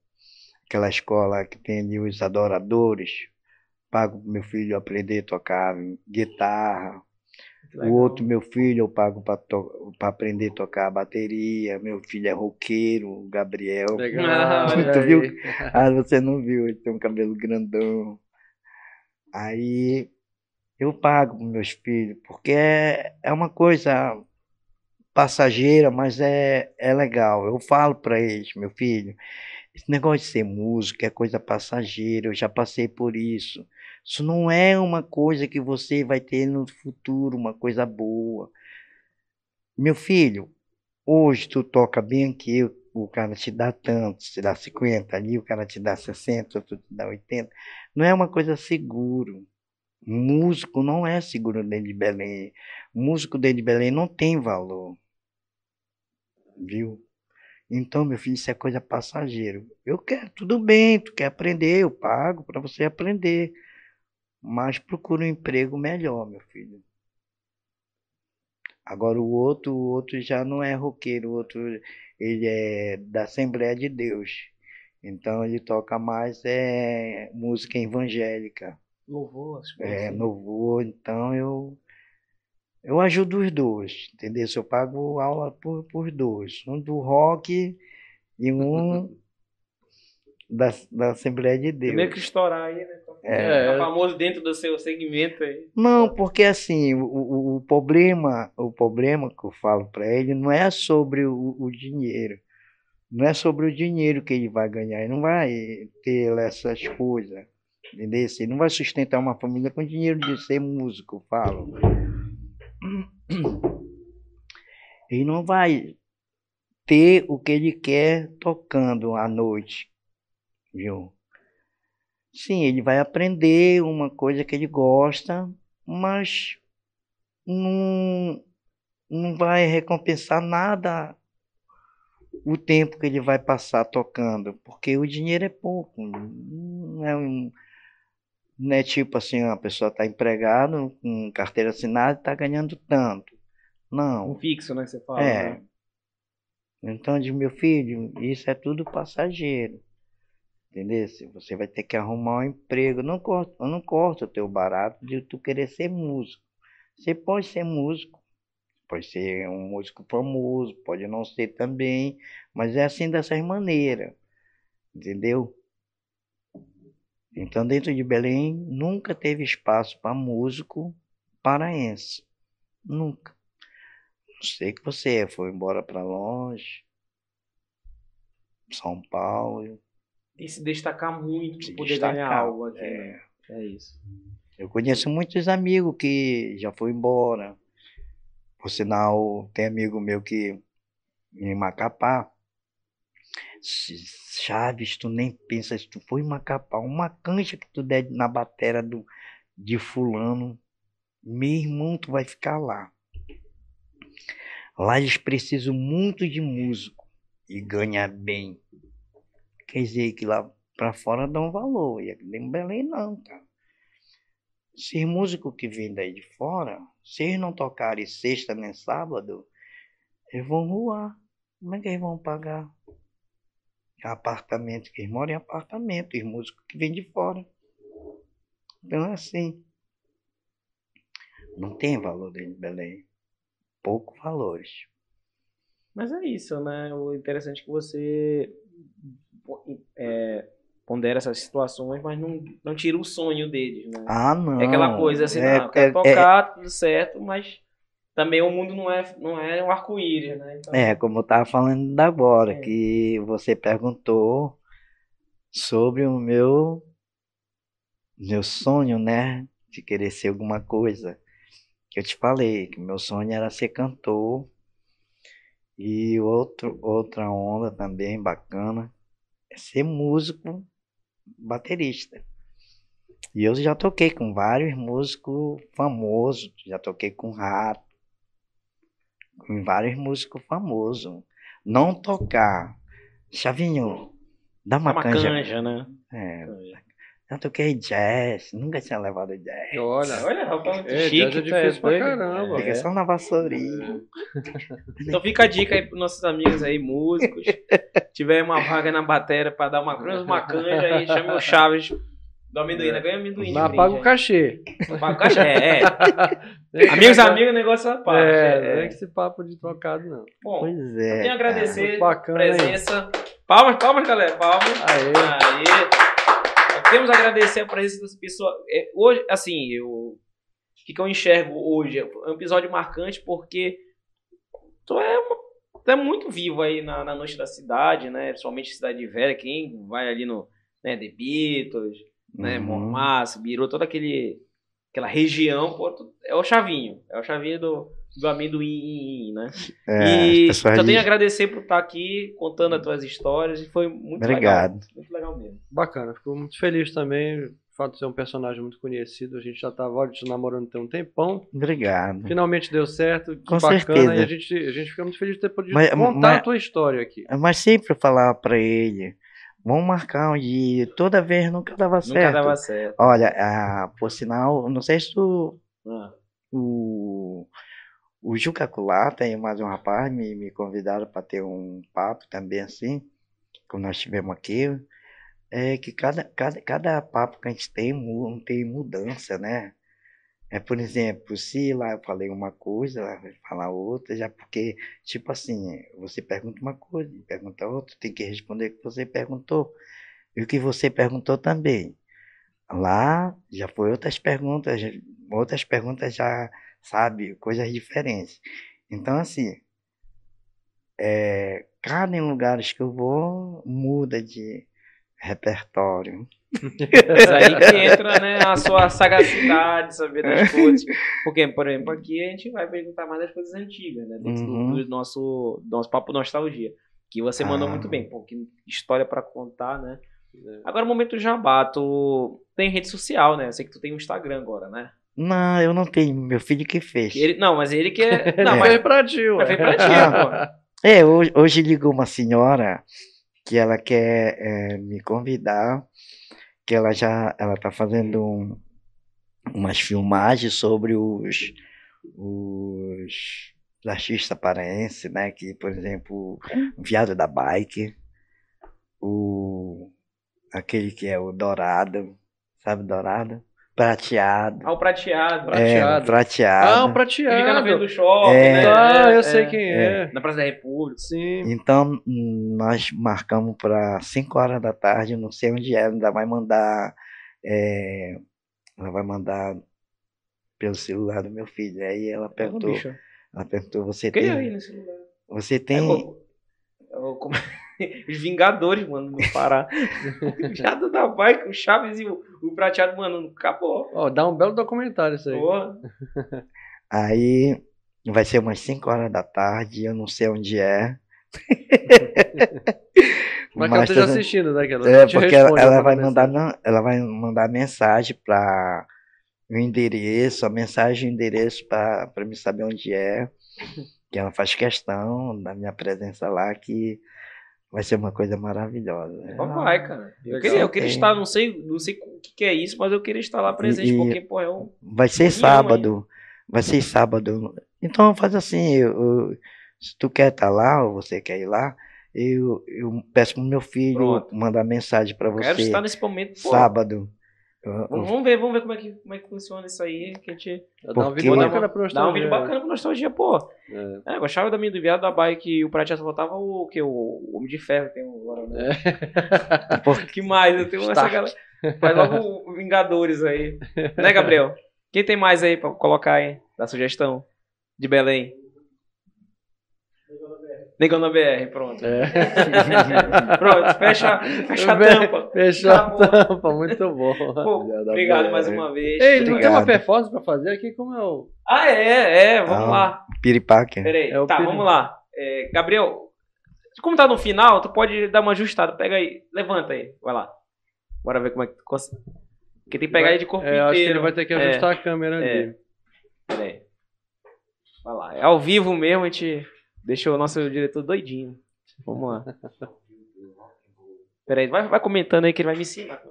aquela escola que tem ali os adoradores, pago pro meu filho aprender a tocar guitarra. O outro, meu filho, eu pago para aprender a tocar bateria. Meu filho é roqueiro, o Gabriel. Legal. Ah, [laughs] tu viu? Ah, você não viu, ele tem um cabelo grandão. Aí eu pago para meus filhos, porque é, é uma coisa passageira, mas é, é legal. Eu falo para eles, meu filho, esse negócio de ser músico é coisa passageira, eu já passei por isso. Isso não é uma coisa que você vai ter no futuro, uma coisa boa. Meu filho, hoje tu toca bem aqui, o cara te dá tanto, te dá 50 ali, o cara te dá 60, outro te dá 80. Não é uma coisa seguro. Músico não é seguro dentro de Belém. Músico dentro de Belém não tem valor. Viu? Então, meu filho, isso é coisa passageira. Eu quero, tudo bem, tu quer aprender, eu pago para você aprender. Mas procura um emprego melhor, meu filho. Agora o outro, o outro já não é roqueiro, o outro ele é da Assembleia de Deus. Então ele toca mais é música evangélica, Louvor, as coisas é assim. louvor, então eu eu ajudo os dois, entendeu? Eu pago aula por, por dois, um do rock e um [laughs] da, da Assembleia de Tem meio que Deus. estourar aí, né? É. Tá famoso dentro do seu segmento aí. Não, porque assim, o, o, o problema, o problema que eu falo para ele não é sobre o, o dinheiro. Não é sobre o dinheiro que ele vai ganhar. Ele não vai ter essas coisas. Entendeu? Ele não vai sustentar uma família com dinheiro de ser músico, eu falo. Ele não vai ter o que ele quer tocando à noite. Viu? Sim, ele vai aprender uma coisa que ele gosta, mas não, não vai recompensar nada o tempo que ele vai passar tocando, porque o dinheiro é pouco. Não é, um, não é tipo assim, a pessoa está empregada com carteira assinada e está ganhando tanto. Não. Um fixo, né? Você fala. É. né? Então, de meu filho, isso é tudo passageiro. Entendeu? Você vai ter que arrumar um emprego. Não corta, eu não corto o teu barato de tu querer ser músico. Você pode ser músico, pode ser um músico famoso, pode não ser também, mas é assim dessas maneiras. Entendeu? Então, dentro de Belém, nunca teve espaço para músico paraense. Nunca. Não sei que você foi embora para longe, São Paulo. E se destacar muito pra poder ganhar destacar, algo aqui. é. né? É isso. Eu conheço muitos amigos que já foram embora. Por sinal, tem amigo meu que em Macapá. Chaves, tu nem pensa, se tu for em Macapá, uma cancha que tu der na batera do, de fulano, meu irmão, tu vai ficar lá. Lá eles precisam muito de músico e ganhar bem. Quer dizer que lá pra fora dão valor, e aqui em Belém não, cara. Esses músicos que vêm daí de fora, se eles não tocarem sexta nem sábado, eles vão voar. Como é que eles vão pagar? Apartamento, que eles moram em apartamento, os músicos que vêm de fora. Então é assim. Não tem valor dentro de Belém. Pouco valores. Mas é isso, né? O interessante é que você é, pondera essas situações, mas não, não tira o sonho deles, né? Ah, não. é aquela coisa assim, é, não, eu quero é- tocar, tudo certo, mas também o mundo não é, não é um arco-íris, né? Então, É, como eu estava falando da agora, É. que você perguntou sobre o meu, meu sonho, né? De querer ser alguma coisa. Que eu te falei, que meu sonho era ser cantor. E outro, outra onda também bacana é ser músico baterista. E eu já toquei com vários músicos famosos, já toquei com Rato, com vários músicos famosos. Não tocar, Chavinho, dá uma, Uma canja. canja, né? É, já toquei jazz, nunca tinha levado jazz. Olha, Olha, rapaz, muito É, chique. jazz é é difícil pra caramba. Fica É. só na vassourinha. [laughs] Então fica a dica aí pros nossos amigos aí, músicos. tiver uma vaga na bateria pra dar uma, uma canja aí, chame o Chaves do amendoim, né? Ganha amendoim. Mas paga o aí. cachê. Paga o cachê. É, [laughs] é. Amigos, amigos, negócio à parte. É, não é É, que esse papo de trocado, não. Bom, Pois eu é. tenho a agradecer a presença. Palmas, palmas, galera. Palmas. Aê. Aí. Temos a agradecer a presença das pessoas. É, hoje, assim, eu. O que, que eu enxergo hoje? É um episódio marcante porque tu é, uma- tu é muito vivo aí na, na noite da cidade, né? Principalmente Cidade Velha. Quem vai ali no né, The Beatles, né? Uhum. Mormaço, Biru, toda aquele, aquela região, pô, tu- é o chavinho. É o chavinho do, do amendoim, né? É, e só tenho a agradecer por estar aqui contando as tuas histórias e foi muito Obrigado. legal. Muito legal mesmo. Bacana, fico muito feliz também. O fato de ser um personagem muito conhecido, a gente já estava olha, te namorando tem um tempão. Obrigado. Finalmente deu certo, que Com bacana. certeza. E a gente, a gente fica muito feliz de ter podido Mas- contar mas- a tua história aqui. Mas sempre eu falava pra ele, vamos marcar um dia. Toda vez nunca dava Nunca certo. dava certo. Olha, ah, por sinal, não sei se tu, Ah, o, o Juca Culata e mais um rapaz me, me convidaram para ter um papo também assim, como nós tivemos aqui, é que cada, cada, cada papo que a gente tem, tem mudança, né? É, por exemplo, se lá eu falei uma coisa, lá vai falar outra, já porque, tipo assim, você pergunta uma coisa, pergunta outra, tem que responder o que você perguntou. E o que você perguntou também. Lá já foi outras perguntas, outras perguntas já, sabe, coisas diferentes. Então, assim, é, cada lugar que eu vou muda de repertório. Mas aí que entra né, a sua sagacidade, saber das coisas. Porque, por exemplo, aqui a gente vai perguntar mais das coisas antigas, né? Dentro Uhum. do, nosso, do nosso papo nostalgia. Que você mandou Ah. muito bem. Pô, que história pra contar, né? Agora, o momento jabá, tu tem rede social, né? Eu sei que tu tem um Instagram agora, né? Não, eu não tenho, meu filho que fez. Ele, não, mas ele que é. [laughs] Não, Não, mas mas pra ti, ué. mas foi pra [laughs] ti, Ah. pô. É, hoje, hoje ligou uma senhora que ela quer é, me convidar, que ela já ela tá fazendo um- umas filmagens sobre os, os artistas paraenses, né? Que, por exemplo, o Viado da Bike, o aquele que é o Dourado, sabe Dourado? Prateado. Ah, o prateado. É, Prateado. prateado. Ah, o Que fica na frente prateado. do shopping, É. né? Ah, É, eu sei é. quem é. Na Praça da República. Sim. Então, nós marcamos para 5 horas da tarde, não sei onde é, ainda vai mandar, é, ela vai mandar pelo celular do meu filho. Aí ela perguntou, ela perguntou, você Quem aí tem, nesse lugar? você É, tem, é o- como- [laughs] Os Vingadores, mano, no Pará. o Viado da Bike, o Chaves e o, o Prateado, mano, acabou. Ó, dá um belo documentário isso aí. Porra. [laughs] aí vai ser umas 5 horas da tarde, eu não sei onde é. [laughs] Mas que ela esteja assistindo, né? Que ela É, porque ela, responde ela vai mandar, mensagem. não, ela vai mandar mensagem para o endereço, a mensagem e o endereço para me saber onde é. Que ela faz questão da minha presença lá, que vai ser uma coisa maravilhosa. né? Vai, cara. Eu Legal. queria, eu queria estar, não sei, não sei o que, é isso, mas eu queria estar lá presente, E- porque, pô, é um. Vai ser sábado. Vai ser sábado. Então faz assim, eu- eu- se tu quer estar lá, ou você quer ir lá, eu, eu peço pro meu filho Pronto. mandar mensagem para Quero você estar nesse momento, pô. sábado. Vamos vamos ver, vamos ver como é que, como é que funciona isso aí. Que a gente Dá um Porque- vídeo bacana pro dá um nostalgia. vídeo bacana pro nostalgia, pô. É. É, gostava da minha do viado da bike e o prateado faltava o que? O Homem de Ferro tem um agora, né? [laughs] que mais? Eu tenho essa Stark. galera. Faz logo o Vingadores aí. Né, Gabriel? Quem tem mais aí pra colocar aí? Da sugestão? De Belém. Negão na BR, pronto. É. [laughs] Pronto, fecha, fecha a tampa. Fechou a Acabou. tampa, muito bom. Pô, obrigado BR. mais uma vez. Ei, não tem uma performance pra fazer aqui? Como é o. Ah, é, é, vamos Ah. lá. Piripaque. Peraí, É tá, vamos lá. É, Gabriel, como tá no final, tu pode dar uma ajustada. Pega aí, levanta aí, vai lá. Bora ver como é que tu consegue. Porque tem que pegar ele de corpo É, acho que inteiro. ele vai ter que É. ajustar a câmera É. ali. Pera aí. Vai lá. É ao vivo mesmo, a gente deixa o nosso diretor doidinho. Vamos lá. Pera aí, vai, vai comentando aí que ele vai me ensinar.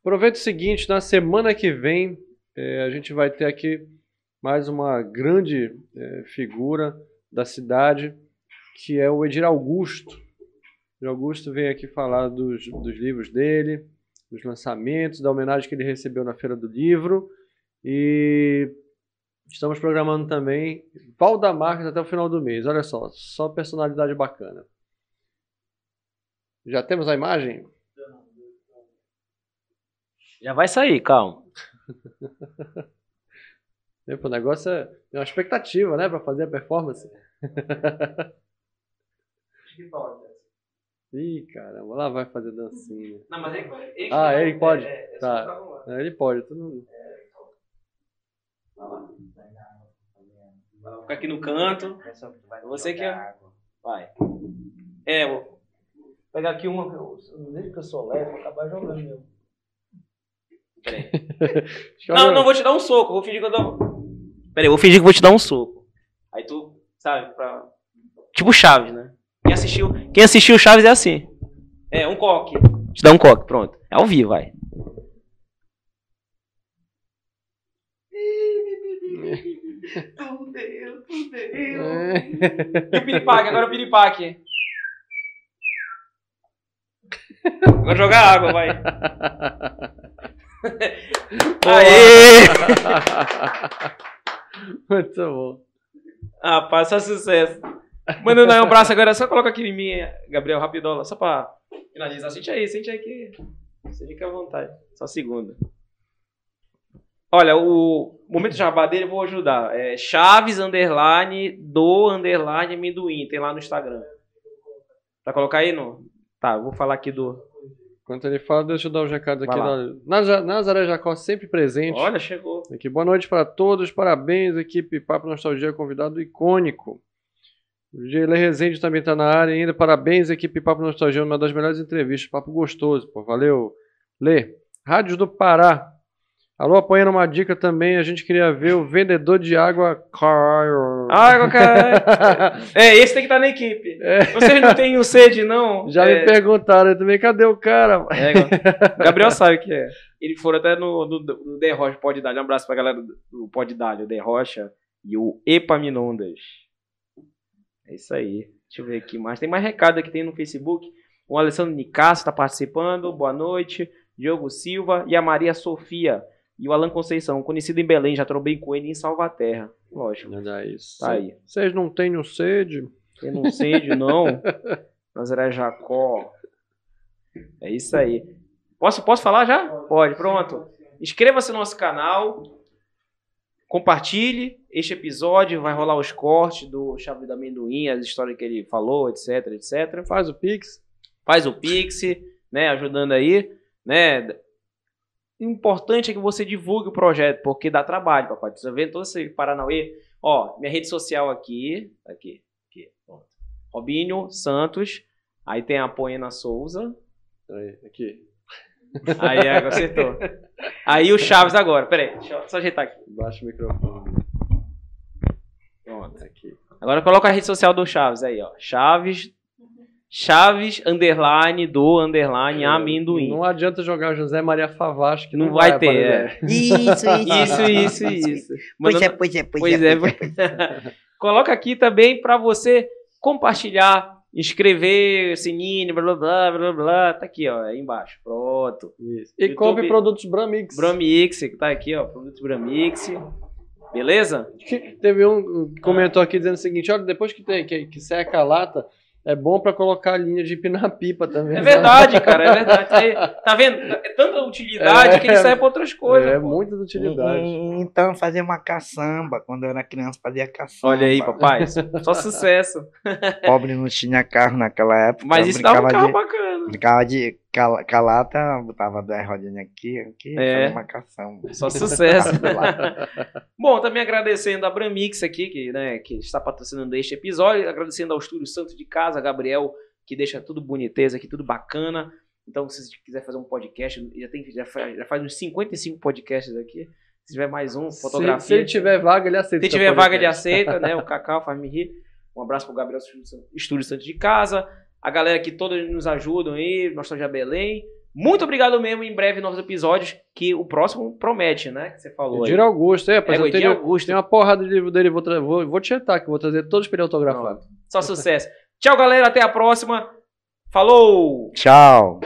Aproveita o seguinte, na semana que vem eh, a gente vai ter aqui mais uma grande eh, figura da cidade, que é o Edir Augusto. Edir Augusto vem aqui falar dos, dos livros dele, dos lançamentos, da homenagem que ele recebeu na Feira do Livro. E estamos programando também Valdamarcas até o final do mês. Olha só, só personalidade bacana. Já temos a imagem? Já vai sair, calma. [laughs] O negócio é é uma expectativa, né, Pra fazer a performance. Ih, caramba, lá vai fazer dancinha. Não, mas ele, ele Ah, ele pode? É, é, Tá. É, Ele pode, todo mundo. Vai ficar aqui no canto. Você que é- Vai. É, vou pegar aqui uma. Desde que eu sou leve, vou acabar jogando mesmo. Peraí. [laughs] Não, não, vou te dar um soco. Vou fingir que eu dou. Peraí, vou fingir que vou te dar um soco. Aí tu, sabe, pra. Tipo Chaves, né? Quem assistiu, quem assistiu Chaves é assim. É, um coque. Te dá um coque, pronto. É ao vivo, vai. Fudeu, fudeu. E o piripaque, agora o piripaque. Vou jogar água, vai. Aê! [laughs] Muito bom. Rapaz, só sucesso. Mandando aí um abraço agora, só coloca aqui em mim, Gabriel, rapidola, só pra finalizar. Sente aí, sente aí que você fica à vontade. Só segunda. Olha, o momento jabá dele eu vou ajudar. É Chaves underline do underline amendoim. Tem lá no Instagram. Pra colocar aí, não? Tá, eu vou falar aqui do. Enquanto ele fala, deixa eu dar os recados aqui. Lá. da- Nazaré Jacó sempre presente. Olha, chegou. Aqui, boa noite para todos, parabéns, equipe Papo Nostalgia, convidado icônico. O Rezende também está na área ainda, parabéns, equipe Papo Nostalgia, uma das melhores entrevistas, papo gostoso, pô, valeu. Lê, Rádios do Pará. Alô, apoiando uma dica também, a gente queria ver o vendedor de água Carl. Ah, cara. [laughs] É, esse tem que estar na equipe. Vocês não têm sede, não? Já é, me perguntaram também, cadê o cara? É, o Gabriel [laughs] sabe o que é. Eles foram até no, no, no The Rocha Pode Dar. Um abraço pra galera do, do Pode Dar, o The Rocha e o Epaminondas. É isso aí. Deixa eu ver aqui mais. Tem mais recado aqui tem no Facebook. O Alessandro Nicasso está participando. Boa noite. Diogo Silva e a Maria Sofia. E o Alan Conceição, conhecido em Belém, já trombei com ele em Salvaterra. Lógico. Olha isso. Tá aí. Vocês não têm sede? Eu não sei de não. [laughs] Nazaré Jacó. É isso aí. Posso, posso falar já? Pode, pronto. Inscreva-se no nosso canal. Compartilhe este episódio. Vai rolar os cortes do Chave do Amendoim, as histórias que ele falou, etc, etc. Faz o Pix. Faz o Pix, né? Ajudando aí, né? O importante é que você divulgue o projeto, porque dá trabalho, papai. Você vendo todo esse Paranauê. Ó, minha rede social aqui. Aqui. Aqui. Pronto. Robinho Santos. Aí tem a Poena Souza. Aí, aqui. Aí agora acertou. Aí o Chaves agora. Pera aí. Deixa eu só ajeitar aqui. Baixa o microfone. Pronto. Aqui. Agora coloca a rede social do Chaves aí, ó. Chaves. Chaves, underline, do, underline, amendoim. Não adianta jogar José Maria Favaz, que não, Não vai ter, aparecer. [laughs] Isso, Isso, isso, isso. Pois Mandando- é, pois é, pois, Pois é. é. [laughs] Coloca aqui também para você compartilhar, inscrever, sininho, blá blá blá blá blá. Tá aqui, ó, aí embaixo. Pronto. Isso. E YouTube- compre produtos Bramix. Bramix, que tá aqui, ó, produtos Bramix. Beleza? Teve um que comentou aqui dizendo o seguinte: olha, depois que, tem, que, que seca a lata, é bom pra colocar a linha de empinar pipa também. É verdade, cara, é verdade. Tá, [laughs] aí, tá vendo? É tanta utilidade É. que ele serve pra outras coisas. É, pô. muitas utilidades. E- Então, fazer uma caçamba. Quando eu era criança, fazia caçamba. Olha aí, papai. Só sucesso. Pobre não tinha carro naquela época. Mas isso dá um carro de, bacana. brincava de cal- calata, botava duas rodinhas aqui, aqui, É. caçamba. Só sucesso. [laughs] Bom, também agradecendo a Bramix aqui, que, né, que está patrocinando este episódio. Agradecendo ao Estúdio Santo de Casa, Gabriel, que deixa tudo boniteza aqui, tudo bacana. Então, se você quiser fazer um podcast, já, tem, já, faz, já faz uns 55 podcasts aqui. Se tiver mais um, fotografia. Se, se ele tiver vaga, ele aceita. Se tiver vaga, ele podcast. aceita, né? O Cacau faz me rir. Um abraço pro Gabriel Estúdio Santos de Casa. A galera que todos nos ajudam aí, Nostalgia Belém. Muito obrigado mesmo. Em breve, novos episódios. Que o próximo promete, né? Que você falou aí. Edir Augusto, é, rapaz. É, eu tenho, Augusto. tem uma porrada de livro dele, vou, tra- vou, vou te que eu vou trazer todos para ele autografado. Só sucesso. Tchau, galera. Até a próxima. Falou! Tchau.